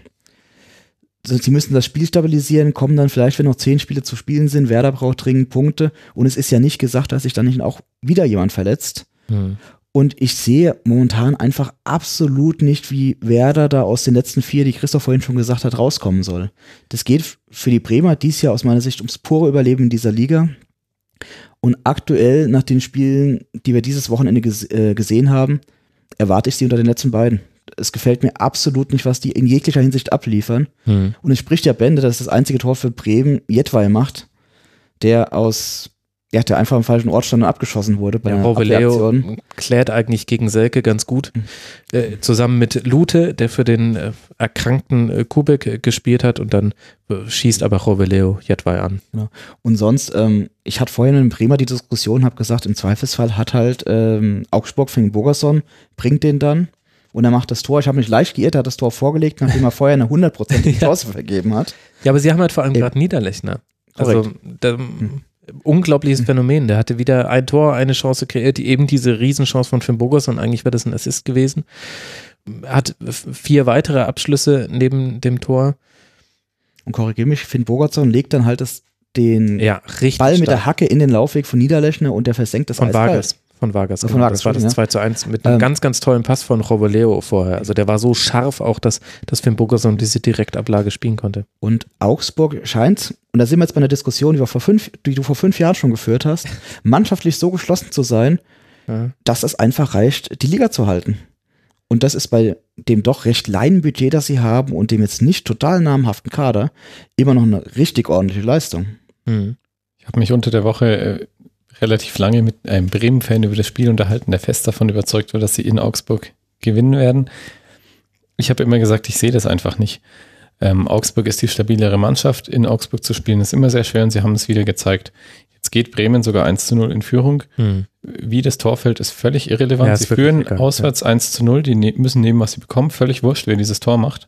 Sie müssen das Spiel stabilisieren, kommen dann vielleicht, wenn noch zehn Spiele zu spielen sind. Werder braucht dringend Punkte. Und es ist ja nicht gesagt, dass sich dann nicht auch wieder jemand verletzt. Hm. Und ich sehe momentan einfach absolut nicht, wie Werder da aus den letzten vier, die Christoph vorhin schon gesagt hat, rauskommen soll. Das geht für die Bremer dies Jahr aus meiner Sicht ums pure Überleben in dieser Liga. Und aktuell, nach den Spielen, die wir dieses Wochenende ges äh, gesehen haben, erwarte ich sie unter den letzten beiden. Es gefällt mir absolut nicht, was die in jeglicher Hinsicht abliefern. Hm. Und es spricht ja Bände, dass das einzige Tor für Bremen Jedwai macht, der aus ja, der einfach am falschen Ort stand und abgeschossen wurde bei Ja, einer Roveleo Abwehraktion. klärt eigentlich gegen Selke ganz gut. Äh, zusammen mit Lute, der für den äh, erkrankten äh, Kubik äh, gespielt hat und dann äh, schießt aber Roveleo Jedwai an. Und sonst, ähm, ich hatte vorhin in Bremer die Diskussion, habe gesagt, im Zweifelsfall hat halt ähm, Augsburg Finn Bogerson, bringt den dann und er macht das Tor. Ich habe mich leicht geirrt, er hat das Tor vorgelegt, nachdem er vorher eine hundertprozentige Chance vergeben hat. Ja, aber sie haben halt vor allem Eben. gerade Niederlechner. Also da, unglaubliches Phänomen. Der hatte wieder ein Tor, eine Chance kreiert, die eben diese Riesenchance von Finn Bogerson, eigentlich wäre das ein Assist gewesen. Hat vier weitere Abschlüsse neben dem Tor. Und korrigiere mich, Finn Bogerson legt dann halt das, den Ja. Ball mit stark. der Hacke in den Laufweg von Niederlechner und der versenkt das Von eiskalt. Vargas. Von Vargas. Von. Vargas, das war das ja. 2 zu 1 mit einem Ähm. ganz, ganz tollen Pass von Rovoleo vorher. Also der war so scharf auch, dass, dass Finn Bogerson diese Direktablage spielen konnte. Und Augsburg scheint, und da sind wir jetzt bei einer Diskussion, die, wir vor fünf, die du vor fünf Jahren schon geführt hast, mannschaftlich so geschlossen zu sein, Ja. dass es einfach reicht, die Liga zu halten. Und das ist bei dem doch recht kleinen Budget, das sie haben und dem jetzt nicht total namhaften Kader immer noch eine richtig ordentliche Leistung. Mhm. Ich habe mich unter der Woche äh, relativ lange mit einem Bremen-Fan über das Spiel unterhalten, der fest davon überzeugt war, dass sie in Augsburg gewinnen werden. Ich habe immer gesagt, ich sehe das einfach nicht. Ähm, Augsburg ist die stabilere Mannschaft. In Augsburg zu spielen ist immer sehr schwer und sie haben es wieder gezeigt. Jetzt geht Bremen sogar 1 zu 0 in Führung. Mhm. Wie das Tor fällt, ist völlig irrelevant. Ja, sie führen egal, auswärts 1 zu 0, die ne müssen nehmen, was sie bekommen. Völlig wurscht, wer dieses Tor macht.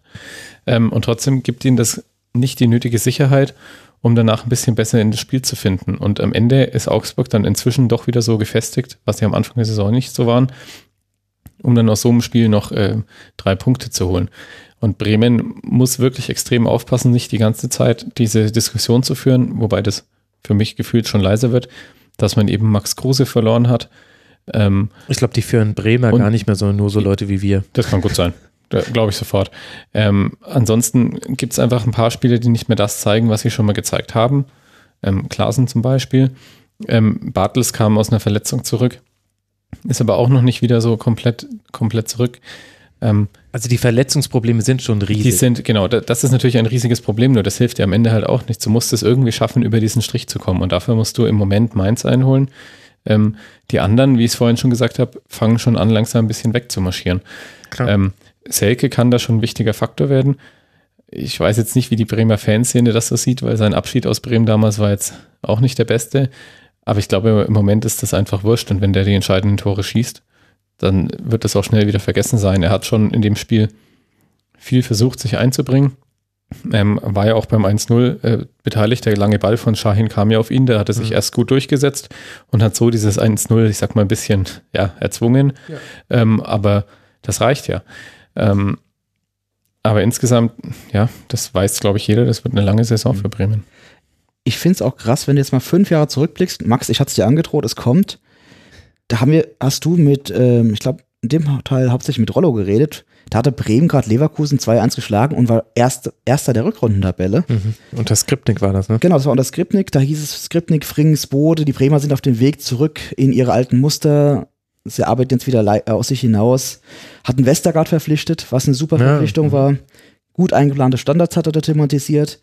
Ähm, und trotzdem gibt ihnen das nicht die nötige Sicherheit, um danach ein bisschen besser in das Spiel zu finden. Und am Ende ist Augsburg dann inzwischen doch wieder so gefestigt, was sie am Anfang der Saison nicht so waren, um dann aus so einem Spiel noch äh, drei Punkte zu holen. Und Bremen muss wirklich extrem aufpassen, nicht die ganze Zeit diese Diskussion zu führen, wobei das für mich gefühlt schon leiser wird, dass man eben Max Kruse verloren hat. Ähm, Ich glaube, die führen Bremer gar nicht mehr, sondern nur so Leute wie wir. das kann gut sein. Glaube ich sofort. Ähm, ansonsten gibt es einfach ein paar Spiele, die nicht mehr das zeigen, was sie schon mal gezeigt haben. Ähm, Klaasen zum Beispiel. Ähm, Bartels kam aus einer Verletzung zurück, ist aber auch noch nicht wieder so komplett, komplett zurück. Ähm, Also die Verletzungsprobleme sind schon riesig. die sind, genau, da- das ist natürlich ein riesiges Problem, nur das hilft dir am Ende halt auch nicht. Du musst es irgendwie schaffen, über diesen Strich zu kommen und dafür musst du im Moment Mainz einholen. Ähm, die anderen, wie ich es vorhin schon gesagt habe, fangen schon an, langsam ein bisschen wegzumarschieren. Klar. Ähm, Selke kann da schon ein wichtiger Faktor werden. Ich weiß jetzt nicht, wie die Bremer Fanszene das so sieht, weil sein Abschied aus Bremen damals war jetzt auch nicht der beste. Aber ich glaube, im Moment ist das einfach wurscht. Und wenn der die entscheidenden Tore schießt, dann wird das auch schnell wieder vergessen sein. Er hat schon in dem Spiel viel versucht, sich einzubringen. Ähm, war ja auch beim 1-0 äh, beteiligt. Der lange Ball von Shahin kam ja auf ihn. Der hatte sich Mhm. erst gut durchgesetzt und hat so dieses 1-0, ich sag mal, ein bisschen ja, erzwungen. Ähm, aber das reicht ja. Ähm, aber insgesamt, ja, das weiß, glaube ich, jeder, das wird eine lange Saison Mhm. für Bremen. Ich finde es auch krass, wenn du jetzt mal fünf Jahre zurückblickst. Max, ich hatte es dir angedroht, es kommt. Da haben wir, hast du mit, ähm, ich glaube, in dem Teil hauptsächlich mit Rollo geredet. Da hatte Bremen gerade Leverkusen 2-1 geschlagen und war erst, erster der Rückrundentabelle. Mhm. Unter Skripnik war das, ne? Genau, das war unter Skripnik. Da hieß es Skripnik, Frings, Bode. Die Bremer sind auf dem Weg zurück in ihre alten Muster. Sie arbeiten jetzt wieder äh, aus sich hinaus. Hatten Westergaard verpflichtet, was eine super Ja. Verpflichtung war. Gut eingeplante Standards hat er da thematisiert.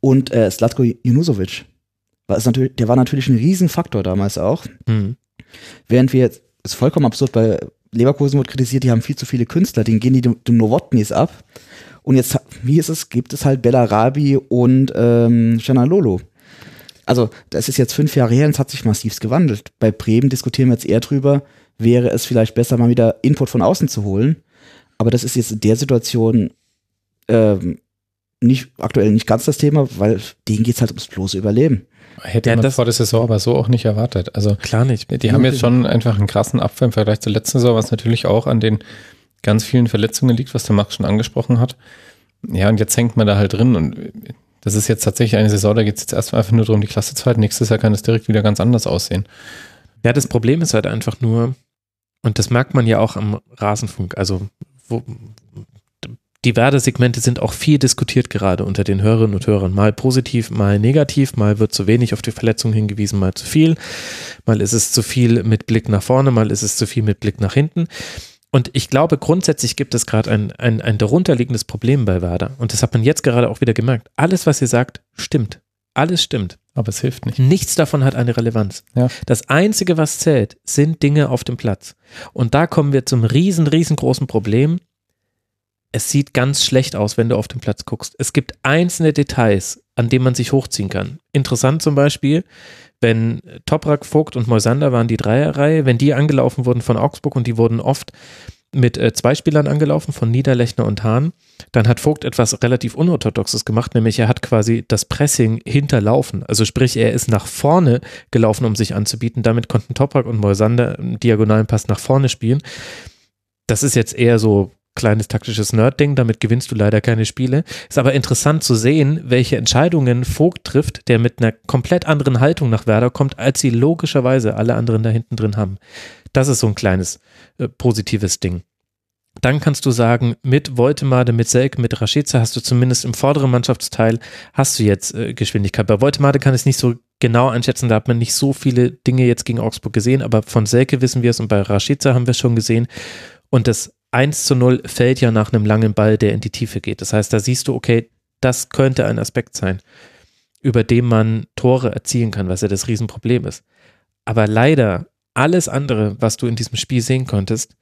Und äh, Slatko Junusovic. War es natürlich, der war natürlich ein Riesenfaktor damals auch. Mhm. Während wir jetzt, ist vollkommen absurd, bei Leverkusen wird kritisiert, die haben viel zu viele Künstler, denen gehen die den Novotnis ab. Und jetzt, wie ist es, gibt es halt Bellarabi und ähm, Lolo. Also, das ist jetzt fünf Jahre her und es hat sich massivst gewandelt. Bei Bremen diskutieren wir jetzt eher drüber, wäre es vielleicht besser, mal wieder Input von außen zu holen. Aber das ist jetzt in der Situation ähm, nicht, aktuell nicht ganz das Thema, weil denen geht es halt ums bloße Überleben. Hätte Ja, man das- vor der Saison aber so auch nicht erwartet. Also Klar nicht. die haben jetzt schon einfach einen krassen Abfall im Vergleich zur letzten Saison, was natürlich auch an den ganz vielen Verletzungen liegt, was der Max schon angesprochen hat. Ja, und jetzt hängt man da halt drin und das ist jetzt tatsächlich eine Saison, da geht es jetzt erstmal einfach nur darum, die Klasse zu halten. Nächstes Jahr kann es direkt wieder ganz anders aussehen. Ja, das Problem ist halt einfach nur, und das merkt man ja auch am Rasenfunk, also wo, die Werdesegmente sind auch viel diskutiert gerade unter den Hörerinnen und Hörern. Mal positiv, mal negativ, mal wird zu wenig auf die Verletzung hingewiesen, mal zu viel, mal ist es zu viel mit Blick nach vorne, mal ist es zu viel mit Blick nach hinten. Und ich glaube, grundsätzlich gibt es gerade ein, ein, ein darunterliegendes Problem bei Werder. Und das hat man jetzt gerade auch wieder gemerkt. Alles, was ihr sagt, stimmt. Alles stimmt. Aber es hilft nicht. Nichts davon hat eine Relevanz. Ja. Das Einzige, was zählt, sind Dinge auf dem Platz. Und da kommen wir zum riesen, riesengroßen Problem. Es sieht ganz schlecht aus, wenn du auf den Platz guckst. Es gibt einzelne Details, an denen man sich hochziehen kann. Interessant zum Beispiel, wenn Toprak, Vogt und Moisander waren die Dreierreihe, wenn die angelaufen wurden von Augsburg und die wurden oft mit äh, zwei Spielern angelaufen, von Niederlechner und Hahn, dann hat Vogt etwas relativ Unorthodoxes gemacht, nämlich er hat quasi das Pressing hinterlaufen. Also sprich, er ist nach vorne gelaufen, um sich anzubieten. Damit konnten Toprak und Moisander einen diagonalen Pass nach vorne spielen. Das ist jetzt eher so kleines taktisches Nerd-Ding, damit gewinnst du leider keine Spiele. Ist aber interessant zu sehen, welche Entscheidungen Vogt trifft, der mit einer komplett anderen Haltung nach Werder kommt, als sie logischerweise alle anderen da hinten drin haben. Das ist so ein kleines äh, positives Ding. Dann kannst du sagen, mit Voltemade, mit Selke, mit Rashica hast du zumindest im vorderen Mannschaftsteil hast du jetzt äh, Geschwindigkeit. Bei Voltemade kann ich es nicht so genau einschätzen, da hat man nicht so viele Dinge jetzt gegen Augsburg gesehen, aber von Selke wissen wir es und bei Rashica haben wir es schon gesehen. Und das 1 zu 0 fällt ja nach einem langen Ball, der in die Tiefe geht. Das heißt, da siehst du, okay, das könnte ein Aspekt sein, über den man Tore erzielen kann, was ja das Riesenproblem ist. Aber leider, alles andere, was du in diesem Spiel sehen konntest,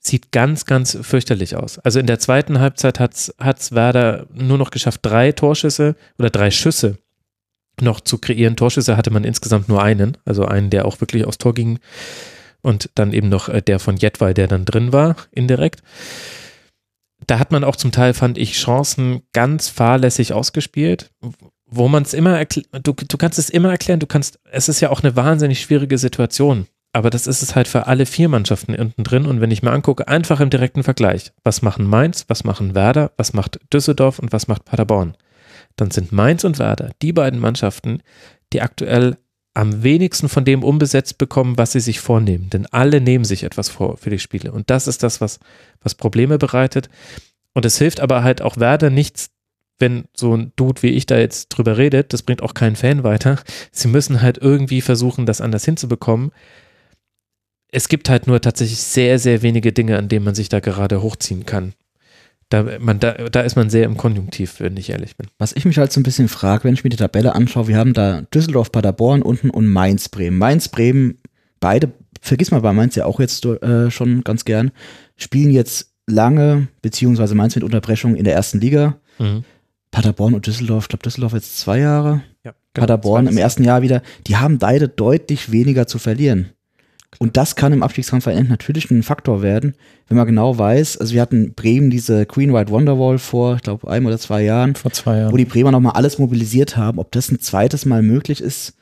sieht ganz, ganz fürchterlich aus. Also in der zweiten Halbzeit hat es Werder nur noch geschafft, drei Torschüsse oder drei Schüsse noch zu kreieren. Torschüsse hatte man insgesamt nur einen, also einen, der auch wirklich aufs Tor ging und dann eben noch äh, der von Jetwal, der dann drin war, indirekt. Da hat man auch zum Teil, fand ich, Chancen ganz fahrlässig ausgespielt, wo man es immer, du, du kannst es immer erklären, du kannst, es ist ja auch eine wahnsinnig schwierige Situation, aber das ist es halt für alle vier Mannschaften unten drin und wenn ich mir angucke, einfach im direkten Vergleich, was machen Mainz, was machen Werder, was macht Düsseldorf und was macht Paderborn, dann sind Mainz und Werder die beiden Mannschaften, die aktuell am wenigsten von dem umbesetzt bekommen, was sie sich vornehmen. Denn alle nehmen sich etwas vor für die Spiele. Und das ist das, was, was Probleme bereitet. Und es hilft aber halt auch Werder nichts, wenn so ein Dude wie ich da jetzt drüber redet. Das bringt auch keinen Fan weiter. Sie müssen halt irgendwie versuchen, das anders hinzubekommen. Es gibt halt nur tatsächlich sehr, sehr wenige Dinge, an denen man sich da gerade hochziehen kann. Da, man, da, da ist man sehr im Konjunktiv, wenn ich ehrlich bin. Was ich mich halt so ein bisschen frage, wenn ich mir die Tabelle anschaue, wir haben da Düsseldorf, Paderborn unten und Mainz, Bremen. Mainz, Bremen, beide, vergiss mal bei Mainz ja auch jetzt äh, schon ganz gern, spielen jetzt lange, beziehungsweise Mainz mit Unterbrechung in der ersten Liga. Mhm. Paderborn und Düsseldorf, ich glaube Düsseldorf jetzt zwei Jahre. Ja, genau, Paderborn im ersten Jahr wieder, die haben beide deutlich weniger zu verlieren. Und das kann im Abstiegskampf natürlich ein Faktor werden, wenn man genau weiß, also wir hatten Bremen diese Green White Wonderwall vor, ich glaube, einem oder zwei Jahren. Vor zwei Jahren. Wo die Bremer nochmal alles mobilisiert haben. Ob das ein zweites Mal möglich ist,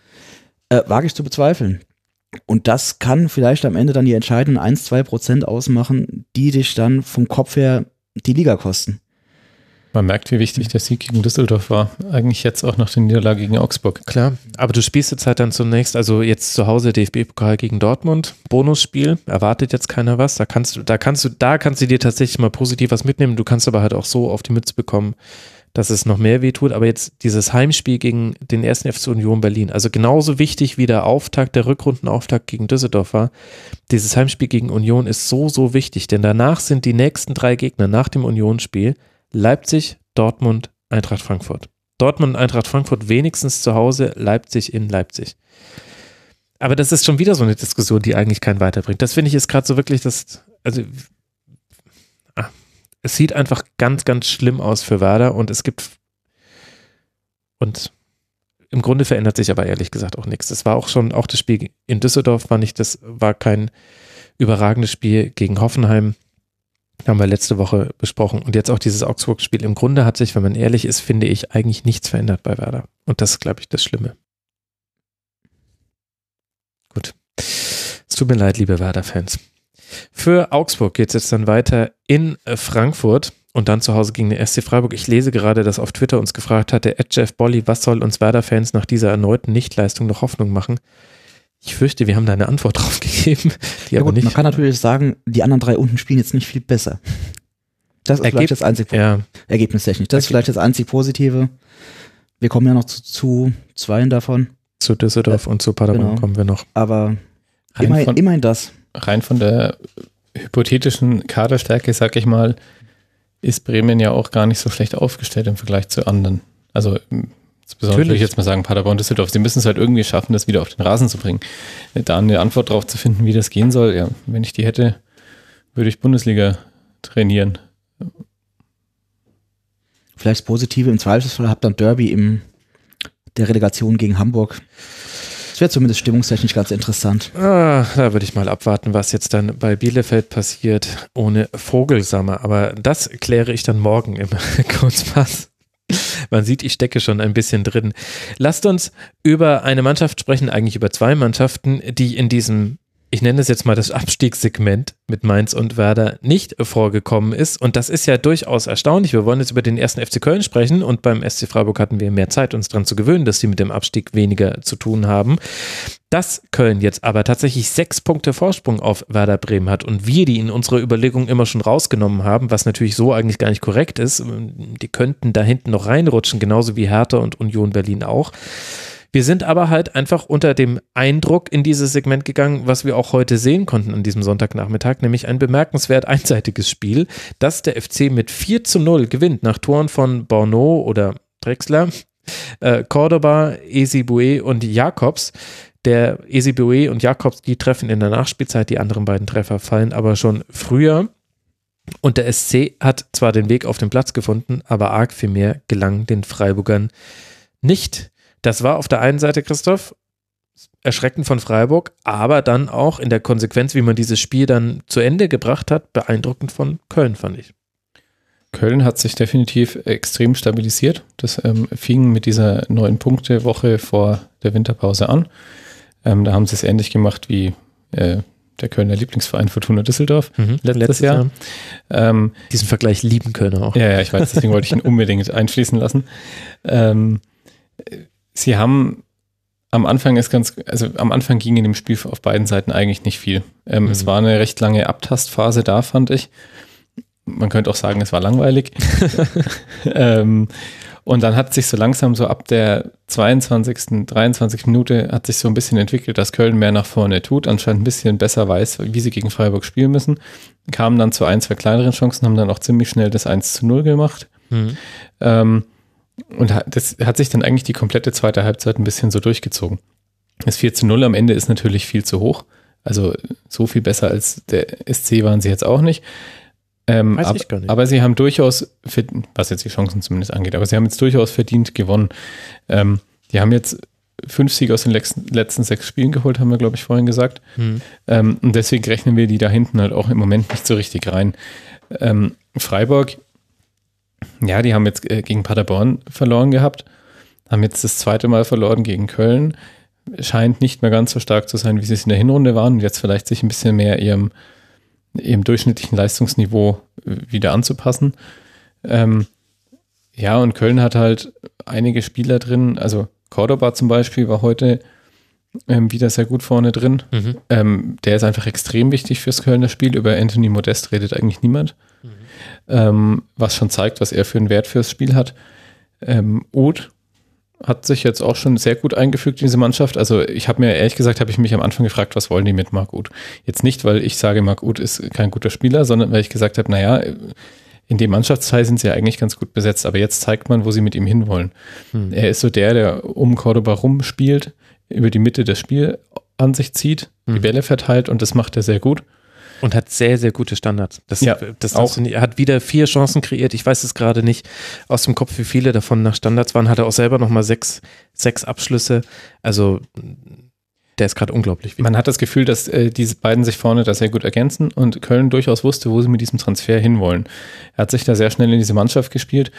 äh, wage ich zu bezweifeln. Und das kann vielleicht am Ende dann die entscheidenden 1, 2 Prozent ausmachen, die dich dann vom Kopf her die Liga kosten. Man merkt, wie wichtig der Sieg gegen Düsseldorf war. Eigentlich jetzt auch nach der Niederlage gegen Augsburg. Klar, aber du spielst jetzt halt dann zunächst, also jetzt zu Hause DFB-Pokal gegen Dortmund, Bonusspiel, erwartet jetzt keiner was. Da kannst du, da kannst du, da kannst du dir tatsächlich mal positiv was mitnehmen. Du kannst aber halt auch so auf die Mütze bekommen, dass es noch mehr wehtut. Aber jetzt dieses Heimspiel gegen den ersten FC Union Berlin, also genauso wichtig wie der Auftakt, der Rückrundenauftakt gegen Düsseldorf war. Dieses Heimspiel gegen Union ist so, so wichtig, denn danach sind die nächsten drei Gegner nach dem Unionsspiel Leipzig, Dortmund, Eintracht Frankfurt. Dortmund und Eintracht Frankfurt wenigstens zu Hause, Leipzig in Leipzig. Aber das ist schon wieder so eine Diskussion, die eigentlich keinen weiterbringt. Das finde ich ist gerade so wirklich das, also ah, es sieht einfach ganz, ganz schlimm aus für Werder und es gibt und im Grunde verändert sich aber ehrlich gesagt auch nichts. Es war auch schon, auch das Spiel in Düsseldorf war nicht, das war kein überragendes Spiel gegen Hoffenheim. Haben wir letzte Woche besprochen. Und jetzt auch dieses Augsburg-Spiel. Im Grunde hat sich, wenn man ehrlich ist, finde ich, eigentlich nichts verändert bei Werder. Und das ist, glaube ich, das Schlimme. Gut. Es tut mir leid, liebe Werder-Fans. Für Augsburg geht es jetzt dann weiter in Frankfurt und dann zu Hause gegen den SC Freiburg. Ich lese gerade, dass auf Twitter uns gefragt hatte, Ed Jeff Bolly, was soll uns Werder-Fans nach dieser erneuten Nichtleistung noch Hoffnung machen? Ich fürchte, wir haben da eine Antwort drauf gegeben. Die ja aber gut, nicht man kann natürlich sagen, die anderen drei unten spielen jetzt nicht viel besser. Das ist Ergeb vielleicht das einzig ja. Ergebnistechnisch. Das Ergeb ist vielleicht das einzig Positive. Wir kommen ja noch zu, zu zweien davon. Zu Düsseldorf äh, und zu Paderborn genau. kommen wir noch. Aber immerhin, von, immerhin das. Rein von der hypothetischen Kaderstärke, sag ich mal, ist Bremen ja auch gar nicht so schlecht aufgestellt im Vergleich zu anderen. Also Insbesondere würde ich jetzt mal sagen, Paderborn, Düsseldorf, sie müssen es halt irgendwie schaffen, das wieder auf den Rasen zu bringen. Da eine Antwort drauf zu finden, wie das gehen soll, ja, wenn ich die hätte, würde ich Bundesliga trainieren. Vielleicht das Positive im Zweifelsfall habt dann Derby im der Relegation gegen Hamburg. Das wäre zumindest stimmungstechnisch ganz interessant. Ah, da würde ich mal abwarten, was jetzt dann bei Bielefeld passiert ohne Vogelsammer. Aber das kläre ich dann morgen im Kurzpass. Man sieht, ich stecke schon ein bisschen drin. Lasst uns über eine Mannschaft sprechen, eigentlich über zwei Mannschaften, die in diesem ich nenne es jetzt mal das Abstiegssegment mit Mainz und Werder nicht vorgekommen ist. Und das ist ja durchaus erstaunlich. Wir wollen jetzt über den ersten FC Köln sprechen und beim SC Freiburg hatten wir mehr Zeit, uns daran zu gewöhnen, dass sie mit dem Abstieg weniger zu tun haben. Dass Köln jetzt aber tatsächlich sechs Punkte Vorsprung auf Werder Bremen hat und wir die in unserer Überlegung immer schon rausgenommen haben, was natürlich so eigentlich gar nicht korrekt ist. Die könnten da hinten noch reinrutschen, genauso wie Hertha und Union Berlin auch. Wir sind aber halt einfach unter dem Eindruck in dieses Segment gegangen, was wir auch heute sehen konnten an diesem Sonntagnachmittag, nämlich ein bemerkenswert einseitiges Spiel, das der FC mit 4 zu 0 gewinnt nach Toren von Borneau oder Drexler, äh, Cordoba, Esibue und Jakobs. Der Esibue und Jakobs, die treffen in der Nachspielzeit, die anderen beiden Treffer fallen aber schon früher. Und der SC hat zwar den Weg auf den Platz gefunden, aber arg viel mehr gelang den Freiburgern nicht. Das war auf der einen Seite, Christoph, erschreckend von Freiburg, aber dann auch in der Konsequenz, wie man dieses Spiel dann zu Ende gebracht hat, beeindruckend von Köln, fand ich. Köln hat sich definitiv extrem stabilisiert. Das ähm, fing mit dieser neun Punkte Woche vor der Winterpause an. Ähm, da haben sie es ähnlich gemacht wie äh, der Kölner Lieblingsverein Fortuna Düsseldorf mhm, letztes, letztes, Jahr. Jahr. Ähm, Diesen Vergleich lieben Kölner auch. Ja, ja, ich weiß, deswegen wollte ich ihn unbedingt einfließen lassen. Ähm, sie haben am Anfang ist ganz, also am Anfang ging in dem Spiel auf beiden Seiten eigentlich nicht viel. Ähm, mhm. Es war eine recht lange Abtastphase da, fand ich. Man könnte auch sagen, es war langweilig. ähm, und dann hat sich so langsam so ab der 22., 23. Minute hat sich so ein bisschen entwickelt, dass Köln mehr nach vorne tut, anscheinend ein bisschen besser weiß, wie sie gegen Freiburg spielen müssen. Kamen dann zu ein, zwei kleineren Chancen, haben dann auch ziemlich schnell das 1 zu 0 gemacht. Mhm. Ähm, und das hat sich dann eigentlich die komplette zweite Halbzeit ein bisschen so durchgezogen. Das 4 zu 0 am Ende ist natürlich viel zu hoch. Also so viel besser als der SC waren sie jetzt auch nicht. Ähm, Weiß ich gar nicht. Aber sie haben durchaus, was jetzt die Chancen zumindest angeht, aber sie haben jetzt durchaus verdient gewonnen. Ähm, die haben jetzt fünf Siege aus den letzten, letzten sechs Spielen geholt, haben wir, glaube ich, vorhin gesagt. Hm. Ähm, und deswegen rechnen wir die da hinten halt auch im Moment nicht so richtig rein. Ähm, Freiburg ja, die haben jetzt äh, gegen Paderborn verloren gehabt, haben jetzt das zweite Mal verloren gegen Köln. Scheint nicht mehr ganz so stark zu sein, wie sie es in der Hinrunde waren und jetzt vielleicht sich ein bisschen mehr ihrem, ihrem durchschnittlichen Leistungsniveau äh, wieder anzupassen. Ähm, ja, und Köln hat halt einige Spieler drin, also Cordoba zum Beispiel war heute ähm, wieder sehr gut vorne drin. Mhm. Ähm, der ist einfach extrem wichtig fürs Kölner Spiel. Über Anthony Modest redet eigentlich niemand ähm, was schon zeigt, was er für einen Wert fürs Spiel hat. Ähm, Uth hat sich jetzt auch schon sehr gut eingefügt in diese Mannschaft. Also ich habe mir ehrlich gesagt, habe ich mich am Anfang gefragt, was wollen die mit Marc Uth? Jetzt nicht, weil ich sage, Marc Uth ist kein guter Spieler, sondern weil ich gesagt habe, naja, in dem Mannschaftsteil sind sie ja eigentlich ganz gut besetzt, aber jetzt zeigt man, wo sie mit ihm hinwollen. Hm. Er ist so der, der um Cordoba rumspielt, über die Mitte das Spiel an sich zieht, hm. die Bälle verteilt und das macht er sehr gut. Und hat sehr, sehr gute Standards. Das, ja, das auch. Er hat wieder vier Chancen kreiert. Ich weiß es gerade nicht aus dem Kopf, wie viele davon nach Standards waren. Hat er auch selber nochmal sechs, sechs Abschlüsse. Also der ist gerade unglaublich. Man hat das Gefühl, dass äh, diese beiden sich vorne da sehr gut ergänzen und Köln durchaus wusste, wo sie mit diesem Transfer hinwollen. Er hat sich da sehr schnell in diese Mannschaft gespielt.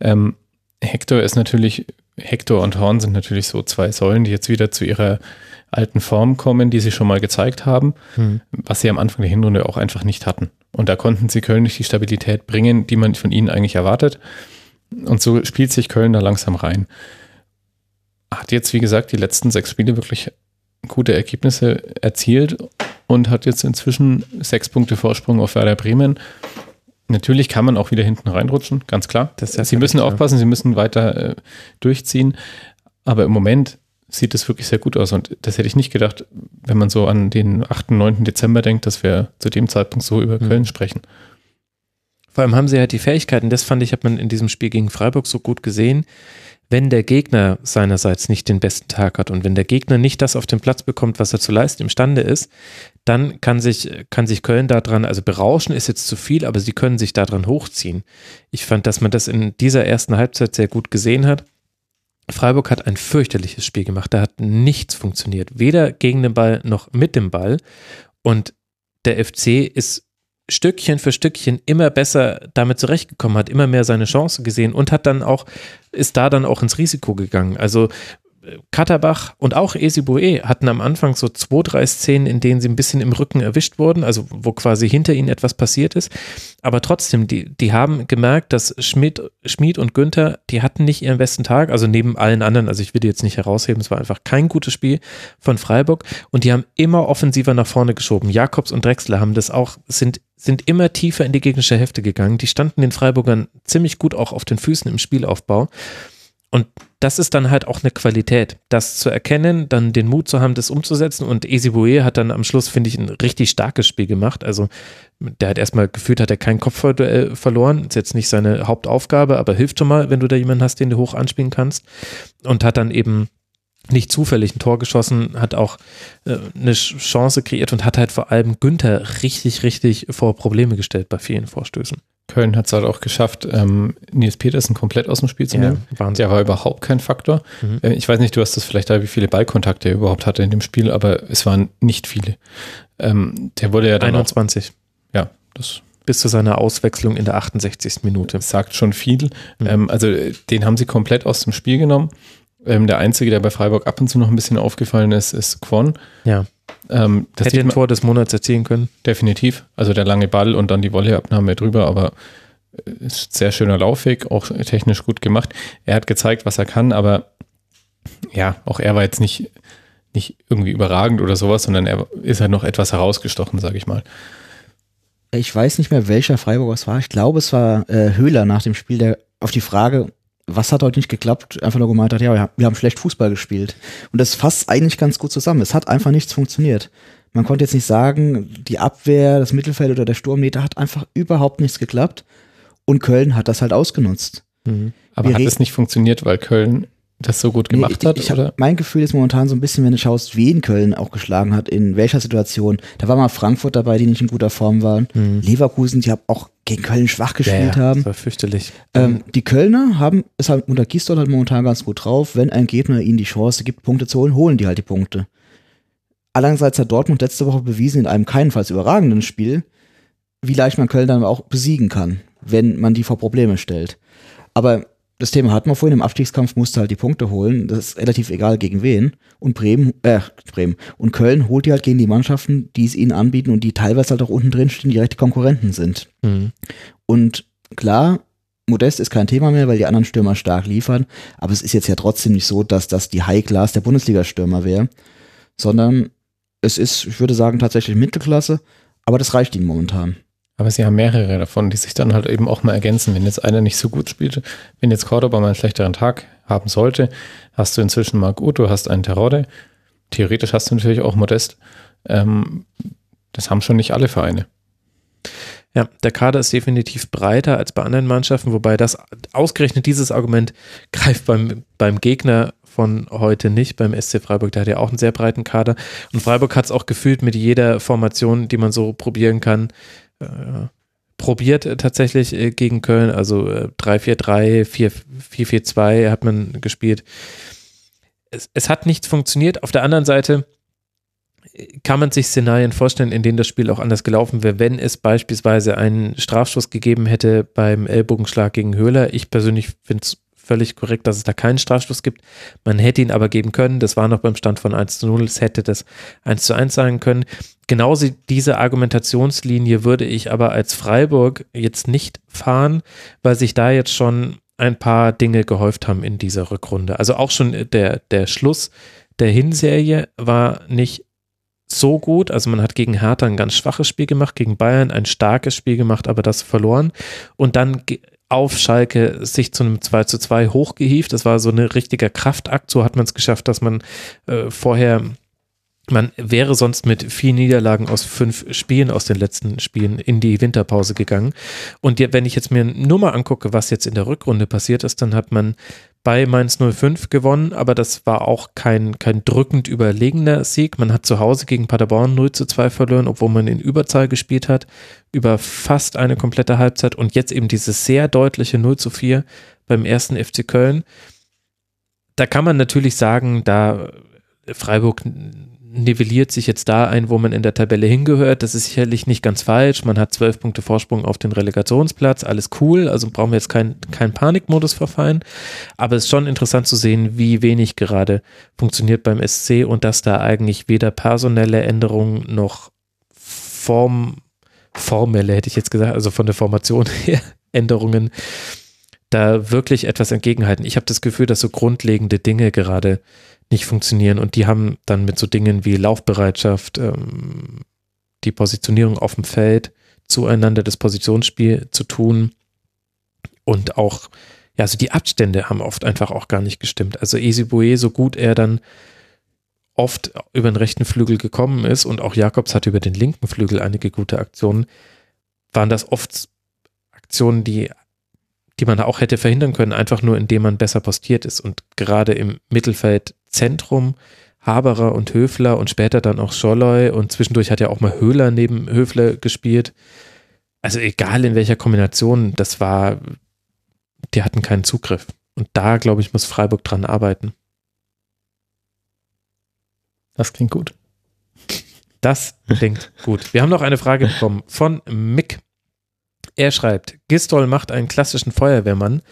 Ähm, Hector ist natürlich, Hector und Horn sind natürlich so zwei Säulen, die jetzt wieder zu ihrer alten Form kommen, die sie schon mal gezeigt haben, mhm. was sie am Anfang der Hinrunde auch einfach nicht hatten. Und da konnten sie Köln nicht die Stabilität bringen, die man von ihnen eigentlich erwartet. Und so spielt sich Köln da langsam rein. Hat jetzt, wie gesagt, die letzten sechs Spiele wirklich gute Ergebnisse erzielt und hat jetzt inzwischen sechs Punkte Vorsprung auf Werder Bremen. Natürlich kann man auch wieder hinten reinrutschen, ganz klar. sie müssen aufpassen, sie müssen weiter äh, durchziehen. Aber im Moment sieht das wirklich sehr gut aus. Und das hätte ich nicht gedacht, wenn man so an den 8., 9. Dezember denkt, dass wir zu dem Zeitpunkt so über mhm. Köln sprechen. Vor allem haben sie halt die Fähigkeiten, das fand ich, hat man in diesem Spiel gegen Freiburg so gut gesehen, wenn der Gegner seinerseits nicht den besten Tag hat und wenn der Gegner nicht das auf den Platz bekommt, was er zu leisten imstande ist, dann kann sich, kann sich Köln daran, also berauschen ist jetzt zu viel, aber sie können sich daran hochziehen. Ich fand, dass man das in dieser ersten Halbzeit sehr gut gesehen hat. Freiburg hat ein fürchterliches Spiel gemacht. Da hat nichts funktioniert. Weder gegen den Ball noch mit dem Ball. Und der FC ist Stückchen für Stückchen immer besser damit zurechtgekommen, hat immer mehr seine Chance gesehen und hat dann auch, ist da dann auch ins Risiko gegangen. Also Katterbach und auch Esibue hatten am Anfang so zwei, drei Szenen, in denen sie ein bisschen im Rücken erwischt wurden, also wo quasi hinter ihnen etwas passiert ist. Aber trotzdem, die, die haben gemerkt, dass Schmidt, Schmid und Günther, die hatten nicht ihren besten Tag, also neben allen anderen, also ich will die jetzt nicht herausheben, es war einfach kein gutes Spiel von Freiburg und die haben immer offensiver nach vorne geschoben. Jakobs und Drexler haben das auch, sind sind immer tiefer in die gegnerische Hälfte gegangen. Die standen den Freiburgern ziemlich gut auch auf den Füßen im Spielaufbau. Und das ist dann halt auch eine Qualität, das zu erkennen, dann den Mut zu haben, das umzusetzen. Und Esibue hat dann am Schluss, finde ich, ein richtig starkes Spiel gemacht. Also der hat erstmal gefühlt, hat er kein Kopfduell verloren. Ist jetzt nicht seine Hauptaufgabe, aber hilft schon mal, wenn du da jemanden hast, den du hoch anspielen kannst. Und hat dann eben nicht zufällig ein Tor geschossen, hat auch äh, eine Chance kreiert und hat halt vor allem Günther richtig, richtig vor Probleme gestellt bei vielen Vorstößen. Köln hat es halt auch geschafft, ähm, Nils Petersen komplett aus dem Spiel zu Ja, nehmen. Wahnsinn. Der war überhaupt kein Faktor. Mhm. Äh, ich weiß nicht, du hast das vielleicht da, wie viele Ballkontakte er überhaupt hatte in dem Spiel, aber es waren nicht viele. Ähm, der wurde ja dann auch, 21 ja, das bis zu seiner Auswechslung in der 68. Minute. sagt schon viel. Mhm. Ähm, also den haben sie komplett aus dem Spiel genommen. Ähm, der Einzige, der bei Freiburg ab und zu noch ein bisschen aufgefallen ist, ist Kwon. Ja, Ähm, das hätte man Tor des Monats erzielen können. definitiv. Also der lange Ball und dann die Volleybabnahme drüber, aber äh, ist sehr schöner Laufweg, auch technisch gut gemacht. Er hat gezeigt, was er kann, aber ja, auch er war jetzt nicht, nicht irgendwie überragend oder sowas, sondern er ist halt noch etwas herausgestochen, sage ich mal. Ich weiß nicht mehr, welcher Freiburger es war. Ich glaube, es war äh, Höhler nach dem Spiel, der auf die Frage, was hat heute nicht geklappt, einfach nur gemeint hat, ja, wir haben- schlecht Fußball gespielt. Und das fasst eigentlich ganz gut zusammen. Es hat einfach nichts funktioniert. Man konnte jetzt nicht sagen, die Abwehr, das Mittelfeld oder der Sturm, nee, da hat einfach überhaupt nichts geklappt. Und Köln hat das halt ausgenutzt. Aber Wir hat es nicht funktioniert, weil Köln das so gut gemacht Nee, hat? ich, ich oder? hab, mein Gefühl ist momentan so ein bisschen, wenn du schaust, wen Köln auch geschlagen hat, in welcher Situation. Da war mal Frankfurt dabei, die nicht in guter Form waren. Leverkusen, die haben auch gegen Köln schwach gespielt Mhm. ja, haben. Das war fürchterlich. Ähm, die Kölner haben es halt unter Gistol halt momentan ganz gut drauf. Wenn ein Gegner ihnen die Chance gibt, Punkte zu holen, holen die halt die Punkte. Allerdings hat Dortmund letzte Woche bewiesen, in einem keinenfalls überragenden Spiel, wie leicht man Köln dann auch besiegen kann, wenn man die vor Probleme stellt. Aber das Thema hatten wir vorhin, im Abstiegskampf musste halt die Punkte holen. Das ist relativ egal gegen wen. Und Bremen, äh, Bremen. Und Köln holt die halt gegen die Mannschaften, die es ihnen anbieten und die teilweise halt auch unten drin stehen, die direkte Konkurrenten sind. Mhm. Und klar, Modest ist kein Thema mehr, weil die anderen Stürmer stark liefern. Aber es ist jetzt ja trotzdem nicht so, dass das die High-Class der Bundesliga-Stürmer wäre, sondern es ist, ich würde sagen, tatsächlich Mittelklasse. Aber das reicht ihnen momentan. Aber sie haben mehrere davon, die sich dann halt eben auch mal ergänzen. Wenn jetzt einer nicht so gut spielt, wenn jetzt Cordoba mal einen schlechteren Tag haben sollte, hast du inzwischen Marc du hast einen Terode. Theoretisch hast du natürlich auch Modest. Ähm, das haben schon nicht alle Vereine. Ja, der Kader ist definitiv breiter als bei anderen Mannschaften, wobei das ausgerechnet dieses Argument greift beim, beim Gegner von heute nicht, beim SC Freiburg, der hat ja auch einen sehr breiten Kader. Und Freiburg hat es auch gefühlt mit jeder Formation, die man so probieren kann, probiert äh, tatsächlich äh, gegen Köln. Also äh, 3-4-3, 4-4-2 hat man gespielt. Es, es hat nichts funktioniert. Auf der anderen Seite kann man sich Szenarien vorstellen, in denen das Spiel auch anders gelaufen wäre, wenn es beispielsweise einen Strafschuss gegeben hätte beim Ellbogenschlag gegen Höhler. Ich persönlich finde es völlig korrekt, dass es da keinen Strafstoß gibt. Man hätte ihn aber geben können. Das war noch beim Stand von 1 zu 0. Es hätte das 1 zu 1 sein können. Genauso diese Argumentationslinie würde ich aber als Freiburg jetzt nicht fahren, weil sich da jetzt schon ein paar Dinge gehäuft haben in dieser Rückrunde. Also auch schon der, der Schluss der Hinserie war nicht so gut. Also man hat gegen Hertha ein ganz schwaches Spiel gemacht, gegen Bayern ein starkes Spiel gemacht, aber das verloren. Und dann auf Schalke sich zu einem 2 zu 2 hochgehievt. Das war so ein richtiger Kraftakt. So hat man es geschafft, dass man äh, vorher Man wäre sonst mit vier Niederlagen aus fünf Spielen aus den letzten Spielen in die Winterpause gegangen. Und wenn ich jetzt mir nur mal angucke, was jetzt in der Rückrunde passiert ist, dann hat man bei Mainz 05 gewonnen, aber das war auch kein, kein drückend überlegener Sieg. Man hat zu Hause gegen Paderborn 0 zu 2 verloren, obwohl man in Überzahl gespielt hat, über fast eine komplette Halbzeit und jetzt eben dieses sehr deutliche 0 zu 4 beim ersten FC Köln. Da kann man natürlich sagen, da Freiburg nivelliert sich jetzt da ein, wo man in der Tabelle hingehört. Das ist sicherlich nicht ganz falsch. Man hat zwölf Punkte Vorsprung auf den Relegationsplatz. Alles cool. Also brauchen wir jetzt keinen kein Panikmodus verfallen. Aber es ist schon interessant zu sehen, wie wenig gerade funktioniert beim SC und dass da eigentlich weder personelle Änderungen noch Form, formelle, hätte ich jetzt gesagt, also von der Formation her Änderungen da wirklich etwas entgegenhalten. Ich habe das Gefühl, dass so grundlegende Dinge gerade nicht funktionieren. Und die haben dann mit so Dingen wie Laufbereitschaft, ähm, die Positionierung auf dem Feld, zueinander das Positionsspiel zu tun und auch, ja, also die Abstände haben oft einfach auch gar nicht gestimmt. Also Esibue, so gut er dann oft über den rechten Flügel gekommen ist und auch Jakobs hatte über den linken Flügel einige gute Aktionen, waren das oft Aktionen, die die man auch hätte verhindern können, einfach nur indem man besser postiert ist. Und gerade im Mittelfeldzentrum Haberer und Höfler und später dann auch Scholloy und zwischendurch hat ja auch mal Höhler neben Höfler gespielt. Also egal in welcher Kombination, das war, die hatten keinen Zugriff. Und da, glaube ich, muss Freiburg dran arbeiten. Das klingt gut. Das klingt gut. Wir haben noch eine Frage bekommen von Mick. Er schreibt, Gistol macht einen klassischen Feuerwehrmann,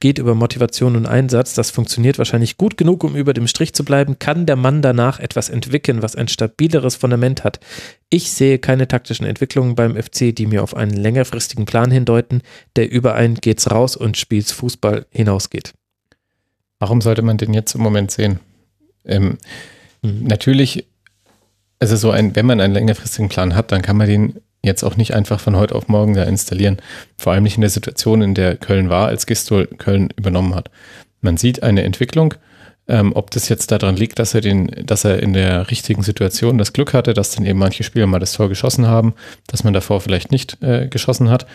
geht über Motivation und Einsatz, das funktioniert wahrscheinlich gut genug, um über dem Strich zu bleiben, kann der Mann danach etwas entwickeln, was ein stabileres Fundament hat. Ich sehe keine taktischen Entwicklungen beim FC, die mir auf einen längerfristigen Plan hindeuten, der über ein geht's raus und spielt's Fußball hinausgeht. Warum sollte man den jetzt im Moment sehen? Ähm, mhm. Natürlich, also so ein, wenn man einen längerfristigen Plan hat, dann kann man den jetzt auch nicht einfach von heute auf morgen da installieren. Vor allem nicht in der Situation, in der Köln war, als Gistol Köln übernommen hat. Man sieht eine Entwicklung. Ähm, ob das jetzt daran liegt, dass er den, dass er in der richtigen Situation das Glück hatte, dass dann eben manche Spieler mal das Tor geschossen haben, dass man davor vielleicht nicht äh, geschossen hat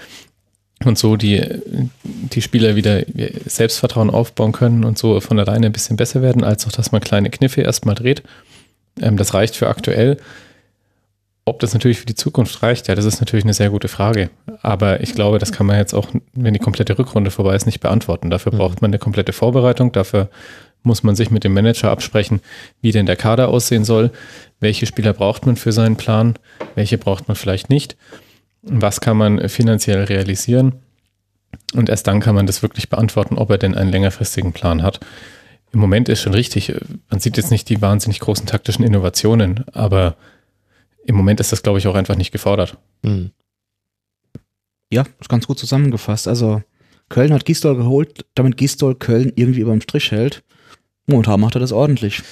und so die, die Spieler wieder Selbstvertrauen aufbauen können und so von alleine ein bisschen besser werden, als auch, dass man kleine Kniffe erstmal dreht. Ähm, das reicht für aktuell. Ob das natürlich für die Zukunft reicht, ja, das ist natürlich eine sehr gute Frage. Aber ich glaube, das kann man jetzt auch, wenn die komplette Rückrunde vorbei ist, nicht beantworten. Dafür mhm. braucht man eine komplette Vorbereitung. Dafür muss man sich mit dem Manager absprechen, wie denn der Kader aussehen soll. Welche Spieler braucht man für seinen Plan? Welche braucht man vielleicht nicht? Was kann man finanziell realisieren? Und erst dann kann man das wirklich beantworten, ob er denn einen längerfristigen Plan hat. Im Moment ist schon richtig, man sieht jetzt nicht die wahnsinnig großen taktischen Innovationen, aber im Moment ist das, glaube ich, auch einfach nicht gefordert. Mhm. Ja, ist ganz gut zusammengefasst. Also Köln hat Gisdol geholt, damit Gisdol Köln irgendwie über dem Strich hält. Momentan macht er das ordentlich.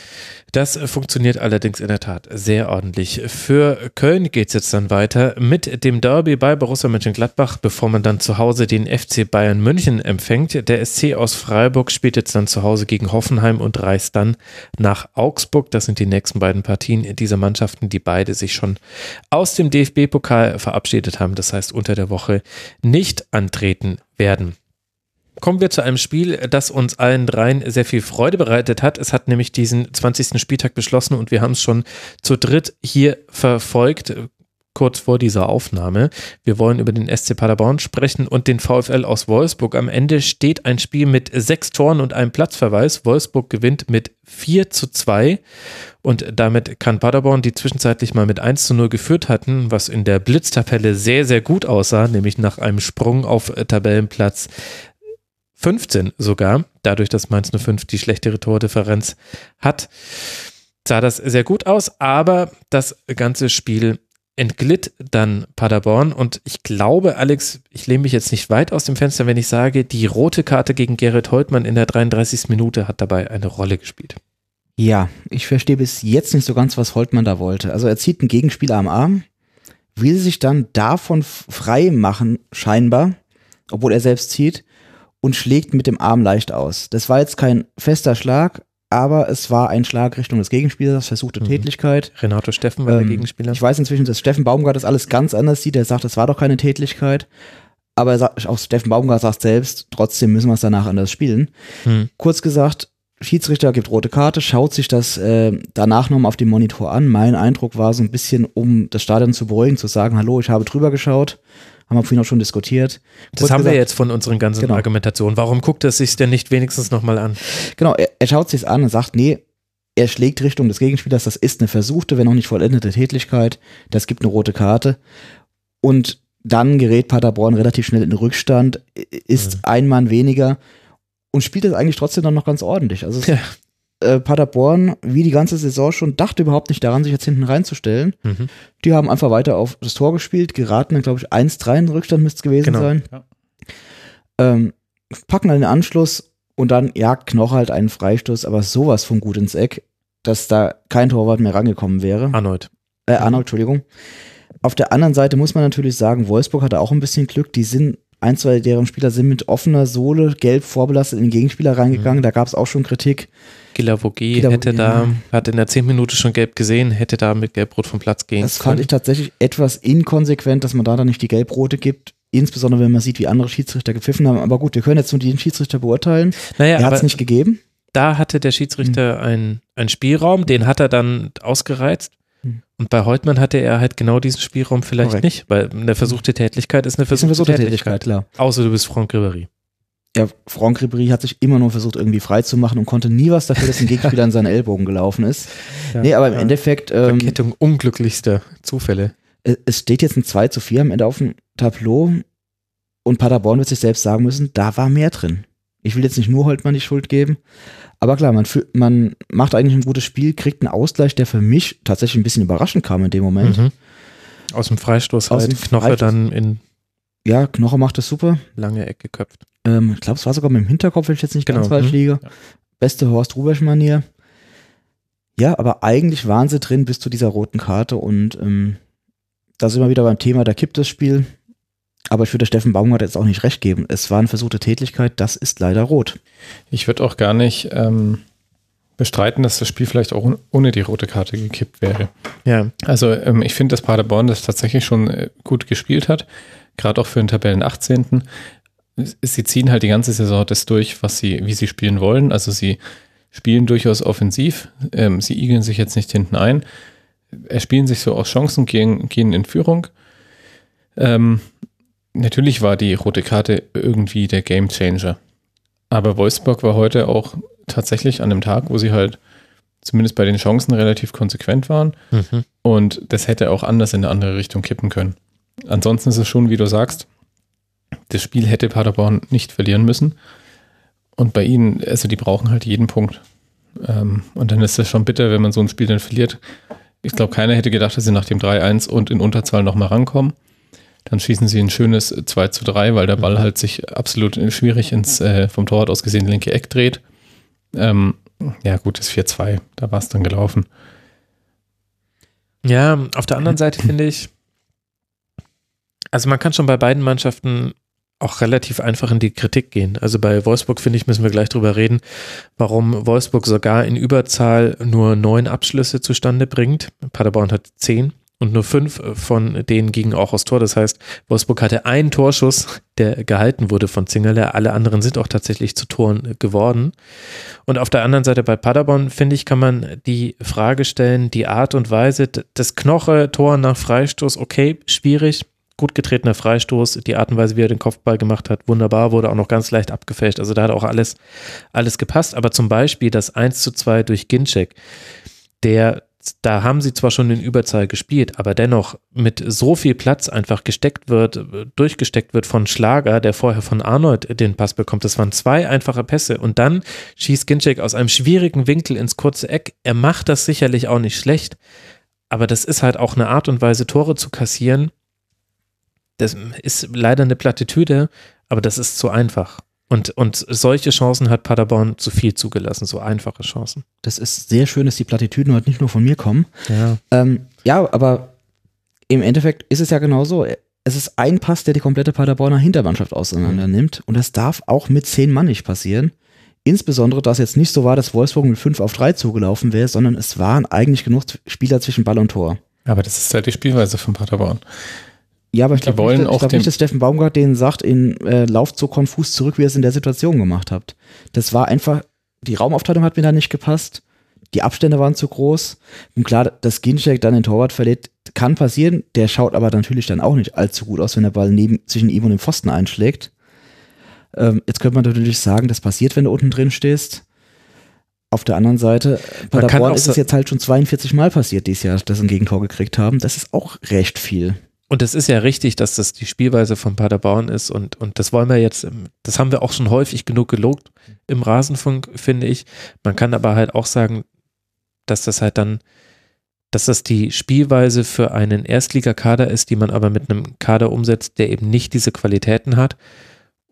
Das funktioniert allerdings in der Tat sehr ordentlich. Für Köln geht es jetzt dann weiter mit dem Derby bei Borussia Mönchengladbach, bevor man dann zu Hause den FC Bayern München empfängt. Der SC aus Freiburg spielt jetzt dann zu Hause gegen Hoffenheim und reist dann nach Augsburg. Das sind die nächsten beiden Partien dieser Mannschaften, die beide sich schon aus dem DFB-Pokal verabschiedet haben. Das heißt, unter der Woche nicht antreten werden kommen wir zu einem Spiel, das uns allen dreien sehr viel Freude bereitet hat. Es hat nämlich diesen 20. Spieltag beschlossen und wir haben es schon zu dritt hier verfolgt, kurz vor dieser Aufnahme. Wir wollen über den SC Paderborn sprechen und den VfL aus Wolfsburg. Am Ende steht ein Spiel mit sechs Toren und einem Platzverweis. Wolfsburg gewinnt mit 4 zu 2 und damit kann Paderborn, die zwischenzeitlich mal mit 1 zu 0 geführt hatten, was in der Blitztabelle sehr, sehr gut aussah, nämlich nach einem Sprung auf Tabellenplatz 15 sogar, dadurch, dass Mainz 05 die schlechtere Tordifferenz hat, sah das sehr gut aus, aber das ganze Spiel entglitt dann Paderborn und ich glaube, Alex, ich lehne mich jetzt nicht weit aus dem Fenster, wenn ich sage, die rote Karte gegen Gerrit Holtmann in der 33. Minute hat dabei eine Rolle gespielt. Ja, ich verstehe bis jetzt nicht so ganz, was Holtmann da wollte. Also er zieht einen Gegenspieler am Arm, will sich dann davon frei machen, scheinbar, obwohl er selbst zieht, und schlägt mit dem Arm leicht aus. Das war jetzt kein fester Schlag, aber es war ein Schlag Richtung des Gegenspielers, versuchte Mhm. Tätlichkeit. Renato Steffen war der Ähm, Gegenspieler. Ich weiß inzwischen, dass Steffen Baumgart das alles ganz anders sieht. Er sagt, es war doch keine Tätlichkeit. Aber er sagt, auch Steffen Baumgart sagt selbst, trotzdem müssen wir es danach anders spielen. Hm. Kurz gesagt, Schiedsrichter gibt rote Karte, schaut sich das äh, danach nochmal auf dem Monitor an. Mein Eindruck war so ein bisschen, um das Stadion zu beruhigen, zu sagen, hallo, ich habe drüber geschaut. Haben wir vorhin auch schon diskutiert. Das Kurz haben wir gesagt, jetzt von unseren ganzen Genau. Argumentationen. Warum guckt er sich denn nicht wenigstens nochmal an? Genau, er, er schaut sich an und sagt, nee, er schlägt Richtung des Gegenspielers, das ist eine versuchte, wenn auch nicht vollendete Tätlichkeit, das gibt eine rote Karte. Und dann gerät Paderborn relativ schnell in den Rückstand, ist ein Mann weniger und spielt das eigentlich trotzdem dann noch ganz ordentlich. Also es, Ja. Äh, Paderborn, wie die ganze Saison schon, dachte überhaupt nicht daran, sich jetzt hinten reinzustellen. Mhm. Die haben einfach weiter auf das Tor gespielt, geraten dann, glaube ich, 1-3 in den Rückstand müsste es gewesen Genau. sein. Ja. Ähm, packen dann den Anschluss und dann jagt Knoche halt einen Freistoß, aber sowas von gut ins Eck, dass da kein Torwart mehr rangekommen wäre. Arnold. Äh, Arnold, Entschuldigung. Auf der anderen Seite muss man natürlich sagen, Wolfsburg hatte auch ein bisschen Glück. Die sind, ein, zwei deren Spieler sind mit offener Sohle gelb vorbelastet in den Gegenspieler reingegangen. Da gab es auch schon Kritik. Gilavogi hätte da, hat in der 10 Minute schon gelb gesehen, hätte da mit Gelb-Rot vom Platz gehen Das fand ich tatsächlich etwas inkonsequent, dass man da dann nicht die Gelbrote gibt. Insbesondere wenn man sieht, wie andere Schiedsrichter gepfiffen haben. Aber gut, wir können jetzt nur den Schiedsrichter beurteilen. Naja, er hat es nicht gegeben. da hatte der Schiedsrichter einen, einen Spielraum, den hat er dann ausgereizt. Hm. Und bei Heutmann hatte er halt genau diesen Spielraum vielleicht Korrekt. nicht, weil eine versuchte Tätlichkeit ist eine Das ist versuchte, eine versuchte Tätlichkeit. Tätigkeit, klar. Außer du bist Franck Ribéry. Ja, Franck Ribéry hat sich immer nur versucht, irgendwie frei zu machen und konnte nie was dafür, dass ein Gegenspieler an seinen Ellbogen gelaufen ist. nee, aber im ja. Endeffekt, ähm, Verkettung unglücklichster Zufälle. es es steht jetzt ein 2 zu 4 am Ende auf dem Tableau und Paderborn wird sich selbst sagen müssen, da war mehr drin. Ich will jetzt nicht nur Holtmann die Schuld geben, aber klar, man, fü- man macht eigentlich ein gutes Spiel, kriegt einen Ausgleich, der für mich tatsächlich ein bisschen überraschend kam in dem Moment. Mhm. Aus dem Freistoß Aus halt dem Knoche Freistoß. dann in Ja, Knoche macht das super. lange Ecke geköpft. Ähm, ich glaube, es war sogar mit dem Hinterkopf, wenn ich jetzt nicht ganz Genau, falsch mhm. liege. Beste Horst Rubesch-Manier. Ja, aber eigentlich waren sie drin bis zu dieser roten Karte und ähm, da sind wir wieder beim Thema, da kippt das Spiel. Aber ich würde Steffen Baumgart jetzt auch nicht recht geben. Es war eine versuchte Tätigkeit, das ist leider rot. Ich würde auch gar nicht ähm, bestreiten, dass das Spiel vielleicht auch ohne- die rote Karte gekippt wäre. Ja, Also ähm, ich finde, dass Paderborn das tatsächlich schon äh, gut gespielt hat, gerade auch für den Tabellen 18. Sie ziehen halt die ganze Saison das durch, was sie, wie sie spielen wollen. Also sie spielen durchaus offensiv. Ähm, sie igeln sich jetzt nicht hinten ein. Erspielen sich so aus Chancen, gehen, gehen in Führung. Ähm, natürlich war die rote Karte irgendwie der Game Changer. Aber Wolfsburg war heute auch tatsächlich an einem Tag, wo sie halt zumindest bei den Chancen relativ konsequent waren. mhm. Und das hätte auch anders in eine andere Richtung kippen können. Ansonsten ist es schon, wie du sagst, das Spiel hätte Paderborn nicht verlieren müssen. Und bei ihnen, also die brauchen halt jeden Punkt. Ähm, und dann ist es schon bitter, wenn man so ein Spiel dann verliert. Ich glaube, keiner hätte gedacht, dass sie nach dem 3-1 und in Unterzahl nochmal rankommen. Dann schießen sie ein schönes 2 zu 3, weil der Ball halt sich absolut schwierig ins äh, vom Torwart aus gesehen linke Eck dreht. Ähm, ja, gut, das 4-2, da war es dann gelaufen. Ja, auf der anderen Seite finde ich, also man kann schon bei beiden Mannschaften auch relativ einfach in die Kritik gehen. Also bei Wolfsburg, finde ich, müssen wir gleich drüber reden, warum Wolfsburg sogar in Überzahl nur neun Abschlüsse zustande bringt. Paderborn hat zehn und nur fünf von denen gingen auch aus Tor. Das heißt, Wolfsburg hatte einen Torschuss, der gehalten wurde von Zingerle. Alle anderen sind auch tatsächlich zu Toren geworden. Und auf der anderen Seite bei Paderborn, finde ich, kann man die Frage stellen, die Art und Weise, d- das Knoche-Tor nach Freistoß, okay, schwierig, gut getretener Freistoß, die Art und Weise, wie er den Kopfball gemacht hat, wunderbar, wurde auch noch ganz leicht abgefälscht. Also da hat auch alles, alles gepasst. Aber zum Beispiel das 1 zu 2 durch Ginczek, der da haben sie zwar schon in Überzahl gespielt, aber dennoch mit so viel Platz einfach gesteckt wird, durchgesteckt wird von Schlager, der vorher von Arnold den Pass bekommt. Das waren zwei einfache Pässe und dann schießt Ginczek aus einem schwierigen Winkel ins kurze Eck. Er macht das sicherlich auch nicht schlecht, aber das ist halt auch eine Art und Weise, Tore zu kassieren. Das ist leider eine Plattitüde, aber das ist zu einfach. Und, und solche Chancen hat Paderborn zu viel zugelassen, so einfache Chancen. Das ist sehr schön, dass die Plattitüden heute nicht nur von mir kommen. Ja. Ähm, ja, aber im Endeffekt ist es ja genauso. Es ist ein Pass, der die komplette Paderborner Hintermannschaft auseinander nimmt. Und das darf auch mit zehn Mann nicht passieren. Insbesondere, dass jetzt nicht so war, dass Wolfsburg mit 5 auf 3 zugelaufen wäre, sondern es waren eigentlich genug Spieler zwischen Ball und Tor. Aber das ist halt die Spielweise von Paderborn. Ja, aber ich glaube nicht, ich glaub nicht, dass Steffen Baumgart denen sagt, in äh, lauft so konfus zurück, wie ihr es in der Situation gemacht habt. Das war einfach, die Raumaufteilung hat mir da nicht gepasst. Die Abstände waren zu groß. Und klar, dass Ginczek dann den Torwart verliert, kann passieren. Der schaut aber natürlich dann auch nicht allzu gut aus, wenn der Ball neben, zwischen ihm und dem Pfosten einschlägt. Ähm, jetzt könnte man natürlich sagen, das passiert, wenn du unten drin stehst. Auf der anderen Seite, Man kann Paderborn ist es jetzt halt schon 42 Mal passiert dieses Jahr, dass sie ein Gegentor gekriegt haben. Das ist auch recht viel. Und es ist ja richtig, dass das die Spielweise von Paderborn ist und, und das wollen wir jetzt, das haben wir auch schon häufig genug gelobt im Rasenfunk, finde ich. Man kann aber halt auch sagen, dass das halt dann, dass das die Spielweise für einen Erstligakader ist, die man aber mit einem Kader umsetzt, der eben nicht diese Qualitäten hat.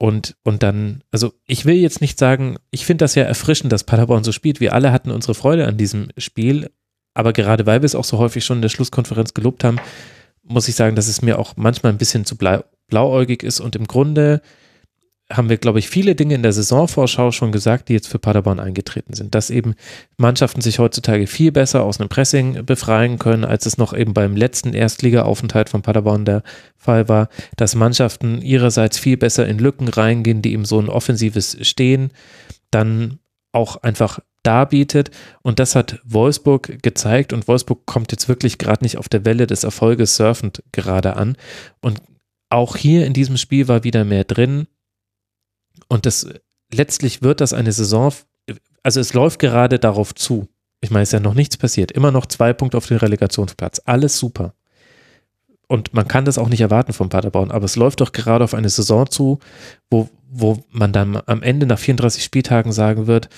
Und, und dann, also ich will jetzt nicht sagen, ich finde das ja erfrischend, dass Paderborn so spielt. Wir alle hatten unsere Freude an diesem Spiel, aber gerade weil wir es auch so häufig schon in der Schlusskonferenz gelobt haben, muss ich sagen, dass es mir auch manchmal ein bisschen zu blau, blauäugig ist. Und im Grunde haben wir, glaube ich, viele Dinge in der Saisonvorschau schon gesagt, die jetzt für Paderborn eingetreten sind, dass eben Mannschaften sich heutzutage viel besser aus einem Pressing befreien können, als es noch eben beim letzten Erstliga-Aufenthalt von Paderborn der Fall war, dass Mannschaften ihrerseits viel besser in Lücken reingehen, die eben so ein offensives Stehen dann auch einfach darbietet. Und das hat Wolfsburg gezeigt und Wolfsburg kommt jetzt wirklich gerade nicht auf der Welle des Erfolges surfend gerade an. Und auch hier in diesem Spiel war wieder mehr drin. Und das letztlich wird das eine Saison, also es läuft gerade darauf zu. Ich meine, es ist ja noch nichts passiert. Immer noch zwei Punkte auf den Relegationsplatz. Alles super. Und man kann das auch nicht erwarten von Paderborn, aber es läuft doch gerade auf eine Saison zu, wo, wo man dann am Ende nach 34 Spieltagen sagen wird,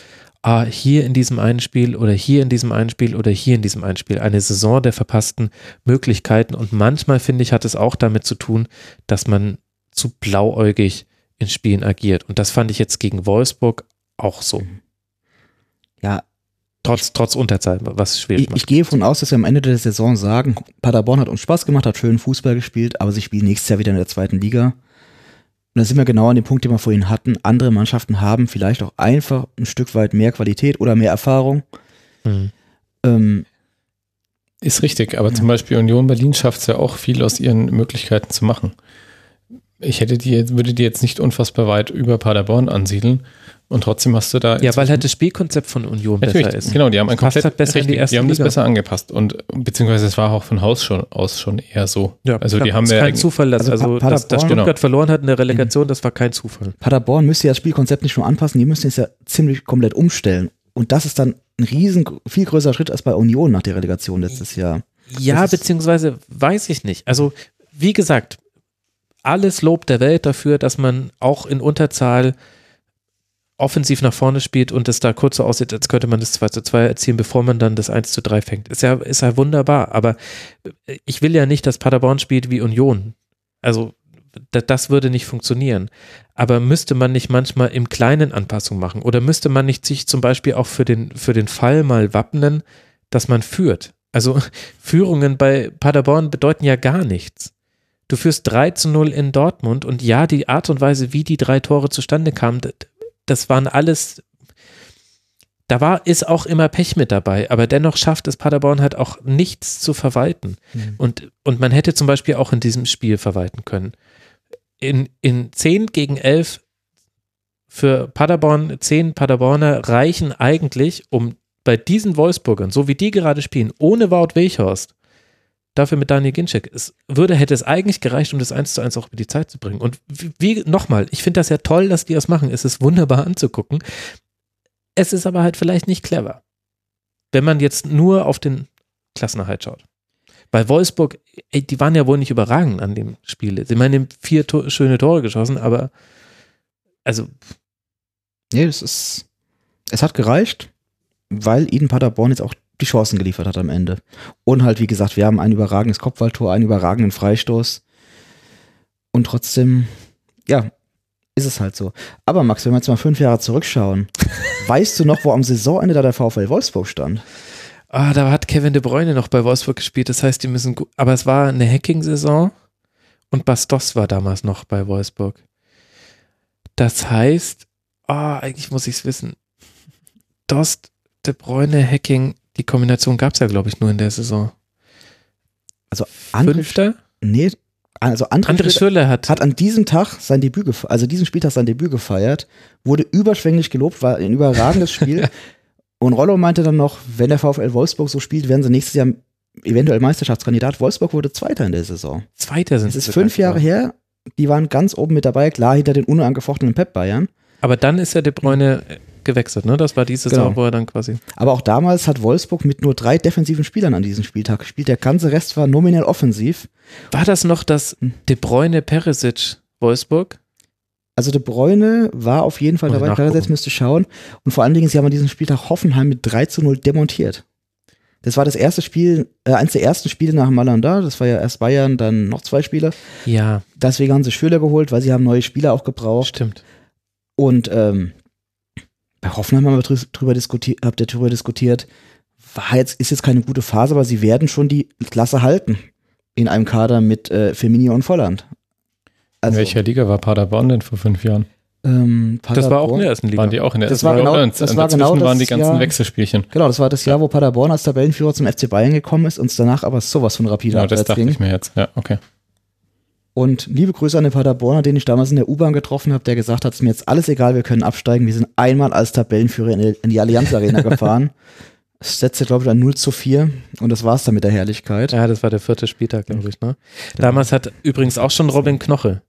ah, hier in diesem einen Spiel oder hier in diesem einen Spiel oder hier in diesem einen Spiel. Eine Saison der verpassten Möglichkeiten. Und manchmal, finde ich, hat es auch damit zu tun, dass man zu blauäugig in Spielen agiert. Und das fand ich jetzt gegen Wolfsburg auch so. Ja, Trotz, trotz Unterzahl, was schwierig Ich, macht. ich gehe davon aus, dass wir am Ende der Saison sagen, Paderborn hat uns Spaß gemacht, hat schön Fußball gespielt, aber sie spielen nächstes Jahr wieder in der zweiten Liga. Und da sind wir genau an dem Punkt, den wir vorhin hatten. Andere Mannschaften haben vielleicht auch einfach ein Stück weit mehr Qualität oder mehr Erfahrung. Mhm. Ähm, Ist richtig, aber Ja. zum Beispiel Union Berlin schafft es ja auch viel aus ihren Möglichkeiten zu machen. Ich hätte die jetzt, würde die jetzt nicht unfassbar weit über Paderborn ansiedeln und trotzdem hast du da. Ja, weil halt das Spielkonzept von Union Natürlich, besser ist. genau, die haben ein Es passt komplett halt besser in die richtig, erste die haben das Liga. besser angepasst und beziehungsweise es war auch von Haus schon aus schon eher so. Ja, also klar, die haben ist ja kein Zufall, dass, Also also, dass, dass Stuttgart Genau. verloren hat in der Relegation, das war kein Zufall. Paderborn müsste ja das Spielkonzept nicht nur anpassen, die müssen es ja ziemlich komplett umstellen. Und das ist dann ein riesen, viel größerer Schritt als bei Union nach der Relegation letztes Jahr. Ja, Das ist- beziehungsweise weiß ich nicht. Also, wie gesagt, alles Lob der Welt dafür, dass man auch in Unterzahl offensiv nach vorne spielt und es da kurz so aussieht, als könnte man das 2 zu 2 erzielen, bevor man dann das 1 zu 3 fängt. Ist ja, ist ja wunderbar, aber ich will ja nicht, dass Paderborn spielt wie Union. Also, da- das würde nicht funktionieren. Aber müsste man nicht manchmal im Kleinen Anpassungen machen? Oder müsste man nicht sich zum Beispiel auch für den, für den Fall mal wappnen, dass man führt? Also Führungen bei Paderborn bedeuten ja gar nichts. Du führst 3 zu 0 in Dortmund und ja, die Art und Weise, wie die drei Tore zustande kamen, das, waren alles, da war, ist auch immer Pech mit dabei, aber dennoch schafft es Paderborn halt auch nichts zu verwalten. Und, und man hätte zum Beispiel auch in diesem Spiel verwalten können. In, in 10 gegen 11 für Paderborn, 10 Paderborner reichen eigentlich, um bei diesen Wolfsburgern, so wie die gerade spielen, ohne Wout Weghorst, dafür mit Daniel Ginczek, es würde, hätte es eigentlich gereicht, um das 1 zu 1 auch über die Zeit zu bringen. Und wie, nochmal, ich finde das ja toll, dass die das machen. Es ist wunderbar anzugucken. Es ist aber halt vielleicht nicht clever. Wenn man jetzt nur auf den Klassenerhalt schaut. Bei Wolfsburg, ey, die waren ja wohl nicht überragend an dem Spiel. Sie meinen vier Tor, schöne Tore geschossen, aber also Nee, das ist, es hat gereicht, weil ihnen Paderborn jetzt auch die Chancen geliefert hat am Ende. Und halt, wie gesagt, wir haben ein überragendes Kopfballtor, einen überragenden Freistoß. Und trotzdem, ja, ist es halt so. Aber Max, wenn wir jetzt mal fünf Jahre zurückschauen, weißt du noch, wo am Saisonende da der VfL Wolfsburg stand? Ah, da hat Kevin de Bruyne noch bei Wolfsburg gespielt. Das heißt, die müssen. Aber es war eine Hacking-Saison und Bastos war damals noch bei Wolfsburg. Das heißt, ah, eigentlich muss ich es wissen. Dost, De Bruyne, Hacking, die Kombination gab es ja, glaube ich, nur in der Saison. Also André, Fünfter? nee, also André, André Schürrle hat, hat an diesem Tag sein Debüt, also diesen Spieltag sein Debüt gefeiert, wurde überschwänglich gelobt, war ein überragendes Spiel. Und Rollo meinte dann noch, wenn der VfL Wolfsburg so spielt, werden sie nächstes Jahr eventuell Meisterschaftskandidat. Wolfsburg wurde Zweiter in der Saison. Zweiter sind Es ist sie fünf Jahre her. Die waren ganz oben mit dabei, klar hinter den unangefochtenen Pep Bayern. Aber dann ist ja De Bruyne gewechselt, ne? Das war die Saison, Genau. wo er dann quasi. Aber auch damals hat Wolfsburg mit nur drei defensiven Spielern an diesem Spieltag gespielt. Der ganze Rest war nominell offensiv. War das noch das Hm. De Bruyne Perisic Wolfsburg? Also De Bruyne war auf jeden Fall Muss dabei. Perisic müsste schauen. Und vor allen Dingen, sie haben an diesem Spieltag Hoffenheim mit 3 zu 0 demontiert. Das war das erste Spiel, äh, eins der ersten Spiele nach Malanda. Das war ja erst Bayern, dann noch zwei Spiele. Ja, Deswegen haben sie Schüler geholt, weil sie haben neue Spieler auch gebraucht. stimmt. Und ähm, bei Hoffenheim haben wir drü- drüber diskutiert, habt ihr drüber diskutiert, war jetzt, ist jetzt keine gute Phase, aber sie werden schon die Klasse halten in einem Kader mit äh, Firmino und Volland. In Also, welcher Liga war Paderborn denn vor fünf Jahren? ähm, Das war auch in der ersten Liga. Waren die auch in der Das ersten war Liga? genau- Und das und war dazwischen genau waren die das ganzen Jahr- Wechselspielchen. Genau, das war das Jahr, wo Paderborn als Tabellenführer zum FC Bayern gekommen ist und danach aber sowas von rapide Genau, das dachte ging. ich mir jetzt. Ja, okay. Und liebe Grüße an den Paderborner, den ich damals in der U-Bahn getroffen habe, der gesagt hat, es ist mir jetzt alles egal, wir können absteigen. Wir sind einmal als Tabellenführer in die, Allianz Arena gefahren. Es setzte, glaube ich, ein 0 zu 4 und das war's dann mit der Herrlichkeit. Ja, das war der vierte Spieltag, glaube ich. Ne? Damals hat übrigens auch schon Robin Knoche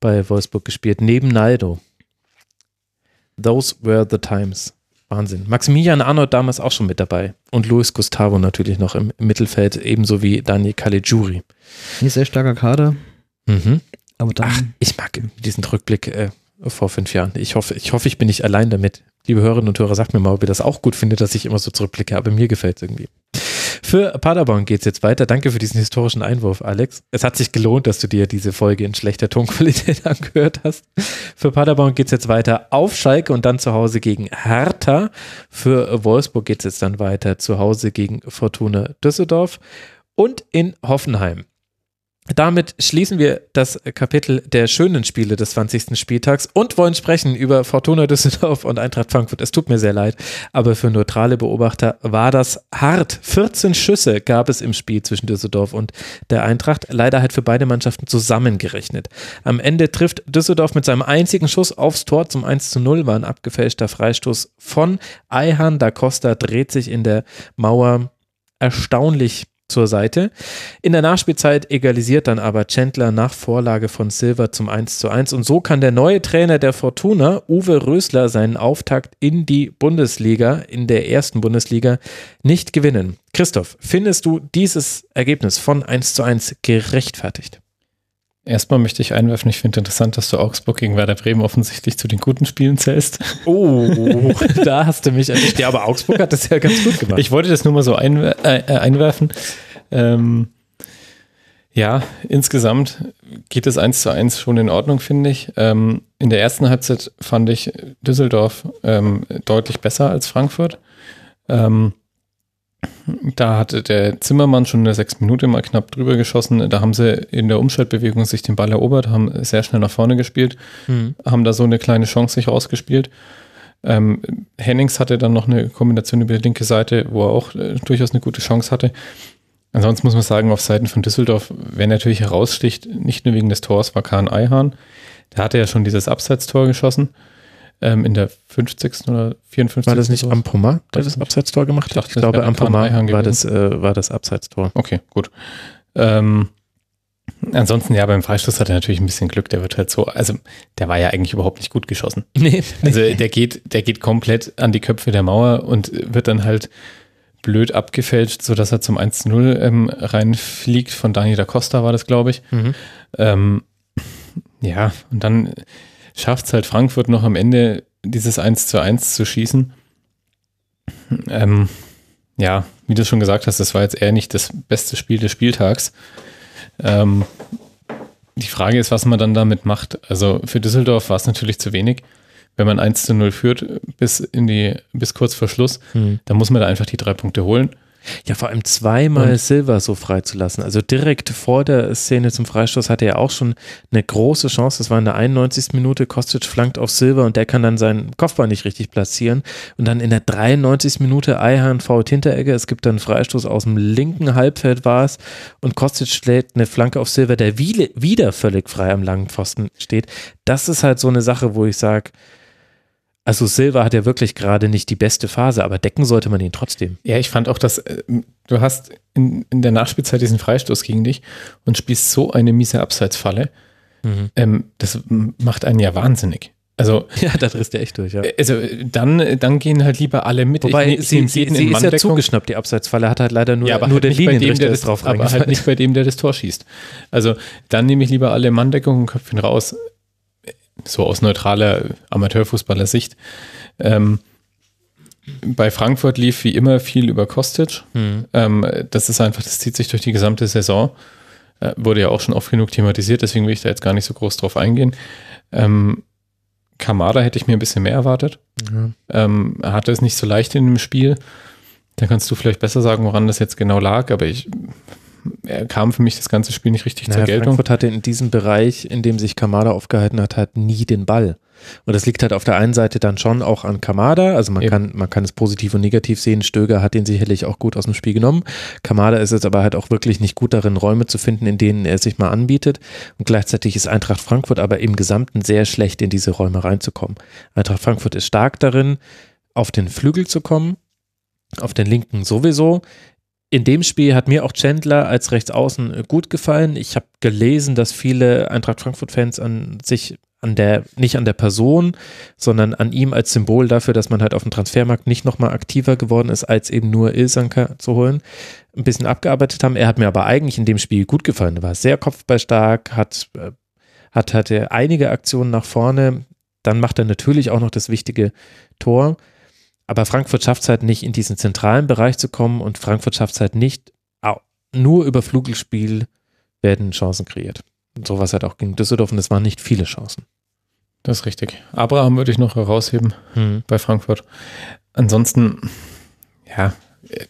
bei Wolfsburg gespielt, neben Naldo. Those were the times. Wahnsinn. Maximilian Arnold damals auch schon mit dabei. Und Luis Gustavo natürlich noch im, Mittelfeld, ebenso wie Daniel Caligiuri. Nicht sehr starker Kader, Mhm. aber dann. Ach, ich mag diesen Rückblick äh, vor fünf Jahren. Ich hoffe, ich hoffe, ich bin nicht allein damit. Liebe Hörerinnen und Hörer, sagt mir mal, ob ihr das auch gut findet, dass ich immer so zurückblicke, aber mir gefällt es irgendwie. Für Paderborn geht es jetzt weiter. Danke für diesen historischen Einwurf, Alex. Es hat sich gelohnt, dass du dir diese Folge in schlechter Tonqualität angehört hast. Für Paderborn geht es jetzt weiter auf Schalke und dann zu Hause gegen Hertha. Für Wolfsburg geht es jetzt dann weiter zu Hause gegen Fortuna Düsseldorf und in Hoffenheim. Damit schließen wir das Kapitel der schönen Spiele des 20. Spieltags und wollen sprechen über Fortuna Düsseldorf und Eintracht Frankfurt. Es tut mir sehr leid, aber für neutrale Beobachter war das hart. 14 Schüsse gab es im Spiel zwischen Düsseldorf und der Eintracht. Leider halt für beide Mannschaften zusammengerechnet. Am Ende trifft Düsseldorf mit seinem einzigen Schuss aufs Tor zum 1 zu 0, war ein abgefälschter Freistoß von Ayhan. Da Costa dreht sich in der Mauer erstaunlich zur Seite. In der Nachspielzeit egalisiert dann aber Chandler nach Vorlage von Silver zum 1 zu 1 und so kann der neue Trainer der Fortuna, Uwe Rösler, seinen Auftakt in die Bundesliga, in der ersten Bundesliga, nicht gewinnen. Christoph, findest du dieses Ergebnis von 1 zu 1 gerechtfertigt? Erstmal möchte ich einwerfen, ich finde interessant, dass du Augsburg gegen Werder Bremen offensichtlich zu den guten Spielen zählst. Oh, da hast du mich erwischt. Ja, aber Augsburg hat das ja ganz gut gemacht. Ich wollte das nur mal so einwer äh, äh, einwerfen. Ähm, ja, insgesamt geht es 1 zu 1 schon in Ordnung, finde ich. Ähm, in der ersten Halbzeit fand ich Düsseldorf ähm, deutlich besser als Frankfurt. Ähm, da hatte der Zimmermann schon in der sechs Minute mal knapp drüber geschossen. Da haben sie in der Umschaltbewegung sich den Ball erobert, haben sehr schnell nach vorne gespielt, Hm. haben da so eine kleine Chance sich rausgespielt. Ähm, Hennings hatte dann noch eine Kombination über die linke Seite, wo er auch äh, durchaus eine gute Chance hatte. Ansonsten muss man sagen, auf Seiten von Düsseldorf, wer natürlich heraussticht, nicht nur wegen des Tors, war Kahn Eihahn. Der hatte ja schon dieses Abseitstor geschossen. Ähm, in der 50. oder 54. War das nicht. Ampoma, der das. Abseitstor gemacht Ich hat? dachte, Ich das glaube, Ampoma war das, äh, war das Abseitstor. Okay, gut. Ähm, ansonsten, ja, beim Freistoß hat er natürlich ein bisschen Glück. Der wird halt so, also der war ja eigentlich überhaupt nicht gut geschossen. Nee, Also der geht, der geht komplett an die Köpfe der Mauer und wird dann halt blöd abgefälscht, sodass er zum 1-0 ähm, reinfliegt. Von Daniel da Costa war das, glaube ich. Mhm. Ähm, ja, und dann schafft es halt Frankfurt noch am Ende dieses 1 zu 1 zu schießen. Ähm, ja, wie du schon gesagt hast, das war jetzt eher nicht das beste Spiel des Spieltags. Ähm, die Frage ist, was man dann damit macht. Also für Düsseldorf war es natürlich zu wenig. Wenn man 1 zu 0 führt bis in die, bis kurz vor Schluss, Hm. dann muss man da einfach die drei Punkte holen. Ja, vor allem zweimal Und- Silva so freizulassen. Also direkt vor der Szene zum Freistoß hatte er auch schon eine große Chance. Das war in der 91. Minute. Kostic flankt auf Silva und der kann dann seinen Kopfball nicht richtig platzieren. Und dann in der 93. Minute Eihahn fault Hinteregger. Es gibt dann einen Freistoß aus dem linken Halbfeld war es. Und Kostic schlägt eine Flanke auf Silva, der wie- wieder völlig frei am langen Pfosten steht. Das ist halt so eine Sache, wo ich sage, also Silva hat ja wirklich gerade nicht die beste Phase, aber decken sollte man ihn trotzdem. Ja, ich fand auch, dass äh, du hast in, in der Nachspielzeit diesen Freistoß gegen dich und spielst so eine miese Abseitsfalle. Mhm. Ähm, das macht einen ja wahnsinnig. Also, Ja, da drehst du echt durch, ja. also dann, dann gehen halt lieber alle mit. Wobei, Ich- ich sie, sie, sie ist ja zugeschnappt, die Abseitsfalle, hat halt leider nur, ja, aber nur halt dem, Linienrichter der ist das, drauf aber halt nicht bei dem, der das Tor schießt. Also dann nehme ich lieber alle Manndeckung und Köpfchen raus. So aus neutraler Amateurfußballer-Sicht. Ähm, bei Frankfurt lief wie immer viel über Kostic. Hm. Ähm, das ist einfach, das zieht sich durch die gesamte Saison. Äh, wurde ja auch schon oft genug thematisiert, deswegen will ich da jetzt gar nicht so groß drauf eingehen. Ähm, Kamada hätte ich mir ein bisschen mehr erwartet. Ja. Ähm, er hatte es nicht so leicht in dem Spiel. Da kannst du vielleicht besser sagen, woran das jetzt genau lag, aber ich, kam für mich das ganze Spiel nicht richtig Naja, zur Geltung. Frankfurt hatte in diesem Bereich, in dem sich Kamada aufgehalten hat, halt nie den Ball. Und das liegt halt auf der einen Seite dann schon auch an Kamada. Also man Eben. kann, man kann es positiv und negativ sehen. Stöger hat den sicherlich auch gut aus dem Spiel genommen. Kamada ist jetzt aber halt auch wirklich nicht gut darin, Räume zu finden, in denen er sich mal anbietet. Und gleichzeitig ist Eintracht Frankfurt aber im Gesamten sehr schlecht, in diese Räume reinzukommen. Eintracht Frankfurt ist stark darin, auf den Flügel zu kommen, auf den linken sowieso. In dem Spiel hat mir auch Chandler als Rechtsaußen äh, gut gefallen. Ich habe gelesen, dass viele Eintracht Frankfurt-Fans an sich an der, nicht an der Person, sondern an ihm als Symbol dafür, dass man halt auf dem Transfermarkt nicht nochmal aktiver geworden ist, als eben nur Ilsanker zu holen, ein bisschen abgearbeitet haben. Er hat mir aber eigentlich in dem Spiel gut gefallen. Er war sehr kopfballstark, hat, äh, hat, hatte einige Aktionen nach vorne. Dann macht er natürlich auch noch das wichtige Tor. Aber Frankfurt schafft es halt nicht, in diesen zentralen Bereich zu kommen und Frankfurt schafft es halt nicht, nur über Flügelspiel werden Chancen kreiert. Und sowas halt auch gegen Düsseldorf und es waren nicht viele Chancen. Das ist richtig. Abraham würde ich noch herausheben Hm. bei Frankfurt. Ansonsten, ja,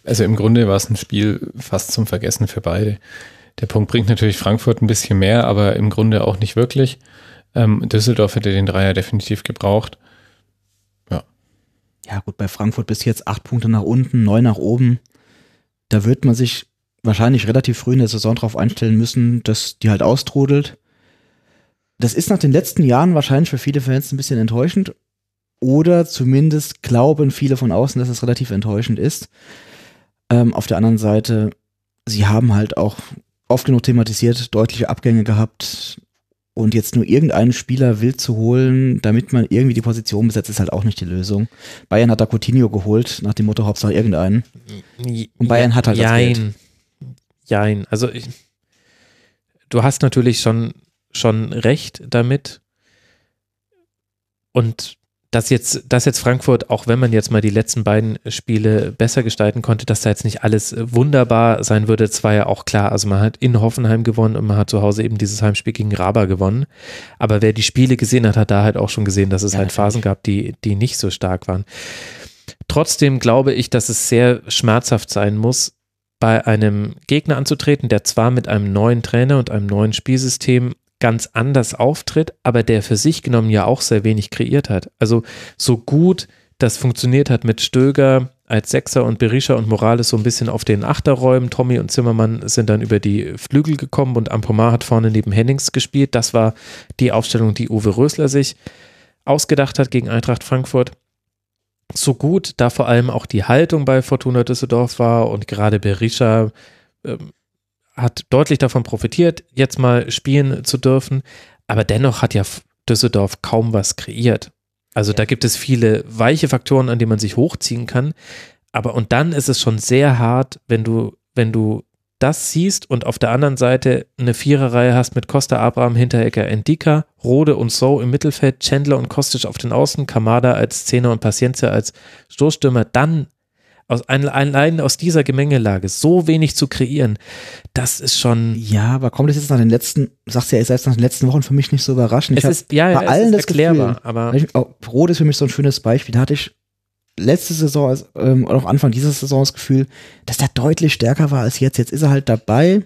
also im Grunde war es ein Spiel fast zum Vergessen für beide. Der Punkt bringt natürlich Frankfurt ein bisschen mehr, aber im Grunde auch nicht wirklich. Ähm, Düsseldorf hätte den Dreier definitiv gebraucht. Ja, gut, bei Frankfurt bis jetzt acht Punkte nach unten, neun nach oben. Da wird man sich wahrscheinlich relativ früh in der Saison darauf einstellen müssen, dass die halt austrudelt. Das ist nach den letzten Jahren wahrscheinlich für viele Fans ein bisschen enttäuschend. Oder zumindest glauben viele von außen, dass es relativ enttäuschend ist. Ähm, auf der anderen Seite, sie haben halt auch oft genug thematisiert, deutliche Abgänge gehabt. Und jetzt nur irgendeinen Spieler wild zu holen, damit man irgendwie die Position besetzt, ist halt auch nicht die Lösung. Bayern hat da Coutinho geholt, nach dem Motto Hauptsache irgendeinen. Und Bayern hat halt das Jein. Jein. Also ich, du hast natürlich schon, schon recht damit. Und dass jetzt, dass jetzt Frankfurt, auch wenn man jetzt mal die letzten beiden Spiele besser gestalten konnte, dass da jetzt nicht alles äh, wunderbar sein würde, das war ja auch klar. Also man hat in Hoffenheim gewonnen und man hat zu Hause eben dieses Heimspiel gegen Raba gewonnen. Aber wer die Spiele gesehen hat, hat da halt auch schon gesehen, dass es Ja, halt Phasen gab, die, die nicht so stark waren. Trotzdem glaube ich, dass es sehr schmerzhaft sein muss, bei einem Gegner anzutreten, der zwar mit einem neuen Trainer und einem neuen Spielsystem ganz anders auftritt, aber der für sich genommen ja auch sehr wenig kreiert hat. Also so gut das funktioniert hat mit Stöger als Sechser und Berisha und Morales so ein bisschen auf den Achterräumen. Tommy und Zimmermann sind dann über die Flügel gekommen und Ampomar hat vorne neben Hennings gespielt. Das war die Aufstellung, die Uwe Rösler sich ausgedacht hat gegen Eintracht Frankfurt so gut, da vor allem auch die Haltung bei Fortuna Düsseldorf war und gerade Berisha ähm, hat deutlich davon profitiert, jetzt mal spielen zu dürfen, aber dennoch hat ja Düsseldorf kaum was kreiert. Also da gibt es viele weiche Faktoren, an denen man sich hochziehen kann, aber und dann ist es schon sehr hart, wenn du, wenn du das siehst und auf der anderen Seite eine Viererreihe hast mit Costa, Abraham, Hinteregger, Endika, Rode und So im Mittelfeld, Chandler und Kostic auf den Außen, Kamada als Zehner und Paciencia als Stoßstürmer, dann aus, ein- allein aus dieser Gemengelage so wenig zu kreieren, das ist schon. Ja, aber kommt das jetzt nach den letzten, sagst du ja selbst nach den letzten Wochen für mich nicht so überraschend. Ich Es ist, ja, ja, bei es allen ist das erklärbar, Gefühl, aber Ich, oh, Rot ist für mich so ein schönes Beispiel. Da hatte ich letzte Saison ähm, oder auch Anfang dieser Saison das Gefühl, dass der deutlich stärker war als jetzt. Jetzt ist er halt dabei,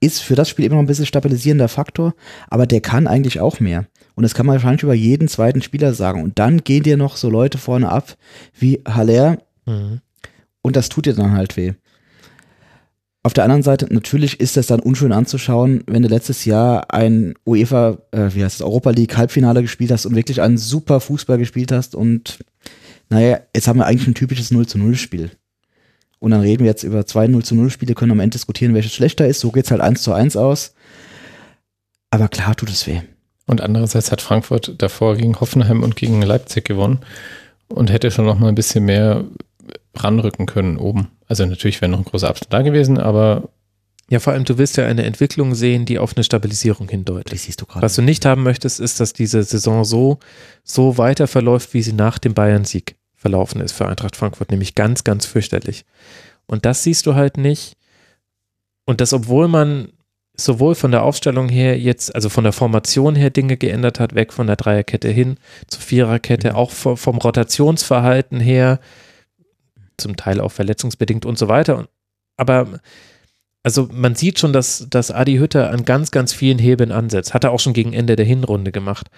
ist für das Spiel immer noch ein bisschen stabilisierender Faktor, aber der kann eigentlich auch mehr. Und das kann man wahrscheinlich über jeden zweiten Spieler sagen. Und dann gehen dir noch so Leute vorne ab wie Haller. Mhm. Und das tut dir dann halt weh. Auf der anderen Seite, natürlich ist es dann unschön anzuschauen, wenn du letztes Jahr ein UEFA, äh, wie heißt es, Europa League Halbfinale gespielt hast und wirklich einen super Fußball gespielt hast und naja, jetzt haben wir eigentlich ein typisches 0 zu 0 Spiel. Und dann reden wir jetzt über zwei 0 zu 0 Spiele, können am Ende diskutieren, welches schlechter ist. So geht's halt 1 zu 1 aus. Aber klar tut es weh. Und andererseits hat Frankfurt davor gegen Hoffenheim und gegen Leipzig gewonnen und hätte schon noch mal ein bisschen mehr ranrücken können oben. Also natürlich wäre noch ein großer Abstand da gewesen, aber ja, vor allem, du willst ja eine Entwicklung sehen, die auf eine Stabilisierung hindeutet. siehst du gerade. Was du nicht haben möchtest, ist, dass diese Saison so, so weiter verläuft, wie sie nach dem Bayern-Sieg verlaufen ist für Eintracht Frankfurt, nämlich ganz, ganz fürchterlich. Und das siehst du halt nicht. Und das, obwohl man sowohl von der Aufstellung her jetzt, also von der Formation her Dinge geändert hat, weg von der Dreierkette hin zur Viererkette, auch vom Rotationsverhalten her, zum Teil auch verletzungsbedingt und so weiter. Aber also man sieht schon, dass, dass Adi Hütter an ganz, ganz vielen Hebeln ansetzt. Hat er auch schon gegen Ende der Hinrunde gemacht.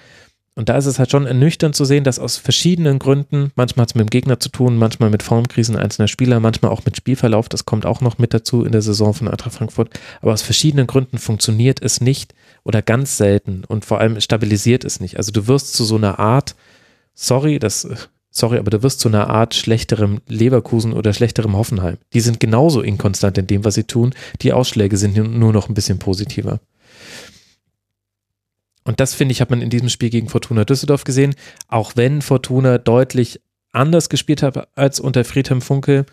Und da ist es halt schon ernüchternd zu sehen, dass aus verschiedenen Gründen, manchmal hat es mit dem Gegner zu tun, manchmal mit Formkrisen einzelner Spieler, manchmal auch mit Spielverlauf, das kommt auch noch mit dazu in der Saison von Eintracht Frankfurt, aber aus verschiedenen Gründen funktioniert es nicht oder ganz selten und vor allem stabilisiert es nicht. Also du wirst zu so einer Art, sorry, das sorry, aber du wirst zu einer Art schlechterem Leverkusen oder schlechterem Hoffenheim. Die sind genauso inkonstant in dem, was sie tun. Die Ausschläge sind nur noch ein bisschen positiver. Und das, finde ich, hat man in diesem Spiel gegen Fortuna Düsseldorf gesehen. Auch wenn Fortuna deutlich anders gespielt hat als unter Friedhelm Funkel,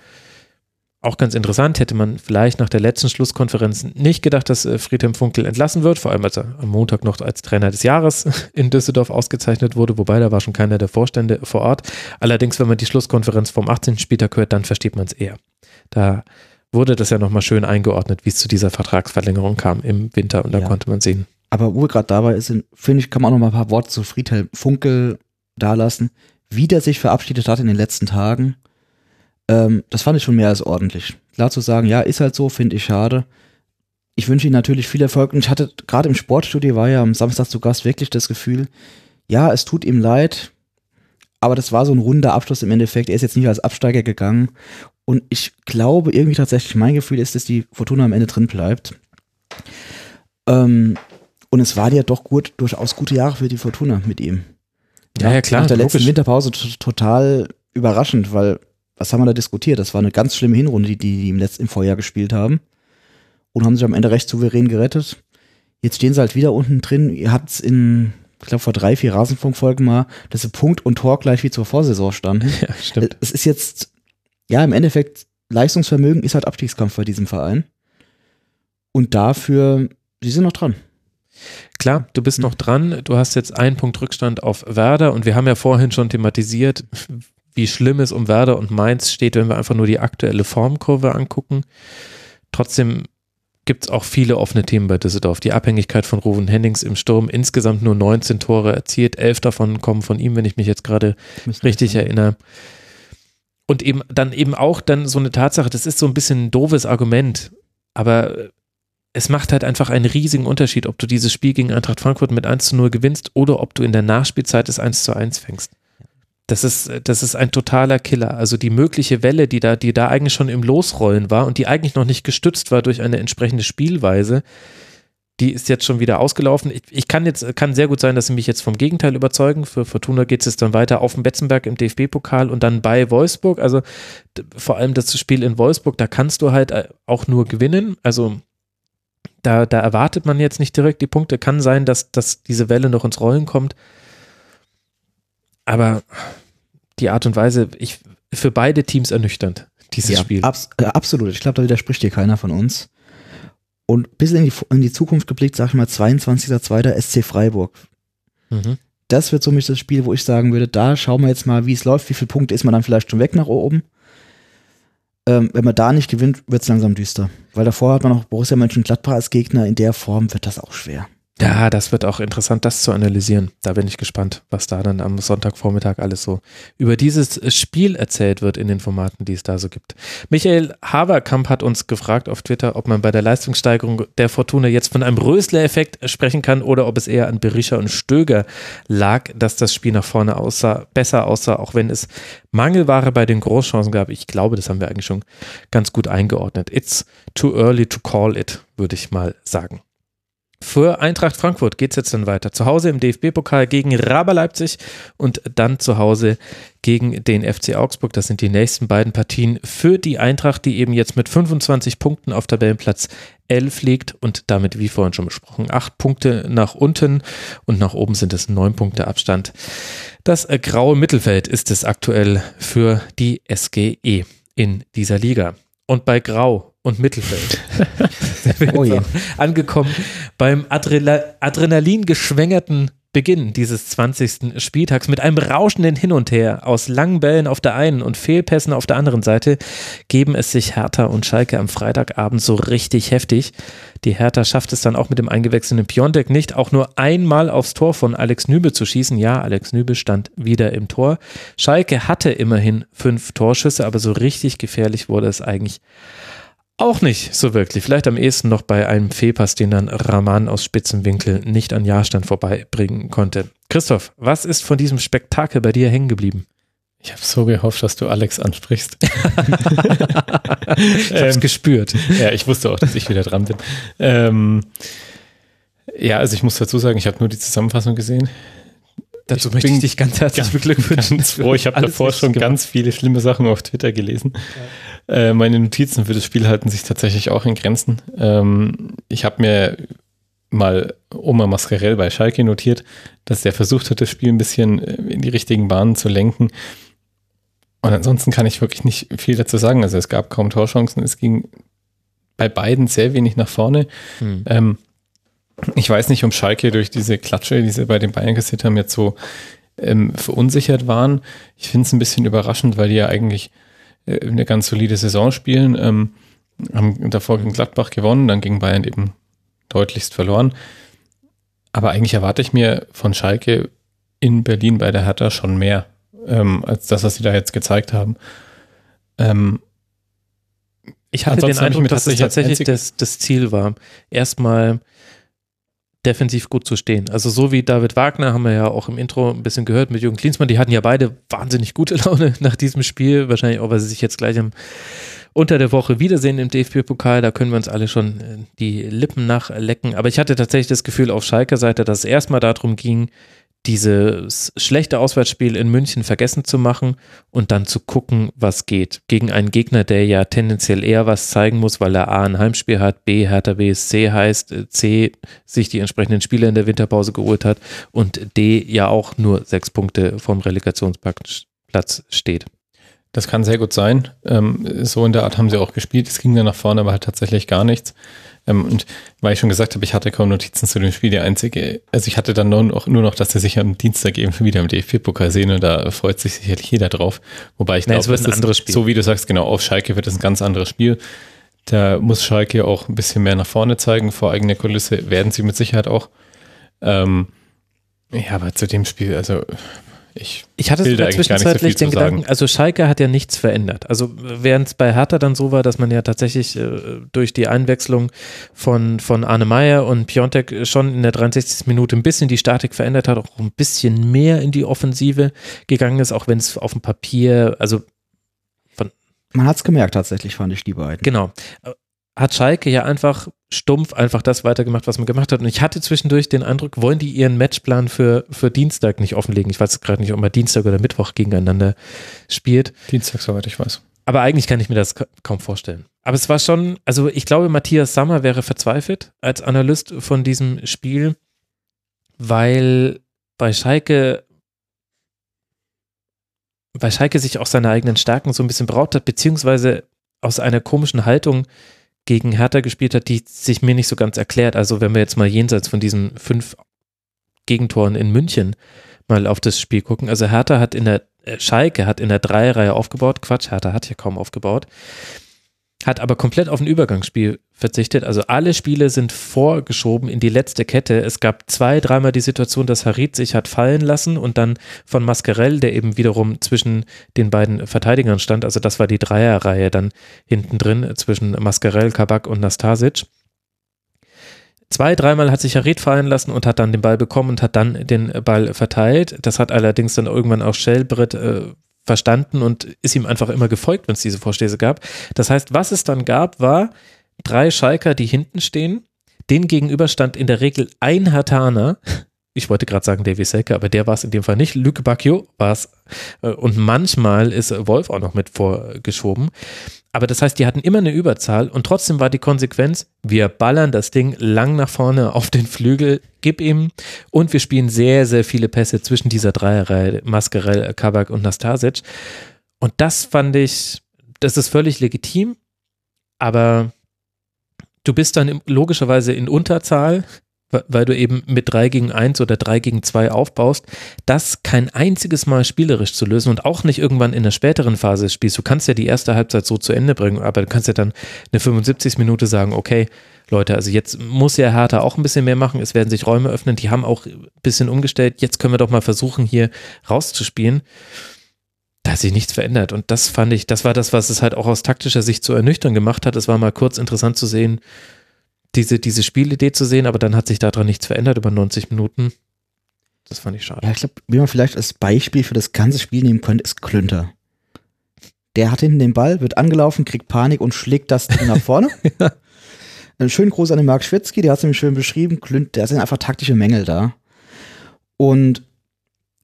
auch ganz interessant, hätte man vielleicht nach der letzten Schlusskonferenz nicht gedacht, dass äh, Friedhelm Funkel entlassen wird, vor allem als er am Montag noch als Trainer des Jahres in Düsseldorf ausgezeichnet wurde, wobei da war schon keiner der Vorstände vor Ort. Allerdings, wenn man die Schlusskonferenz vom 18. Spieltag hört, dann versteht man es eher. Da wurde das ja nochmal schön eingeordnet, wie es zu dieser Vertragsverlängerung kam im Winter und da ja. konnte man sehen. Aber wo wir gerade dabei sind, finde ich, kann man auch noch mal ein paar Worte zu Friedhelm Funkel dalassen, wie der sich verabschiedet hat in den letzten Tagen ähm, das fand ich schon mehr als ordentlich. Klar zu sagen, ja, ist halt so, finde ich schade. Ich wünsche ihm natürlich viel Erfolg und ich hatte gerade im Sportstudio war ja am Samstag zu Gast wirklich das Gefühl, ja, es tut ihm leid, aber das war so ein runder Abschluss im Endeffekt. Er ist jetzt nicht als Absteiger gegangen und ich glaube irgendwie tatsächlich, mein Gefühl ist, dass die Fortuna am Ende drin bleibt. Ähm, und es waren ja doch gut, durchaus gute Jahre für die Fortuna mit ihm. Ja, ja, klar. Nach der letzten logisch. Winterpause total überraschend, weil was haben wir da diskutiert? Das war eine ganz schlimme Hinrunde, die die im letzten im Vorjahr gespielt haben und haben sich am Ende recht souverän gerettet. Jetzt stehen sie halt wieder unten drin. Ihr habt es in, ich glaube, vor drei, vier Rasenfunkfolgen mal, dass sie Punkt und Tor gleich wie zur Vorsaison standen. Ja, stimmt. Es ist jetzt, ja, im Endeffekt, Leistungsvermögen ist halt Abstiegskampf bei diesem Verein. Und dafür, sie sind noch dran. Klar, du bist noch dran. Du hast jetzt einen Punkt Rückstand auf Werder und wir haben ja vorhin schon thematisiert, wie schlimm es um Werder und Mainz steht, wenn wir einfach nur die aktuelle Formkurve angucken. Trotzdem gibt es auch viele offene Themen bei Düsseldorf. Die Abhängigkeit von Ruven Hennings im Sturm, insgesamt nur 19 Tore erzielt, elf davon kommen von ihm, wenn ich mich jetzt gerade richtig sein. erinnere. Und eben dann eben auch dann so eine Tatsache, das ist so ein bisschen ein doofes Argument, aber es macht halt einfach einen riesigen Unterschied, ob du dieses Spiel gegen Eintracht Frankfurt mit 1 zu 0 gewinnst oder ob du in der Nachspielzeit das 1 zu 1 fängst. Das ist, das ist ein totaler Killer. Also die mögliche Welle, die da, die da eigentlich schon im Losrollen war und die eigentlich noch nicht gestützt war durch eine entsprechende Spielweise, die ist jetzt schon wieder ausgelaufen. Ich, ich kann jetzt, kann sehr gut sein, dass sie mich jetzt vom Gegenteil überzeugen. Für Fortuna geht es dann weiter auf dem Betzenberg im DFB-Pokal und dann bei Wolfsburg. Also vor allem das Spiel in Wolfsburg, da kannst du halt äh, auch nur gewinnen. Also da, da erwartet man jetzt nicht direkt die Punkte. Kann sein, dass, dass diese Welle noch ins Rollen kommt. Aber die Art und Weise, ich, für beide Teams ernüchternd, dieses ja, Spiel. Abs äh, absolut. Ich glaube, da widerspricht dir keiner von uns. Und bis in die, in die Zukunft geblickt, sag ich mal, 22.02. SC Freiburg. Mhm. Das wird somit das Spiel, wo ich sagen würde, da schauen wir jetzt mal, wie es läuft, wie viele Punkte ist man dann vielleicht schon weg nach oben. Ähm, wenn man da nicht gewinnt, wird es langsam düster. Weil davor hat man noch Borussia Mönchengladbach als Gegner. In der Form wird das auch schwer. Ja, das wird auch interessant, das zu analysieren. Da bin ich gespannt, was da dann am Sonntagvormittag alles so über dieses Spiel erzählt wird in den Formaten, die es da so gibt. Michael Haberkamp hat uns gefragt auf Twitter, ob man bei der Leistungssteigerung der Fortuna jetzt von einem Rösler-Effekt sprechen kann oder ob es eher an Berischer und Stöger lag, dass das Spiel nach vorne aussah, besser aussah, auch wenn es Mangelware bei den Großchancen gab. Ich glaube, das haben wir eigentlich schon ganz gut eingeordnet. It's too early to call it, würde ich mal sagen. Für Eintracht Frankfurt geht es jetzt dann weiter. Zu Hause im DFB-Pokal gegen Raber Leipzig und dann zu Hause gegen den FC Augsburg. Das sind die nächsten beiden Partien für die Eintracht, die eben jetzt mit 25 Punkten auf Tabellenplatz 11 liegt und damit, wie vorhin schon besprochen, acht Punkte nach unten und nach oben sind es neun Punkte Abstand. Das graue Mittelfeld ist es aktuell für die SGE in dieser Liga. Und bei Grau und Mittelfeld. oh. Angekommen beim Adrenal Adrenalin geschwängerten Beginn dieses 20. Spieltags mit einem rauschenden Hin und Her aus langen Bällen auf der einen und Fehlpässen auf der anderen Seite geben es sich Hertha und Schalke am Freitagabend so richtig heftig. Die Hertha schafft es dann auch mit dem eingewechselten Piontek nicht, auch nur einmal aufs Tor von Alex Nübe zu schießen. Ja, Alex Nübe stand wieder im Tor. Schalke hatte immerhin fünf Torschüsse, aber so richtig gefährlich wurde es eigentlich auch nicht so wirklich. Vielleicht am ehesten noch bei einem Fehlpass, den dann Rahman aus Spitzenwinkel nicht an Jahrstand vorbeibringen konnte. Christoph, was ist von diesem Spektakel bei dir hängen geblieben? Ich habe so gehofft, dass du Alex ansprichst. ich habe es ähm, gespürt. Ja, ich wusste auch, dass ich wieder dran bin. Ähm, ja, also ich muss dazu sagen, ich habe nur die Zusammenfassung gesehen. Dazu ich möchte ich dich ganz herzlich beglückwünschen. Froh. Ich habe davor schon gemacht. ganz viele schlimme Sachen auf Twitter gelesen. Äh, meine Notizen für das Spiel halten sich tatsächlich auch in Grenzen. Ähm, ich habe mir mal Oma Mascarell bei Schalke notiert, dass der versucht hat, das Spiel ein bisschen äh, in die richtigen Bahnen zu lenken. Und ansonsten kann ich wirklich nicht viel dazu sagen. Also es gab kaum Torchancen. Es ging bei beiden sehr wenig nach vorne. Hm. Ähm, ich weiß nicht, um Schalke durch diese Klatsche, die sie bei den Bayern kassiert haben, jetzt so ähm, verunsichert waren. Ich finde es ein bisschen überraschend, weil die ja eigentlich eine ganz solide Saison spielen. Ähm, haben davor gegen Gladbach gewonnen, dann gegen Bayern eben deutlichst verloren. Aber eigentlich erwarte ich mir von Schalke in Berlin bei der Hertha schon mehr, ähm, als das, was sie da jetzt gezeigt haben. Ähm, ich hatte den Eindruck, dass es tatsächlich das, das Ziel war, erstmal defensiv gut zu stehen. Also so wie David Wagner haben wir ja auch im Intro ein bisschen gehört mit Jürgen Klinsmann, die hatten ja beide wahnsinnig gute Laune nach diesem Spiel, wahrscheinlich auch, weil sie sich jetzt gleich am, unter der Woche wiedersehen im DFB-Pokal, da können wir uns alle schon äh, die Lippen nachlecken. Aber ich hatte tatsächlich das Gefühl auf Schalker Seite, dass es erstmal darum ging, dieses schlechte Auswärtsspiel in München vergessen zu machen und dann zu gucken, was geht. Gegen einen Gegner, der ja tendenziell eher was zeigen muss, weil er A ein Heimspiel hat, B Hertha BSC heißt, C sich die entsprechenden Spiele in der Winterpause geholt hat und D ja auch nur sechs Punkte vom Relegationsplatz steht. Das kann sehr gut sein. Ähm, so in der Art haben sie auch gespielt. Es ging dann nach vorne, aber halt tatsächlich gar nichts. Ähm, und weil ich schon gesagt habe, ich hatte kaum Notizen zu dem Spiel, die einzige, also ich hatte dann nur noch, nur noch dass sie sich am Dienstag eben wieder im DFB-Pokal sehen und da freut sich sicherlich jeder drauf. Wobei ich glaube, ein anderes Spiel. so wie du sagst, genau, auf Schalke wird es ein ganz anderes Spiel. Da muss Schalke auch ein bisschen mehr nach vorne zeigen, vor eigener Kulisse werden sie mit Sicherheit auch. Ähm, ja, aber zu dem Spiel, also ich, ich hatte sogar zwischenzeitlich so den Gedanken, also Schalke hat ja nichts verändert. Also während es bei Hertha dann so war, dass man ja tatsächlich äh, durch die Einwechslung von, von Arne Meyer und Piontek schon in der 63. Minute ein bisschen die Statik verändert hat, auch ein bisschen mehr in die Offensive gegangen ist, auch wenn es auf dem Papier, also von man hat es gemerkt tatsächlich, fand ich die beiden. Genau hat Schalke ja einfach stumpf einfach das weitergemacht, was man gemacht hat. Und ich hatte zwischendurch den Eindruck, wollen die ihren Matchplan für, für Dienstag nicht offenlegen? Ich weiß gerade nicht, ob man Dienstag oder Mittwoch gegeneinander spielt. Dienstag, soweit ich weiß. Aber eigentlich kann ich mir das kaum vorstellen. Aber es war schon, also ich glaube, Matthias Sammer wäre verzweifelt als Analyst von diesem Spiel, weil bei Schalke weil Schalke sich auch seine eigenen Stärken so ein bisschen braucht hat, beziehungsweise aus einer komischen Haltung gegen Hertha gespielt hat, die sich mir nicht so ganz erklärt. Also wenn wir jetzt mal jenseits von diesen fünf Gegentoren in München mal auf das Spiel gucken. Also Hertha hat in der, äh, Schalke hat in der Dreierreihe aufgebaut. Quatsch, Hertha hat hier kaum aufgebaut. Hat aber komplett auf ein Übergangsspiel verzichtet. Also alle Spiele sind vorgeschoben in die letzte Kette. Es gab zwei, dreimal die Situation, dass Harit sich hat fallen lassen und dann von Mascarell, der eben wiederum zwischen den beiden Verteidigern stand, also das war die Dreierreihe dann hinten drin zwischen Mascarell, Kabak und Nastasic. Zwei, dreimal hat sich Harit fallen lassen und hat dann den Ball bekommen und hat dann den Ball verteilt. Das hat allerdings dann irgendwann auch Schellbrett äh, verstanden und ist ihm einfach immer gefolgt, wenn es diese Vorstöße gab. Das heißt, was es dann gab, war drei Schalker, die hinten stehen. Den gegenüber stand in der Regel ein Hartaner. Ich wollte gerade sagen Davy Selke, aber der war es in dem Fall nicht. Luke Bacchio war es. Äh, und manchmal ist Wolf auch noch mit vorgeschoben. Aber das heißt, die hatten immer eine Überzahl und trotzdem war die Konsequenz, wir ballern das Ding lang nach vorne auf den Flügel, gib ihm und wir spielen sehr, sehr viele Pässe zwischen dieser Dreierreihe, Mascarell, Kabak und Nastasic. Und das fand ich, das ist völlig legitim, aber du bist dann logischerweise in Unterzahl weil du eben mit 3 gegen 1 oder 3 gegen 2 aufbaust, das kein einziges Mal spielerisch zu lösen und auch nicht irgendwann in der späteren Phase des Spiels. Du kannst ja die erste Halbzeit so zu Ende bringen, aber du kannst ja dann eine 75 Minute sagen, okay, Leute, also jetzt muss ja Hertha auch ein bisschen mehr machen, es werden sich Räume öffnen, die haben auch ein bisschen umgestellt, jetzt können wir doch mal versuchen, hier rauszuspielen. Da hat sich nichts verändert und das fand ich, das war das, was es halt auch aus taktischer Sicht so ernüchternd gemacht hat. Es war mal kurz interessant zu sehen, diese, diese Spielidee zu sehen, aber dann hat sich daran nichts verändert über 90 Minuten. Das fand ich schade. Ja, ich glaube, wie man vielleicht als Beispiel für das ganze Spiel nehmen könnte, ist Klünter. Der hat hinten den Ball, wird angelaufen, kriegt Panik und schlägt das Ding nach vorne. ja. Ein schönen Gruß an den Marc Schwitzky, der hat es nämlich schön beschrieben. Klünt, da sind einfach taktische Mängel da. Und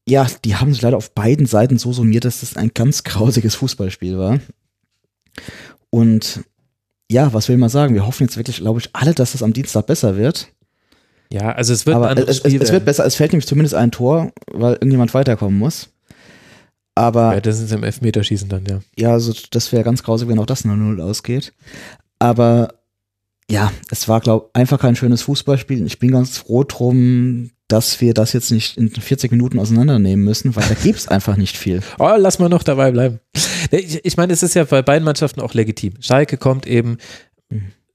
ja, die haben sich leider auf beiden Seiten so summiert, dass das ein ganz grausiges Fußballspiel war. Und ja, was will man sagen? Wir hoffen jetzt wirklich, glaube ich, alle, dass es am Dienstag besser wird. Ja, also es wird Aber es, es, es, wird besser, es fällt nämlich zumindest ein Tor, weil irgendjemand weiterkommen muss. Aber. Ja, das ist im Elfmeterschießen dann, ja. Ja, also das wäre ganz grausig, wenn auch das 0-0 ausgeht. Aber ja, es war, glaube ich, einfach kein schönes Fußballspiel. Ich bin ganz froh drum, dass wir das jetzt nicht in 40 Minuten auseinandernehmen müssen, weil da gibt es einfach nicht viel. Oh, lass mal noch dabei bleiben. Ich, ich meine, es ist ja bei beiden Mannschaften auch legitim. Schalke kommt eben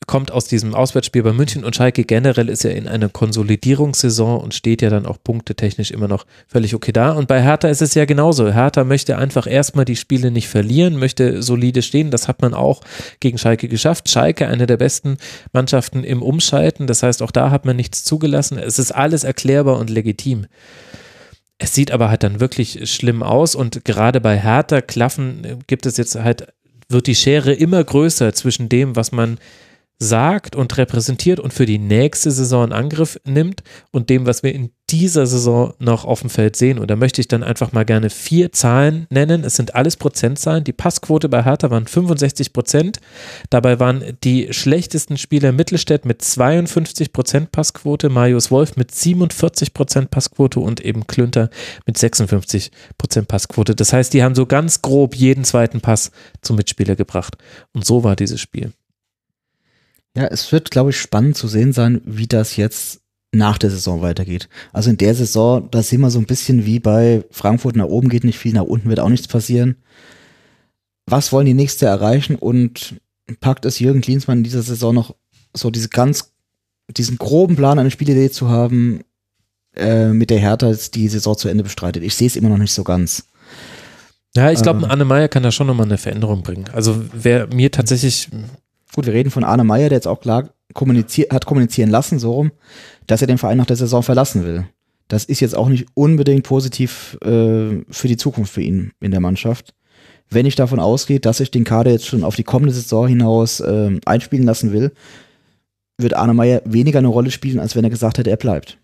kommt aus diesem Auswärtsspiel bei München und Schalke generell ist ja in einer Konsolidierungssaison und steht ja dann auch punktetechnisch immer noch völlig okay da. Und bei Hertha ist es ja genauso. Hertha möchte einfach erstmal die Spiele nicht verlieren, möchte solide stehen. Das hat man auch gegen Schalke geschafft. Schalke, eine der besten Mannschaften im Umschalten. Das heißt, auch da hat man nichts zugelassen. Es ist alles erklärbar und legitim. Es sieht aber halt dann wirklich schlimm aus und gerade bei Hertha Klaffen gibt es jetzt halt, wird die Schere immer größer zwischen dem, was man sagt und repräsentiert und für die nächste Saison in Angriff nimmt und dem, was wir in dieser Saison noch auf dem Feld sehen. Und da möchte ich dann einfach mal gerne vier Zahlen nennen. Es sind alles Prozentzahlen. Die Passquote bei Hertha waren 65 Prozent. Dabei waren die schlechtesten Spieler Mittelstädt mit 52 Prozent Passquote, Marius Wolf mit 47 Prozent Passquote und eben Klünter mit 56 Prozent Passquote. Das heißt, die haben so ganz grob jeden zweiten Pass zum Mitspieler gebracht. Und so war dieses Spiel. Ja, es wird, glaube ich, spannend zu sehen sein, wie das jetzt nach der Saison weitergeht. Also in der Saison, da sehen wir so ein bisschen wie bei Frankfurt, nach oben geht nicht viel, nach unten wird auch nichts passieren. Was wollen die nächste erreichen und packt es Jürgen Klinsmann in dieser Saison noch so diese ganz, diesen groben Plan, eine Spielidee zu haben, äh, mit der Hertha jetzt die Saison zu Ende bestreitet. Ich sehe es immer noch nicht so ganz. Ja, ich glaube, ähm, Anne Meyer kann da schon nochmal eine Veränderung bringen. Also wer mir tatsächlich Gut, wir reden von Arne Meyer, der jetzt auch klar kommuniziert, hat kommunizieren lassen, so rum, dass er den Verein nach der Saison verlassen will. Das ist jetzt auch nicht unbedingt positiv äh, für die Zukunft für ihn in der Mannschaft. Wenn ich davon ausgehe, dass ich den Kader jetzt schon auf die kommende Saison hinaus äh, einspielen lassen will, wird Arne Meyer weniger eine Rolle spielen, als wenn er gesagt hätte, er bleibt.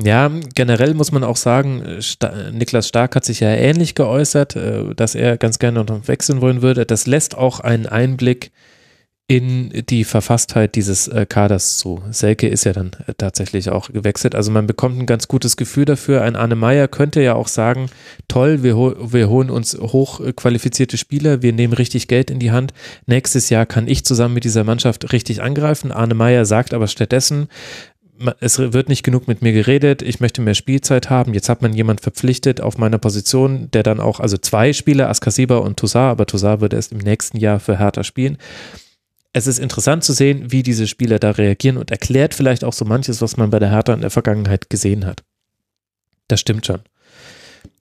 Ja, generell muss man auch sagen, Sta Niklas Stark hat sich ja ähnlich geäußert, äh, dass er ganz gerne noch wechseln wollen würde. Das lässt auch einen Einblick in die Verfasstheit dieses äh, Kaders zu. Selke ist ja dann äh, tatsächlich auch gewechselt. Also man bekommt ein ganz gutes Gefühl dafür. Ein Arne Meyer könnte ja auch sagen, toll, wir, wir holen uns hochqualifizierte Spieler, wir nehmen richtig Geld in die Hand. Nächstes Jahr kann ich zusammen mit dieser Mannschaft richtig angreifen. Arne Meyer sagt aber stattdessen, es wird nicht genug mit mir geredet, ich möchte mehr Spielzeit haben. Jetzt hat man jemand verpflichtet auf meiner Position, der dann auch, also zwei Spieler, Askasiba und Toussaint, aber Toussaint wird erst im nächsten Jahr für Hertha spielen. Es ist interessant zu sehen, wie diese Spieler da reagieren und erklärt vielleicht auch so manches, was man bei der Hertha in der Vergangenheit gesehen hat. Das stimmt schon.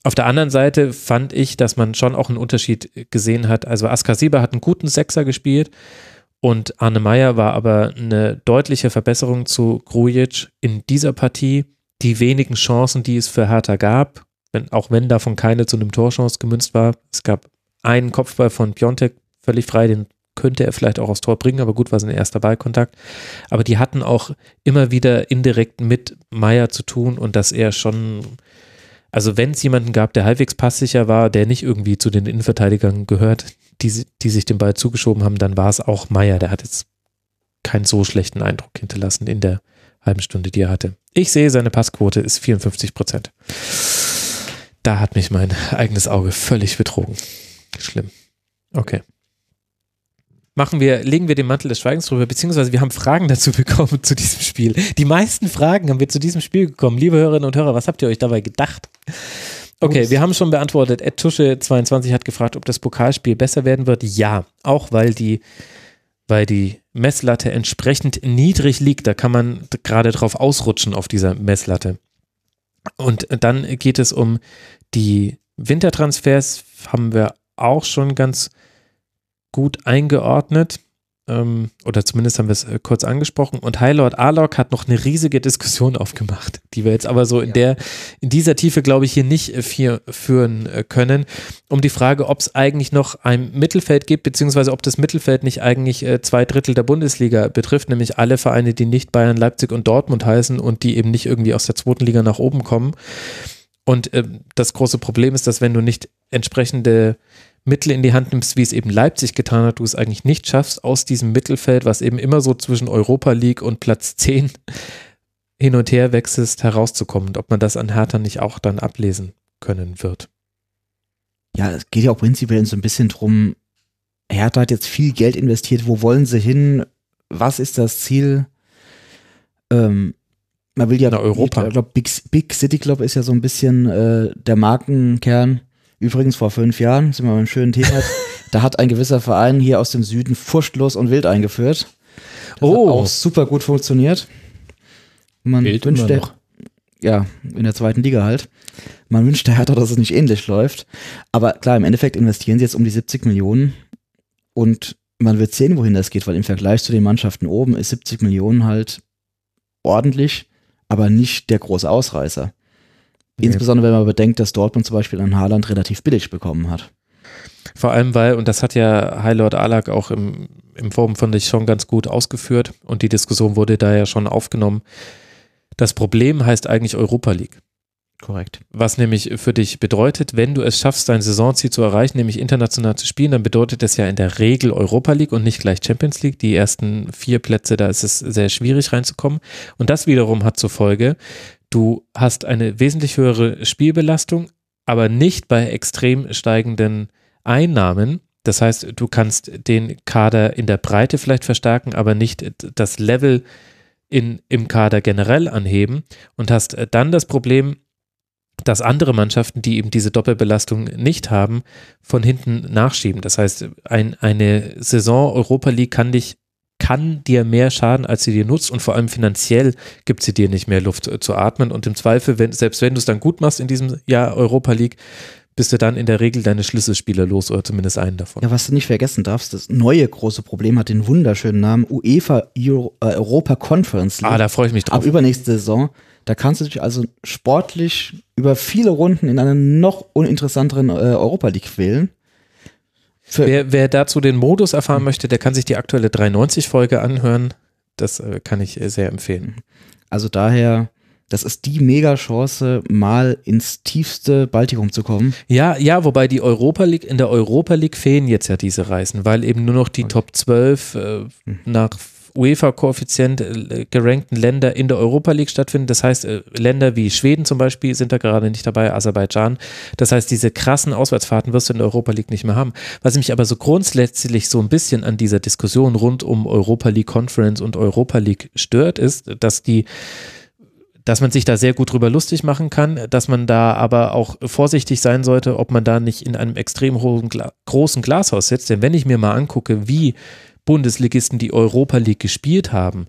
Auf der anderen Seite fand ich, dass man schon auch einen Unterschied gesehen hat. Also Askasiba hat einen guten Sechser gespielt und Arne Meyer war aber eine deutliche Verbesserung zu Grujic in dieser Partie. Die wenigen Chancen, die es für Hertha gab, wenn, auch wenn davon keine zu einem Torchance gemünzt war. Es gab einen Kopfball von Piontek völlig frei, den könnte er vielleicht auch aufs Tor bringen, aber gut war sein erster Ballkontakt. Aber die hatten auch immer wieder indirekt mit Meyer zu tun und dass er schon, also wenn es jemanden gab, der halbwegs passsicher war, der nicht irgendwie zu den Innenverteidigern gehört, die, die sich den Ball zugeschoben haben, dann war es auch Meyer. Der hat jetzt keinen so schlechten Eindruck hinterlassen in der halben Stunde, die er hatte. Ich sehe, seine Passquote ist 54 Prozent. Da hat mich mein eigenes Auge völlig betrogen. Schlimm. Okay. Machen wir, legen wir den Mantel des Schweigens drüber, beziehungsweise wir haben Fragen dazu bekommen zu diesem Spiel. Die meisten Fragen haben wir zu diesem Spiel bekommen. Liebe Hörerinnen und Hörer, was habt ihr euch dabei gedacht? Okay, wir haben schon beantwortet. Ed Tusche22 hat gefragt, ob das Pokalspiel besser werden wird. Ja, auch weil die, weil die Messlatte entsprechend niedrig liegt. Da kann man gerade drauf ausrutschen auf dieser Messlatte. Und dann geht es um die Wintertransfers, haben wir auch schon ganz gut eingeordnet. Ähm, oder zumindest haben wir es äh, kurz angesprochen. Und High Lord Arlock hat noch eine riesige Diskussion aufgemacht, die wir jetzt aber so in der, in dieser Tiefe, glaube ich, hier nicht äh, vier, führen äh, können, um die Frage, ob es eigentlich noch ein Mittelfeld gibt, beziehungsweise ob das Mittelfeld nicht eigentlich äh, zwei Drittel der Bundesliga betrifft, nämlich alle Vereine, die nicht Bayern, Leipzig und Dortmund heißen und die eben nicht irgendwie aus der zweiten Liga nach oben kommen. Und ähm, das große Problem ist, dass wenn du nicht entsprechende Mittel in die Hand nimmst, wie es eben Leipzig getan hat, du es eigentlich nicht schaffst, aus diesem Mittelfeld, was eben immer so zwischen Europa League und Platz 10 hin und her wechselst, herauszukommen. Und ob man das an Hertha nicht auch dann ablesen können wird. Ja, es geht ja auch prinzipiell so ein bisschen drum, Hertha hat jetzt viel Geld investiert, wo wollen sie hin? Was ist das Ziel? Ähm, man will ja, Na, Europa. ich glaube, Big, Big City Club ist ja so ein bisschen äh, der Markenkern. Übrigens vor fünf Jahren, sind wir beim schönen Thema, da hat ein gewisser Verein hier aus dem Süden furchtlos und wild eingeführt. Das Oh. hat auch super gut funktioniert. Man Wild wünscht immer der, ja, in der zweiten Liga halt. Man wünscht der Hertha, dass es nicht ähnlich läuft. Aber klar, im Endeffekt investieren sie jetzt um die 70 Millionen und man wird sehen, wohin das geht, weil im Vergleich zu den Mannschaften oben ist 70 Millionen halt ordentlich, aber nicht der große Ausreißer. Nee. Insbesondere wenn man bedenkt, dass Dortmund zum Beispiel an Haaland relativ billig bekommen hat. Vor allem, weil, und das hat ja High Lord Alak auch im, im Forum, fand ich, schon ganz gut ausgeführt und die Diskussion wurde da ja schon aufgenommen. Das Problem heißt eigentlich Europa League. Korrekt. Was nämlich für dich bedeutet, wenn du es schaffst, dein Saisonziel zu erreichen, nämlich international zu spielen, dann bedeutet das ja in der Regel Europa League und nicht gleich Champions League. Die ersten vier Plätze, da ist es sehr schwierig reinzukommen. Und das wiederum hat zur Folge, du hast eine wesentlich höhere Spielbelastung, aber nicht bei extrem steigenden Einnahmen. Das heißt, du kannst den Kader in der Breite vielleicht verstärken, aber nicht das Level in, im Kader generell anheben und hast dann das Problem, dass andere Mannschaften, die eben diese Doppelbelastung nicht haben, von hinten nachschieben. Das heißt, ein, eine Saison Europa League kann dich kann dir mehr schaden, als sie dir nutzt und vor allem finanziell gibt sie dir nicht mehr Luft äh, zu atmen und im Zweifel, wenn, selbst wenn du es dann gut machst in diesem Jahr Europa League, bist du dann in der Regel deine Schlüsselspieler los oder zumindest einen davon. Ja, was du nicht vergessen darfst, das neue große Problem hat den wunderschönen Namen UEFA Euro, äh, Europa Conference League. Ah, da freue ich mich Ab drauf. übernächste Saison. Da kannst du dich also sportlich über viele Runden in einer noch uninteressanteren äh, Europa League quälen. Wer, wer dazu den Modus erfahren möchte, der kann sich die aktuelle 390-Folge anhören. Das äh, kann ich äh, sehr empfehlen. also daher, das ist die Mega-Chance, mal ins tiefste Baltikum zu kommen. Ja, ja, wobei die Europa League, in der Europa League fehlen jetzt ja diese Reisen, weil eben nur noch die Top 12 äh, nach UEFA-Koeffizient äh, gerankten Länder in der Europa League stattfinden. Das heißt, äh, Länder wie Schweden zum Beispiel sind da gerade nicht dabei, Aserbaidschan. Das heißt, diese krassen Auswärtsfahrten wirst du in der Europa League nicht mehr haben. Was mich aber so grundsätzlich so ein bisschen an dieser Diskussion rund um Europa League Conference und Europa League stört, ist, dass die dass man sich da sehr gut drüber lustig machen kann, dass man da aber auch vorsichtig sein sollte, ob man da nicht in einem extrem hohen, großen Glashaus sitzt. Denn wenn ich mir mal angucke, wie Bundesligisten die Europa League gespielt haben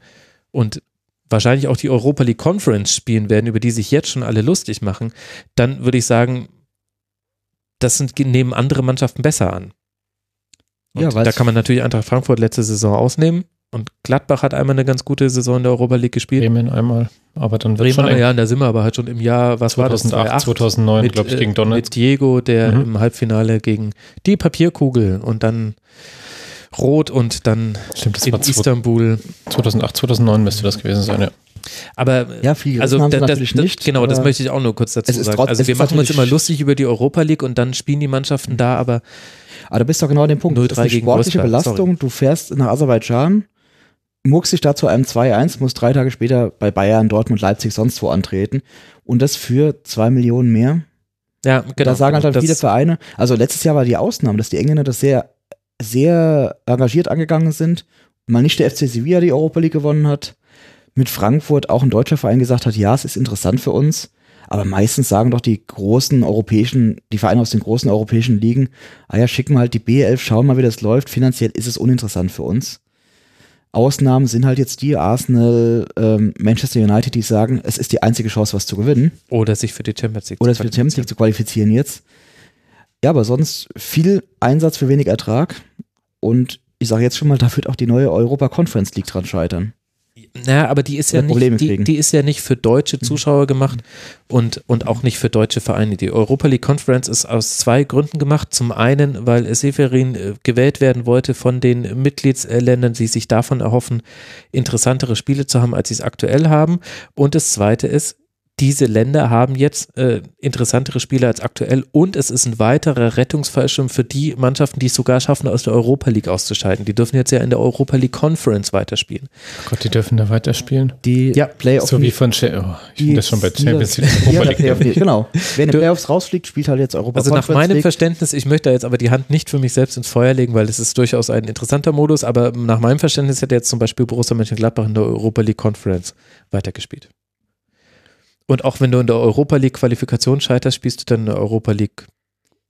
und wahrscheinlich auch die Europa League Conference spielen werden, über die sich jetzt schon alle lustig machen, dann würde ich sagen, das sind, nehmen andere Mannschaften besser an. Und ja, da kann man natürlich Eintracht Frankfurt letzte Saison ausnehmen. Und Gladbach hat einmal eine ganz gute Saison in der Europa League gespielt. Bremen einmal, aber dann wird Bremen, schon ja, da sind wir aber halt schon im Jahr, was 2008, war das? 2009, glaube ich, gegen Donetsk. Mit Diego, der mhm. im Halbfinale gegen die Papierkugel und dann Rot und dann Stimmt, das in Istanbul. 2008, 2009 müsste das gewesen sein, ja. Aber ja, viel also haben das, natürlich das, nicht. Genau, das möchte ich auch nur kurz dazu sagen. Also wir machen uns immer lustig über die Europa League und dann spielen die Mannschaften da, aber aber du bist doch genau an dem Punkt. Das ist eine sportliche Belastung. Sorry. Du fährst nach Aserbaidschan, muckst dich da zu einem 2-1, musst drei Tage später bei Bayern, Dortmund, Leipzig, sonst wo antreten. Und das für zwei Millionen mehr. Ja, genau. Da sagen halt, halt viele Vereine, also letztes Jahr war die Ausnahme, dass die Engländer das sehr, sehr engagiert angegangen sind. Mal nicht der FC Sevilla die Europa League gewonnen hat. Mit Frankfurt auch ein deutscher Verein gesagt hat, ja, es ist interessant für uns. Aber meistens sagen doch die großen europäischen, die Vereine aus den großen europäischen Ligen, ah ja, schicken wir halt die B11, schauen mal, wie das läuft. Finanziell ist es uninteressant für uns. Ausnahmen sind halt jetzt die Arsenal, ähm, Manchester United, die sagen, es ist die einzige Chance, was zu gewinnen. Oder sich für die Champions League Oder sich für die Champions League zu qualifizieren jetzt. Ja, aber sonst viel Einsatz für wenig Ertrag. Und ich sage jetzt schon mal, da wird auch die neue Europa Conference League dran scheitern. Naja, aber die ist ja nicht, die, die, ist ja nicht für deutsche mhm. Zuschauer gemacht und, und auch nicht für deutsche Vereine. Die Europa League Conference ist aus zwei Gründen gemacht. Zum einen, weil Severin äh, gewählt werden wollte von den Mitgliedsländern, die sich davon erhoffen, interessantere Spiele zu haben, als sie es aktuell haben. Und das zweite ist, diese Länder haben jetzt äh, interessantere Spieler als aktuell und es ist ein weiterer Rettungsfallschirm für die Mannschaften, die es sogar schaffen, aus der Europa League auszuscheiden. Die dürfen jetzt ja in der Europa League Conference weiterspielen. Oh Gott, die dürfen da weiterspielen? Die ja, Playoffs. So wie von, oh, ich finde das schon bei Champions League. Europa League. Playoff, genau. Wer in den Playoffs rausfliegt, spielt halt jetzt Europa Also nach meinem League. Verständnis, ich möchte jetzt aber die Hand nicht für mich selbst ins Feuer legen, weil es ist durchaus ein interessanter Modus, aber nach meinem Verständnis hätte jetzt zum Beispiel Borussia Mönchengladbach in der Europa League Conference weitergespielt. Und auch wenn du in der Europa League Qualifikation scheiterst, spielst du dann in der Europa League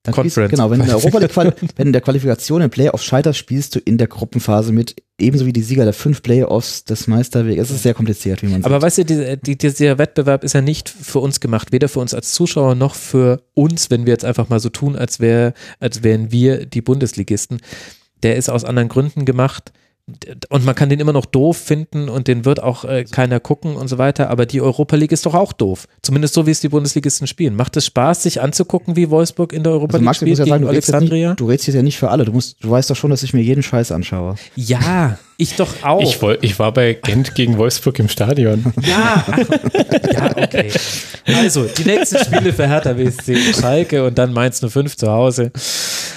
dann Conference. Spielst, genau, wenn du in der Europa League wenn in der Qualifikation in Playoffs scheiterst, spielst du in der Gruppenphase mit, ebenso wie die Sieger der fünf Playoffs des Meisterwegs. Es ist sehr kompliziert, wie man Aber sieht. weißt du, die, die, dieser Wettbewerb ist ja nicht für uns gemacht, weder für uns als Zuschauer noch für uns, wenn wir jetzt einfach mal so tun, als, wär, als wären wir die Bundesligisten. Der ist aus anderen Gründen gemacht und man kann den immer noch doof finden und den wird auch äh, keiner gucken und so weiter, aber die Europa League ist doch auch doof. Zumindest so, wie es die Bundesligisten spielen. Macht es Spaß, sich anzugucken, wie Wolfsburg in der Europa also, League spielt ja sagen, du Alexandria? Nicht, du redest jetzt ja nicht für alle. Du, musst, du weißt doch schon, dass ich mir jeden Scheiß anschaue. Ja, ich doch auch. Ich, ich war bei Gent gegen Wolfsburg im Stadion. Ja, ja, okay. Also, die nächsten Spiele für Hertha WSC, Schalke und dann Mainz 05 zu Hause.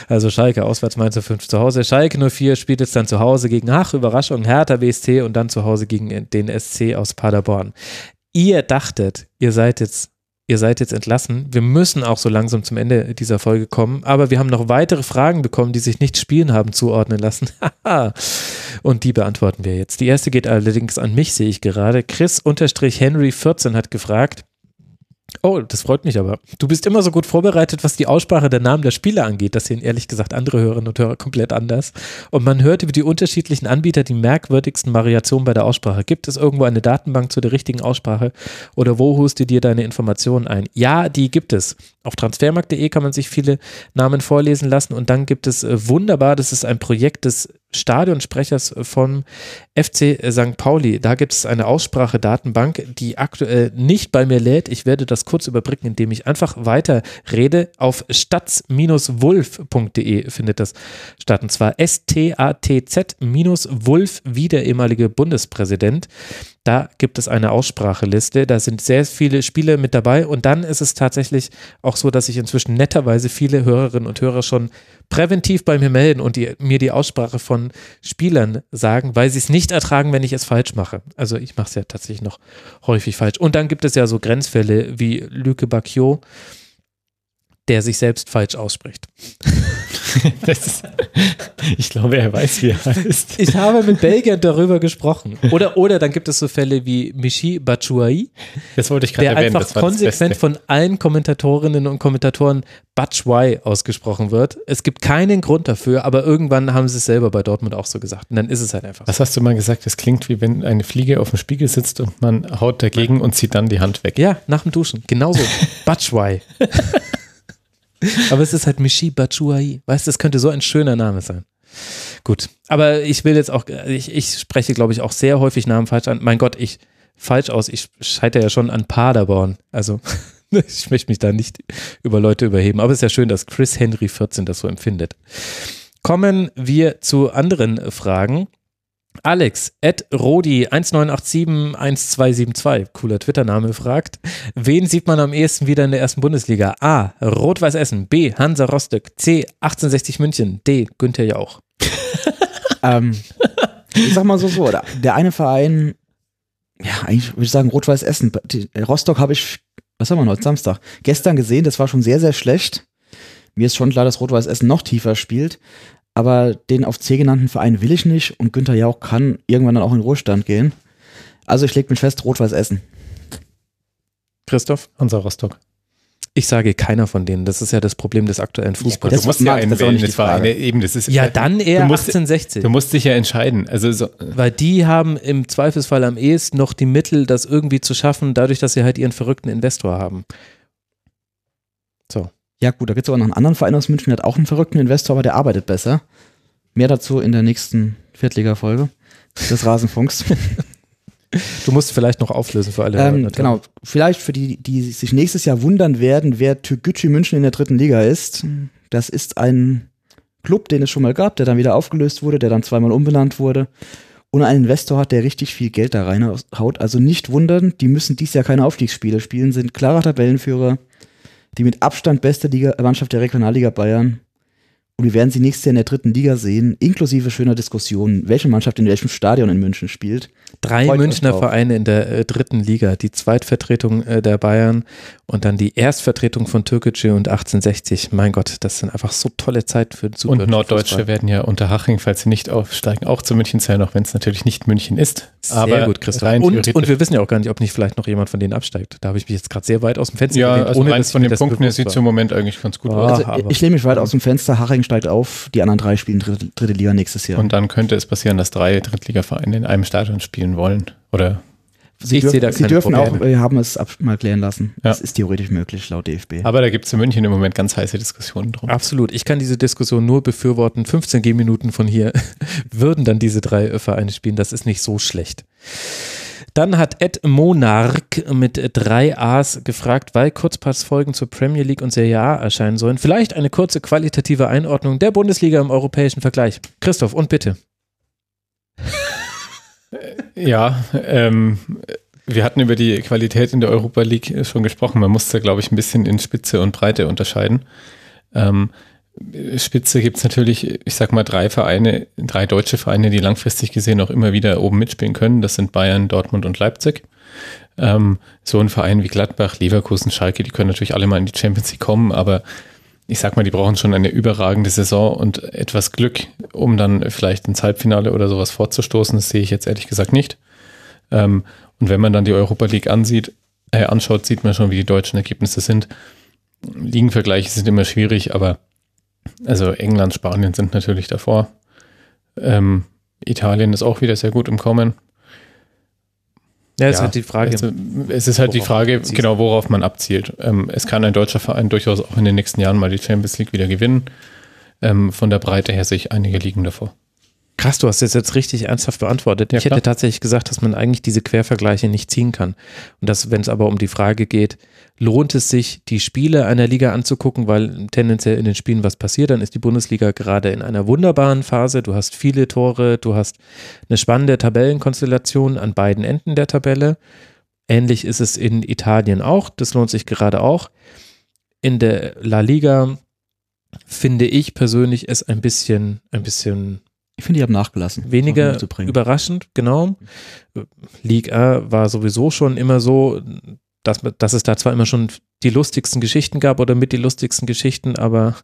Also Schalke auswärts Mainz 05 zu Hause. Schalke 04 spielt jetzt dann zu Hause gegen, ach, Überraschung, Hertha BSC und dann zu Hause gegen den SC aus Paderborn. Ihr dachtet, ihr seid jetzt ihr seid jetzt entlassen. Wir müssen auch so langsam zum Ende dieser Folge kommen, aber wir haben noch weitere Fragen bekommen, die sich nicht Spielen haben zuordnen lassen. Und die beantworten wir jetzt. Die erste geht allerdings an mich, sehe ich gerade. Chris-Henry14 hat gefragt, Oh, das freut mich aber. Du bist immer so gut vorbereitet, was die Aussprache der Namen der Spieler angeht. Das sehen ehrlich gesagt andere Hörerinnen und Hörer komplett anders. Und man hört über die unterschiedlichen Anbieter die merkwürdigsten Variationen bei der Aussprache. Gibt es irgendwo eine Datenbank zu der richtigen Aussprache? Oder wo holst du dir deine Informationen ein? Ja, die gibt es. Auf transfermarkt.de kann man sich viele Namen vorlesen lassen. Und dann gibt es äh, wunderbar, das ist ein Projekt des Stadionsprechers vom FC St. Pauli. Da gibt es eine Aussprache-Datenbank, die aktuell nicht bei mir lädt. Ich werde das kurz überbrücken, indem ich einfach weiter rede. Auf statz-wulf.de findet das statt. Und zwar S-T-A-T-Z-Wulf, wie der ehemalige Bundespräsident. Da gibt es eine Ausspracheliste. Da sind sehr viele Spiele mit dabei. Und dann ist es tatsächlich auch so, dass sich inzwischen netterweise viele Hörerinnen und Hörer schon präventiv bei mir melden und die, mir die Aussprache von Spielern sagen, weil sie es nicht ertragen, wenn ich es falsch mache. Also ich mache es ja tatsächlich noch häufig falsch. Und dann gibt es ja so Grenzfälle wie Lüke Bacchio, der sich selbst falsch ausspricht. Ist, ich glaube, er weiß, wie er heißt. Ich habe mit Belgiern darüber gesprochen. Oder, oder dann gibt es so Fälle wie Michi Batshuayi, Das wollte ich gerade der erwähnen. einfach das war das konsequent von allen Kommentatorinnen und Kommentatoren Batshuayi ausgesprochen wird. Es gibt keinen Grund dafür, aber irgendwann haben sie es selber bei Dortmund auch so gesagt. Und dann ist es halt einfach so. Was hast du mal gesagt? Es klingt wie wenn eine Fliege auf dem Spiegel sitzt und man haut dagegen und zieht dann die Hand weg. Ja, nach dem Duschen. Genauso. Batshuayi. Aber es ist halt Michi Batshuayi. Weißt du, das könnte so ein schöner Name sein. Gut. Aber ich will jetzt auch, ich, ich spreche, glaube ich, auch sehr häufig Namen falsch an. Mein Gott, ich falsch aus. Ich scheitere ja schon an Paderborn. Also ich möchte mich da nicht über Leute überheben. Aber es ist ja schön, dass Chris Henry 14 das so empfindet. Kommen wir zu anderen Fragen. Alex, at Rodi 19871272, cooler Twitter-Name, fragt, wen sieht man am ehesten wieder in der ersten Bundesliga? A. Rot-Weiß Essen, B. Hansa Rostock, C. 1860 München, D. Günther Jauch. Ähm, ich sag mal so, so, der, eine Verein, ja, eigentlich würde ich sagen Rot-Weiß Essen. Rostock habe ich, was haben wir heute, Samstag, gestern gesehen, das war schon sehr, sehr schlecht. Mir ist schon klar, dass Rot-Weiß Essen noch tiefer spielt, aber den auf C genannten Verein will ich nicht und Günther Jauch kann irgendwann dann auch in Ruhestand gehen. Also ich leg mich fest, Rot-Weiß Essen. Christoph? Hansa Rostock. Ich sage keiner von denen. Das ist ja das Problem des aktuellen Fußballs. Das du musst ja das einen wählen. Das war Frage. eine, eben, das ist ja, dann eher du musst, 1860. Du musst dich ja entscheiden. Also so, Weil die haben im Zweifelsfall am ehesten noch die Mittel, das irgendwie zu schaffen, dadurch, dass sie halt ihren verrückten Investor haben. Ja gut, da gibt es aber noch einen anderen Verein aus München, der hat auch einen verrückten Investor, aber der arbeitet besser. Mehr dazu in der nächsten Viertliga-Folge des Rasenfunks. Du musst vielleicht noch auflösen für alle. ähm, genau, vielleicht für die, die sich nächstes Jahr wundern werden, wer Türkgücü München in der dritten Liga ist. Das ist ein Club, den es schon mal gab, der dann wieder aufgelöst wurde, der dann zweimal umbenannt wurde und einen Investor hat, der richtig viel Geld da reinhaut. Also nicht wundern, die müssen dies Jahr keine Aufstiegsspiele spielen, sind klarer Tabellenführer, die mit Abstand beste Liga, Mannschaft der Regionalliga Bayern. Und wir werden sie nächstes Jahr in der dritten Liga sehen, inklusive schöner Diskussionen, welche Mannschaft in welchem Stadion in München spielt. Drei Freut Münchner. Vereine in der äh, dritten Liga, die Zweitvertretung äh, der Bayern und dann die Erstvertretung von Türkgücü und 1860. Mein Gott, das sind einfach so tolle Zeit für den super und Norddeutsche Fußball. werden ja unter Haching, falls sie nicht aufsteigen, auch zu München zählen, auch wenn es natürlich nicht München ist. Sehr aber gut, Christoph. rein Und, und wir wissen ja auch gar nicht, ob nicht vielleicht noch jemand von denen absteigt. Da habe ich mich jetzt gerade sehr weit aus dem Fenster ja, gelehnt, also ohne rein dass von den Punkten sieht es im Moment eigentlich ganz gut Ah, aus. Also ich lehne mich weit aus dem Fenster, Haching steigt auf, die anderen drei spielen dritte, dritte Liga nächstes Jahr. Und dann könnte es passieren, dass drei Drittligavereine in einem Stadion spielen wollen. Oder sie ich dürfen, sehe da sie dürfen auch, Probleme. wir haben es ab, mal klären lassen. Ja. Das ist theoretisch möglich, laut DFB. aber da gibt es in München im Moment ganz heiße Diskussionen drum. Absolut. Ich kann diese Diskussion nur befürworten. 15 Gehminuten von hier würden dann diese drei äh, Vereine spielen. Das ist nicht so schlecht. Dann hat Ed Monarch mit drei A's gefragt, weil Kurzpassfolgen zur Premier League und Serie A erscheinen sollen. Vielleicht eine kurze qualitative Einordnung der Bundesliga im europäischen Vergleich. Christoph, und bitte. Ja, ähm, wir hatten über die Qualität in der Europa League schon gesprochen. Man muss da, glaube ich, ein bisschen in Spitze und Breite unterscheiden. Ähm, Spitze gibt es natürlich, ich sag mal, drei Vereine, drei deutsche Vereine, die langfristig gesehen auch immer wieder oben mitspielen können. Das sind Bayern, Dortmund und Leipzig. Ähm, so ein Verein wie Gladbach, Leverkusen, Schalke, die können natürlich alle mal in die Champions League kommen, aber ich sag mal, die brauchen schon eine überragende Saison und etwas Glück, um dann vielleicht ins Halbfinale oder sowas vorzustoßen. Das sehe ich jetzt ehrlich gesagt nicht. Ähm, und wenn man dann die Europa League ansieht, äh, anschaut, sieht man schon, wie die deutschen Ergebnisse sind. Ligenvergleiche sind immer schwierig, aber also England, Spanien sind natürlich davor. Ähm, Italien ist auch wieder sehr gut im Kommen. Ja, ist Ja, halt die Frage. Also, es ist halt die Frage, genau, worauf man abzielt. Ähm, es kann ein deutscher Verein durchaus auch in den nächsten Jahren mal die Champions League wieder gewinnen. Ähm, von der Breite her sehe ich einige liegen davor. Krass, du hast das jetzt richtig ernsthaft beantwortet. Ja, ich hätte klar. tatsächlich gesagt, dass man eigentlich diese Quervergleiche nicht ziehen kann. Und dass, wenn es aber um die Frage geht, lohnt es sich, die Spiele einer Liga anzugucken, weil tendenziell in den Spielen was passiert, dann ist die Bundesliga gerade in einer wunderbaren Phase. Du hast viele Tore, du hast eine spannende Tabellenkonstellation an beiden Enden der Tabelle. Ähnlich ist es in Italien auch. Das lohnt sich gerade auch. In der La Liga finde ich persönlich es ein bisschen, ein bisschen Ich finde, die haben nachgelassen. Weniger überraschend, genau. Liga war sowieso schon immer so, dass, dass es da zwar immer schon die lustigsten Geschichten gab oder mit die lustigsten Geschichten, aber,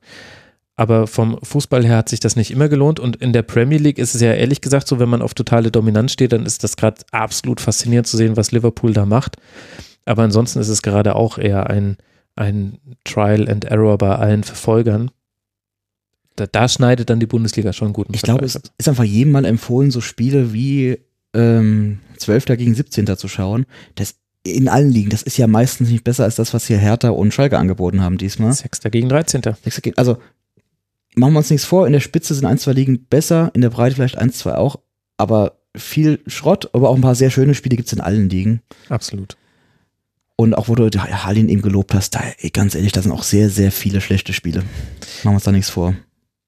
aber vom Fußball her hat sich das nicht immer gelohnt. Und in der Premier League ist es ja ehrlich gesagt so, wenn man auf totale Dominanz steht, dann ist das gerade absolut faszinierend zu sehen, was Liverpool da macht. Aber ansonsten ist es gerade auch eher ein, ein Trial and Error bei allen Verfolgern. Da, da schneidet dann die Bundesliga schon gut. Ich glaube, es ist einfach jedem mal empfohlen, so Spiele wie ähm, 12. gegen 17. zu schauen. Das in allen Ligen, das ist ja meistens nicht besser als das, was hier Hertha und Schalke angeboten haben diesmal. Sechster gegen 13. Also machen wir uns nichts vor, in der Spitze sind ein, zwei Ligen besser, in der Breite vielleicht eins, zwei auch, aber viel Schrott, aber auch ein paar sehr schöne Spiele gibt's in allen Ligen. Absolut. Und auch wo du Hallin eben gelobt hast, da, ey, ganz ehrlich, da sind auch sehr, sehr viele schlechte Spiele. Machen wir uns da nichts vor.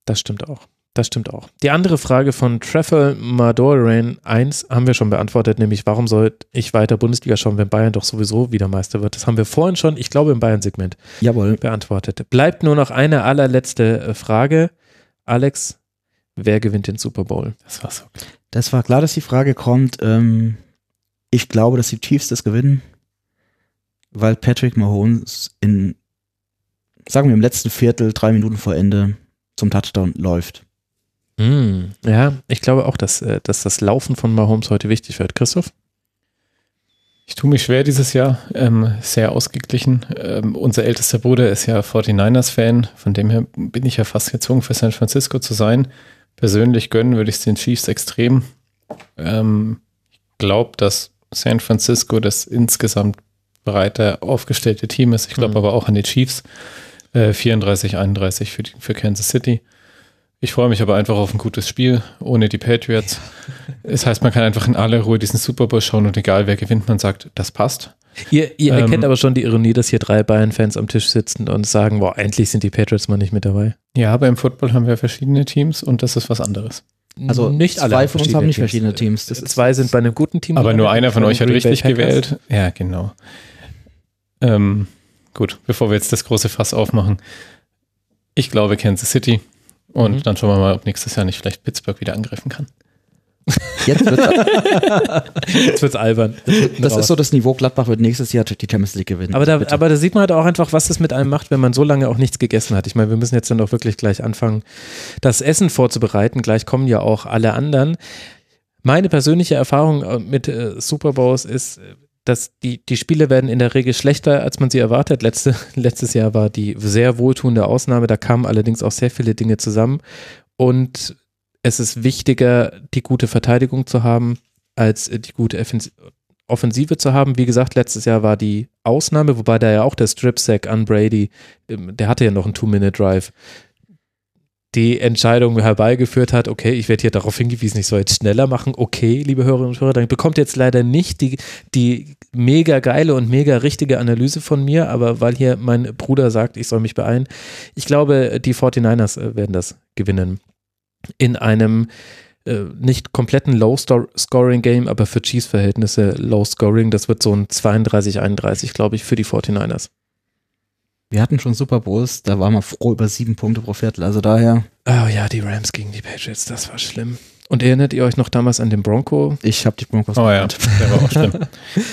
Das stimmt auch. Das stimmt auch. Die andere Frage von Treffel Madoran 1 haben wir schon beantwortet, nämlich warum soll ich weiter Bundesliga schauen, wenn Bayern doch sowieso wieder Meister wird? Das haben wir vorhin schon, ich glaube, im Bayern-Segment Jawohl. beantwortet. Bleibt nur noch eine allerletzte äh, Frage. Alex, wer gewinnt den Super Bowl? Das war so. Das war klar, dass die Frage kommt. Ähm, ich glaube, dass die Chiefs das gewinnen, weil Patrick Mahomes in, sagen wir im letzten Viertel, drei Minuten vor Ende zum Touchdown läuft. Hm, ja, ich glaube auch, dass, äh, dass das Laufen von Mahomes heute wichtig wird. Christoph? Ich tue mich schwer dieses Jahr, ähm, sehr ausgeglichen. Ähm, unser ältester Bruder ist ja 49ers-Fan, von dem her bin ich ja fast gezwungen, für San Francisco zu sein. Persönlich gönnen würde ich es den Chiefs extrem. Ähm, ich glaube, dass San Francisco das insgesamt breiter aufgestellte Team ist. Ich glaube Mhm. aber auch an die Chiefs. Äh, 34-31 für, die- für Kansas City. Ich freue mich aber einfach auf ein gutes Spiel ohne die Patriots. Es heißt, man kann einfach in aller Ruhe diesen Super Bowl schauen und egal wer gewinnt, man sagt, das passt. Ihr, ihr Ähm, erkennt aber schon die Ironie, dass hier drei Bayern-Fans am Tisch sitzen und sagen, boah, endlich sind die Patriots mal nicht mit dabei. Ja, aber im Football haben wir verschiedene Teams und das ist was anderes. Also nicht alle zwei von uns haben nicht verschiedene Teams. Das Zwei sind bei einem guten Team. Aber nur einer von euch hat richtig gewählt. Ja, genau. Ähm, gut, bevor wir jetzt das große Fass aufmachen. Ich glaube Kansas City. Und Mhm. dann schauen wir mal, ob nächstes Jahr nicht vielleicht Pittsburgh wieder angreifen kann. Jetzt wird, Jetzt wird's albern. das ist so das Niveau, Gladbach wird nächstes Jahr die Champions League gewinnen. Aber da, Bitte. aber da sieht man halt auch einfach, was das mit einem macht, wenn man so lange auch nichts gegessen hat. Ich meine, wir müssen jetzt dann auch wirklich gleich anfangen, das Essen vorzubereiten. Gleich kommen ja auch alle anderen. Meine persönliche Erfahrung äh, mit äh, Super Bowls ist, äh, dass die, die Spiele werden in der Regel schlechter, als man sie erwartet. Letzte, letztes Jahr war die sehr wohltuende Ausnahme. Da kamen allerdings auch sehr viele Dinge zusammen. Und es ist wichtiger, die gute Verteidigung zu haben, als die gute Offensi- Offensive zu haben. Wie gesagt, letztes Jahr war die Ausnahme, wobei da ja auch der Strip-Sack an Brady, ähm, der hatte ja noch einen Two-Minute-Drive, die Entscheidung herbeigeführt hat, okay, ich werde hier darauf hingewiesen, ich soll jetzt schneller machen, okay, liebe Hörerinnen und Hörer, dann bekommt jetzt leider nicht die, die mega geile und mega richtige Analyse von mir, aber weil hier mein Bruder sagt, ich soll mich beeilen, ich glaube, die 49ers äh, werden das gewinnen. In einem äh, nicht kompletten Low-Scoring-Game, aber für Chiefs-Verhältnisse Low-Scoring, das wird so ein 32-31, glaube ich, für die 49ers. Wir hatten schon Super Bowls, da waren wir froh über sieben Punkte pro Viertel. Also daher, Oh ja, die Rams gegen die Patriots, das war schlimm. Und erinnert ihr euch noch damals an den Bronco? ich habe die Broncos Oh ja, der war auch schlimm.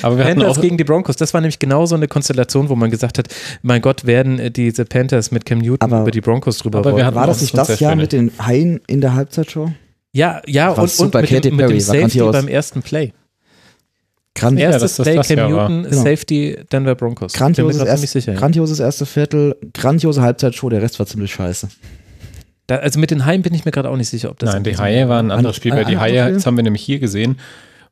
Aber wir hatten Panthers auch, gegen die Broncos, das war nämlich genau so eine Konstellation, wo man gesagt hat, mein Gott, werden äh, diese Panthers mit Cam Newton Aber- über die Broncos drüber aber wir War das nicht das Jahr mit den Haien in der Halbzeitshow? Ja, ja, und, und mit dem, mit dem Safety beim ersten Play. Gran Ja, Erstes das Play, das Cam war. Newton, Genau. Safety, Denver Broncos. Grandioses, erst, sicher. ja. grandioses erste Viertel, grandiose Halbzeitshow, der Rest war ziemlich scheiße. Da, also mit den Haien bin ich mir gerade auch nicht sicher, ob das. Nein, die Haie waren ein anderes Spiel, weil die Haie, das haben wir nämlich hier gesehen.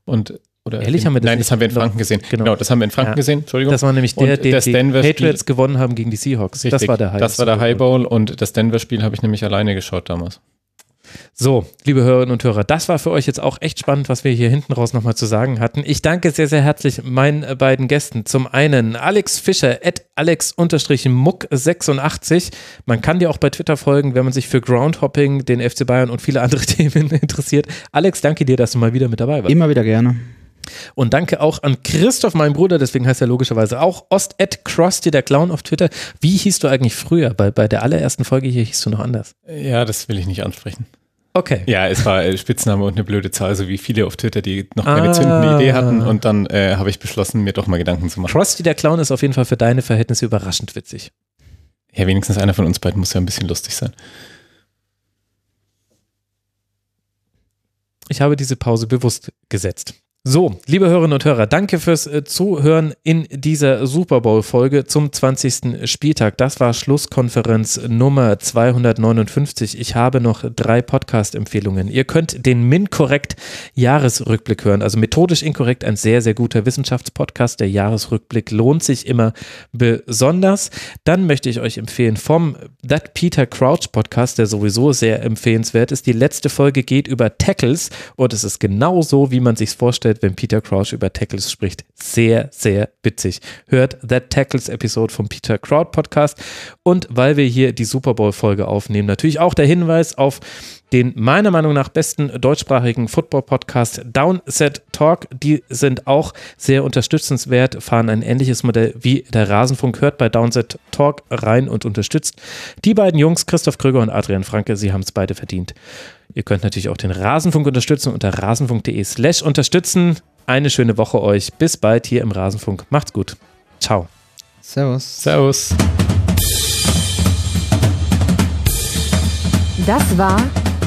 Und, oder Ehrlich, in, haben wir das Nein, das haben wir in Franken gesehen. Genau. Genau, das haben wir in Franken Ja. gesehen. Entschuldigung. Das war nämlich der, Und den das die Denver-Spiel- Patriots gewonnen haben gegen die Seahawks. Das Richtig, war der High. Das war der High Bowl und das Denver-Spiel habe ich nämlich alleine geschaut damals. So, liebe Hörerinnen und Hörer, das war für euch jetzt auch echt spannend, was wir hier hinten raus nochmal zu sagen hatten. Ich danke sehr, sehr herzlich meinen äh, beiden Gästen. Zum einen Alex Fischer, at alex-muck86. Man kann dir auch bei Twitter folgen, wenn man sich für Groundhopping, den FC Bayern und viele andere Themen interessiert. Alex, danke dir, dass du mal wieder mit dabei warst. Immer wieder gerne. Und danke auch an Christoph, meinen Bruder, deswegen heißt er logischerweise auch Ost at Krusty, der Clown auf Twitter. Wie hieß du eigentlich früher? Bei, bei der allerersten Folge hier hieß du noch anders. Ja, das will ich nicht ansprechen. Okay. Ja, es war äh, Spitzname und eine blöde Zahl, so wie viele auf Twitter, die noch keine Ah. zündende Idee hatten. Und dann äh, habe ich beschlossen, mir doch mal Gedanken zu machen. Krusty der Clown ist auf jeden Fall für deine Verhältnisse überraschend witzig. Ja, wenigstens einer von uns beiden muss ja ein bisschen lustig sein. Ich habe diese Pause bewusst gesetzt. So, liebe Hörerinnen und Hörer, danke fürs äh, Zuhören in dieser Super Bowl-Folge zum 20. Spieltag. Das war Schlusskonferenz Nummer 259. Ich habe noch drei Podcast-Empfehlungen. Ihr könnt den MINT-Korrekt Jahresrückblick hören, also methodisch inkorrekt, ein sehr, sehr guter Wissenschaftspodcast. Der Jahresrückblick lohnt sich immer besonders. Dann möchte ich euch empfehlen vom That Peter Crouch Podcast, der sowieso sehr empfehlenswert ist. Die letzte Folge geht über Tackles und es ist genau so, wie man sich vorstellt, wenn Peter Crouch über Tackles spricht. Sehr, sehr witzig. Hört That Tackles Episode vom Peter Crouch Podcast. Und weil wir hier die Super Bowl Folge aufnehmen, natürlich auch der Hinweis auf den meiner Meinung nach besten deutschsprachigen Football-Podcast Downset Talk. Die sind auch sehr unterstützenswert, fahren ein ähnliches Modell wie der Rasenfunk. Hört bei Downset Talk rein und unterstützt die beiden Jungs, Christoph Kröger und Adrian Franke. Sie haben es beide verdient. Ihr könnt natürlich auch den Rasenfunk unterstützen unter rasenfunk.de slash unterstützen. Eine schöne Woche euch. Bis bald hier im Rasenfunk. Macht's gut. Ciao. Servus. Servus. Das war